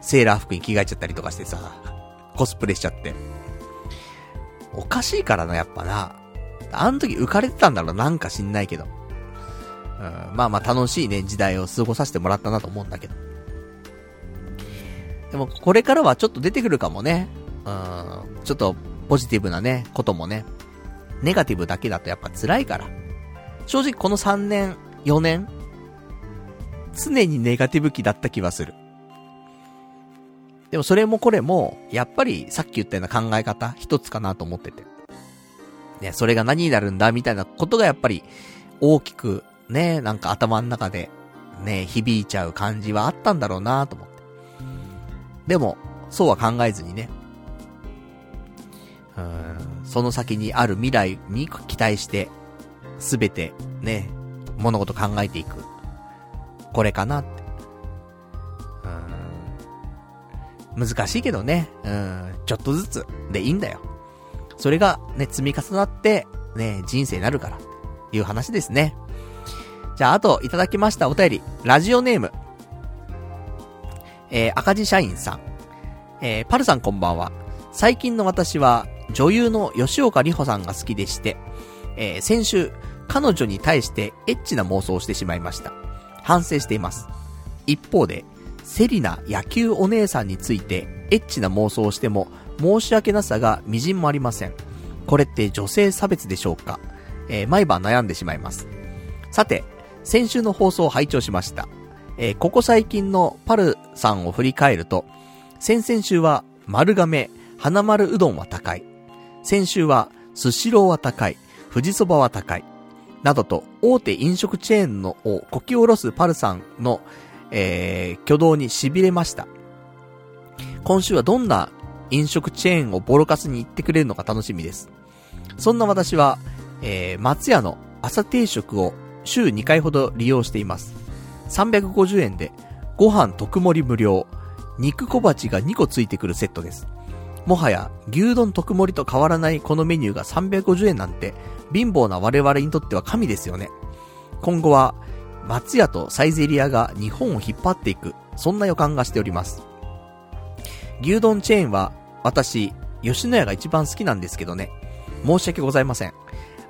セーラー服に着替えちゃったりとかしてさ、コスプレしちゃって。おかしいからな、やっぱな。あの時浮かれてたんだろう、なんか知んないけど。うん、まあまあ楽しいね、時代を過ごさせてもらったなと思うんだけど。でもこれからはちょっと出てくるかもね。うん、ちょっとポジティブなね、こともね。ネガティブだけだとやっぱ辛いから。正直この3年、4年、常にネガティブ期だった気はする。でもそれもこれも、やっぱりさっき言ったような考え方一つかなと思ってて。ね、それが何になるんだみたいなことがやっぱり大きくね、なんか頭の中でね、響いちゃう感じはあったんだろうなと思って。でも、そうは考えずにね。うん、その先にある未来に期待して、すべてね、物事考えていく。これかなって。うん。難しいけどね。うん。ちょっとずつでいいんだよ。それがね、積み重なって、ね、人生になるから。いう話ですね。じゃあ、あと、いただきましたお便り。ラジオネーム。えー、赤字社員さん。えー、パルさんこんばんは。最近の私は、女優の吉岡里帆さんが好きでして、えー、先週、彼女に対してエッチな妄想をしてしまいました。反省しています。一方で、セリナ野球お姉さんについてエッチな妄想をしても申し訳なさが微塵もありません。これって女性差別でしょうか？えー、毎晩悩んでしまいます。さて、先週の放送を拝聴しました。えー、ここ最近のパルさんを振り返ると、先々週は丸亀、花丸うどんは高い。先週はスシローは高い。富士そばは高い。などと大手飲食チェーンのをこき下ろすパルさんの、えー、挙動に痺れました。今週はどんな飲食チェーンをボロカスに言ってくれるのか楽しみです。そんな私は、えー、松屋の朝定食を週2回ほど利用しています。350円で、ご飯特盛無料、肉小鉢が2個ついてくるセットです。もはや、牛丼特盛と変わらないこのメニューが350円なんて、貧乏な我々にとっては神ですよね。今後は、松屋とサイゼリアが日本を引っ張っていく、そんな予感がしております。牛丼チェーンは、私、吉野家が一番好きなんですけどね。申し訳ございません。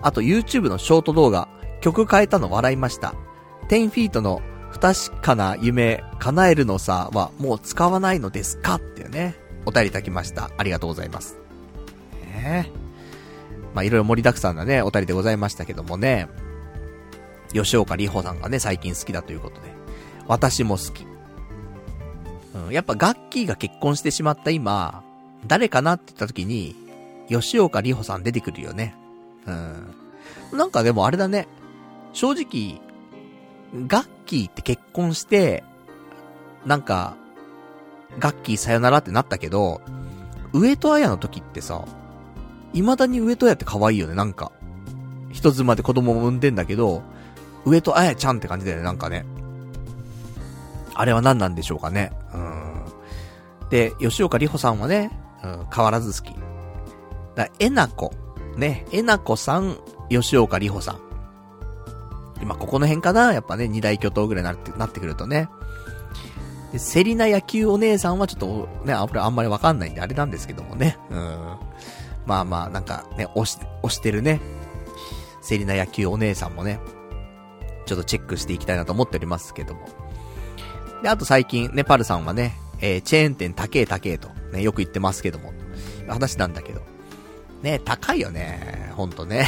あと YouTube のショート動画、曲変えたの笑いました。10フィートの不確かな夢叶えるのさはもう使わないのですか？っていうね、お便りいただきました。ありがとうございます。ねまあいろいろ盛りだくさんなね、お便りでございましたけどもね、吉岡里帆さんがね、最近好きだということで、私も好き。うん、やっぱガッキーが結婚してしまった今、誰かなって言った時に、吉岡里帆さん出てくるよね。うん。なんかでもあれだね。正直、ガッキーって結婚して、なんか、ガッキーさよならってなったけど、上戸彩の時ってさ、未だに上戸彩って可愛いよね、なんか。人妻で子供も産んでんだけど、上戸彩ちゃんって感じだよね、なんかね。あれは何なんでしょうかね。うん。で、吉岡里帆さんはね、うん、変わらず好き。だえなこ。ね、えなこさん、吉岡里帆さん。今、ここの辺かなやっぱね、二大巨頭ぐらいになって、なってくるとね。で、セリナ野球お姉さんはちょっとね、ああんまりわかんないんであれなんですけどもね。うん。まあまあ、なんかね、押し、押してるね。セリナ野球お姉さんもね、ちょっとチェックしていきたいなと思っておりますけども。で、あと最近、ね、パルさんはね、えー、チェーン店高え高えと、ね、よく言ってますけども、話なんだけど。ね、高いよね。ほんとね。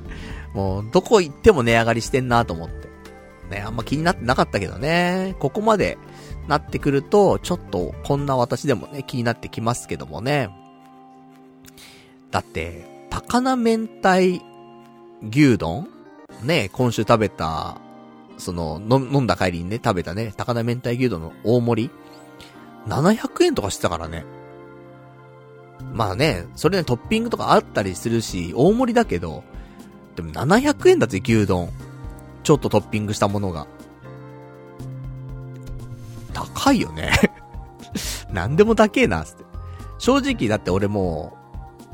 もう、どこ行っても値上がりしてんなと思って。ね、あんま気になってなかったけどね。ここまでなってくると、ちょっと、こんな私でもね、気になってきますけどもね。だって、高菜明太牛丼？ね、今週食べた、その、飲んだ帰りにね、食べたね、高菜明太牛丼の大盛り ?700 円とかしてたからね。まあね、それね、トッピングとかあったりするし、大盛りだけど、でも700円だぜ、牛丼。ちょっとトッピングしたものが。高いよね なんでも高えな、つって。正直だって俺も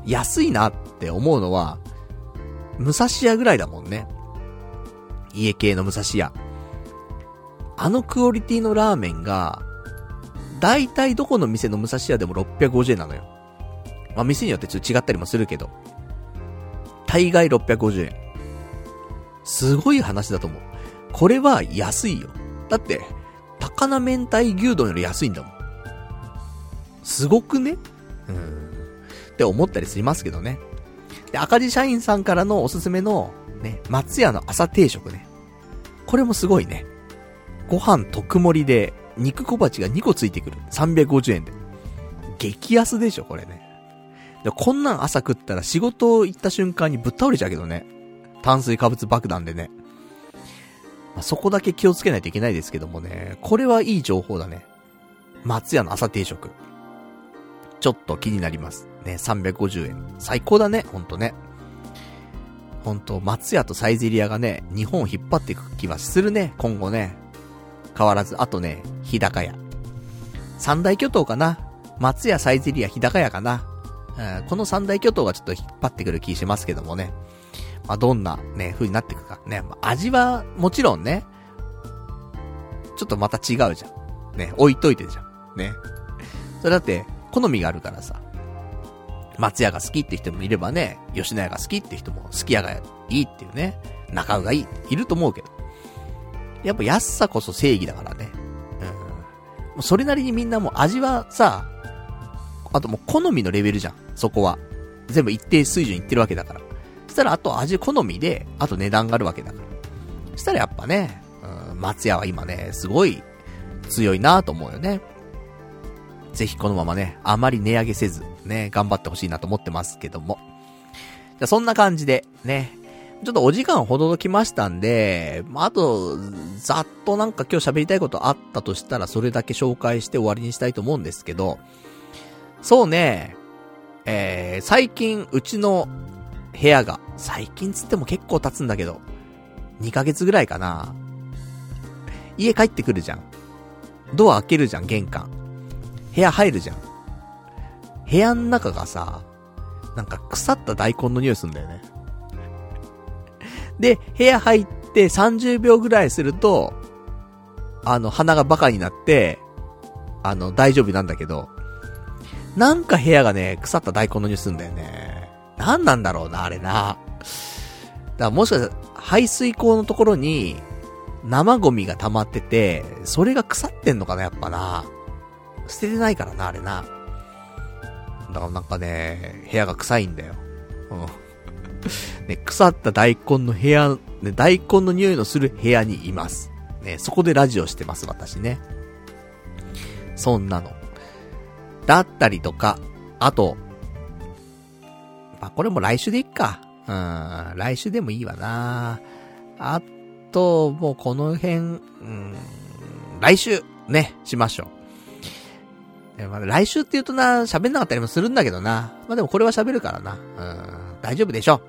う、安いなって思うのは、武蔵屋ぐらいだもんね。家系の武蔵屋。あのクオリティのラーメンが、だいたいどこの店の武蔵屋でも650円なのよ。まあ、店によってちょっと違ったりもするけど。大概650円。すごい話だと思う。これは安いよ。だって、高菜明太牛丼より安いんだもん。すごくね？うん。って思ったりしますけどね。で、赤字社員さんからのおすすめの、ね、松屋の朝定食ね。これもすごいね。ご飯特盛りで、肉小鉢が2個ついてくる。350円で。激安でしょ、これね。で、こんなん朝食ったら仕事行った瞬間にぶっ倒れちゃうけどね。炭水化物爆弾でね。まあ、そこだけ気をつけないといけないですけどもね。これはいい情報だね。松屋の朝定食。ちょっと気になります。ね、350円。最高だね、ほんとね。ほんと、松屋とサイゼリアがね、日本を引っ張っていく気はするね、今後ね。変わらず、あとね、日高屋。三大巨頭かな。松屋、サイゼリア、日高屋かな。うん、この三大巨頭がちょっと引っ張ってくる気しますけどもね。まあ、どんなね、風になっていくか。ね、まあ、味は、もちろんね、ちょっとまた違うじゃん。ね、置いといてじゃん。ね。それだって、好みがあるからさ。松屋が好きって人もいればね、吉野家が好きって人も、好き屋がいいっていうね、中尾がいいっていると思うけど。やっぱ安さこそ正義だからね。うん。もうそれなりにみんなもう味はさ、あともう好みのレベルじゃん。そこは。全部一定水準いってるわけだから。そしたらあと味好みで、あと値段があるわけだから。そしたらやっぱね、うん、松屋は今ね、すごい強いなと思うよね。ぜひこのままね、あまり値上げせず、ね、頑張ってほしいなと思ってますけども。じゃそんな感じで、ね、ちょっとお時間ほどどきましたんで、まあ、あと、ざっとなんか今日喋りたいことあったとしたら、それだけ紹介して終わりにしたいと思うんですけど、そうね、えー、最近、うちの部屋が、最近つっても結構経つんだけど、2ヶ月ぐらいかな。家帰ってくるじゃん。ドア開けるじゃん、玄関。部屋入るじゃん。部屋の中がさ、なんか腐った大根の匂いすんだよね。で、部屋入って30秒ぐらいすると、あの、鼻がバカになって、あの、大丈夫なんだけど、なんか部屋がね、腐った大根の匂いすんだよね。なんなんだろうな、あれな。だからもしかしたら、排水口のところに、生ゴミが溜まってて、それが腐ってんのかな、やっぱな。捨ててないからな、あれな。だからなんかね、部屋が臭いんだよ。うん。ね、腐った大根の部屋、ね、大根の匂いのする部屋にいます。ね、そこでラジオしてます、私ね。そんなの。だったりとか、あと、あ、これも来週でいっか。うん、来週でもいいわな。あと、もうこの辺、うん、来週、ね、しましょう。まあ、来週って言うとな、喋んなかったりもするんだけどな。まあ、でもこれは喋るからな。うん、大丈夫でしょ。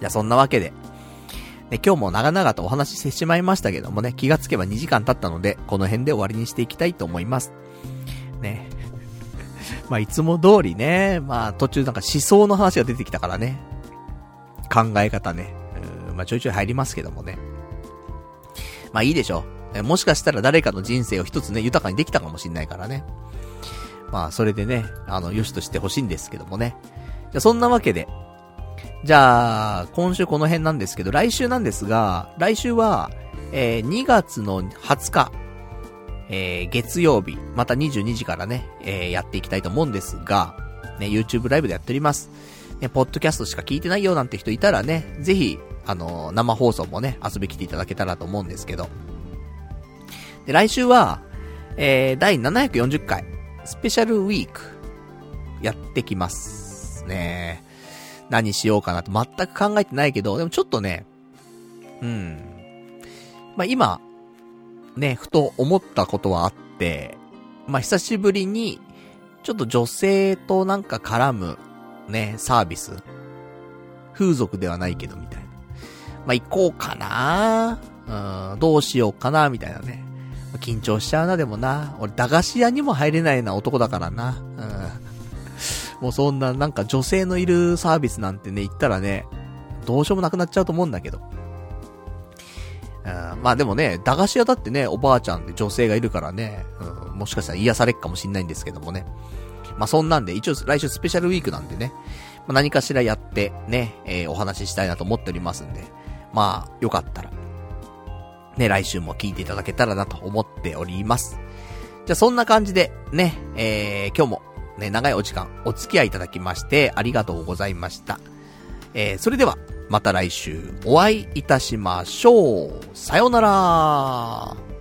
じゃあそんなわけで。ね、今日も長々とお話ししてしまいましたけどもね、気がつけば2時間経ったので、この辺で終わりにしていきたいと思います。ね。まあ、いつも通りね、まあ、途中なんか思想の話が出てきたからね。考え方ね。うん、まあ、ちょいちょい入りますけどもね。まあ、いいでしょう。もしかしたら誰かの人生を一つね、豊かにできたかもしんないからね。まあ、それでね、あの、良しとしてほしいんですけどもね。じゃそんなわけで。じゃあ、今週この辺なんですけど、来週なんですが、来週は、えー、2月の20日、えー、月曜日、また22時からね、えー、やっていきたいと思うんですが、ね、YouTube ライブでやっております。ね、ポッドキャストしか聞いてないよなんて人いたらね、ぜひ、あのー、生放送もね、遊び来ていただけたらと思うんですけど。で、来週は、えー、第740回、スペシャルウィーク、やってきますね。何しようかなと全く考えてないけど、でもちょっとね、うん。まあ、今、ね、ふと思ったことはあって、まあ、久しぶりに、ちょっと女性となんか絡む、ね、サービス。風俗ではないけど、みたいな。まあ、行こうかなうん、どうしようかなみたいなね。緊張しちゃうな、でもな。俺、駄菓子屋にも入れないな男だからな。うん。もうそんな、なんか女性のいるサービスなんてね、行ったらね、どうしようもなくなっちゃうと思うんだけど。うん、まあでもね、駄菓子屋だってね、おばあちゃんで女性がいるからね、うん、もしかしたら癒されっかもしんないんですけどもね。まあそんなんで、一応来週スペシャルウィークなんでね、まあ、何かしらやってね、えー、お話ししたいなと思っておりますんで、まあよかったら、ね、来週も聞いていただけたらなと思っております。じゃあそんな感じで、ね、えー、今日もね、長いお時間お付き合いいただきましてありがとうございました。えー、それでは、また来週お会いいたしましょう。さようなら。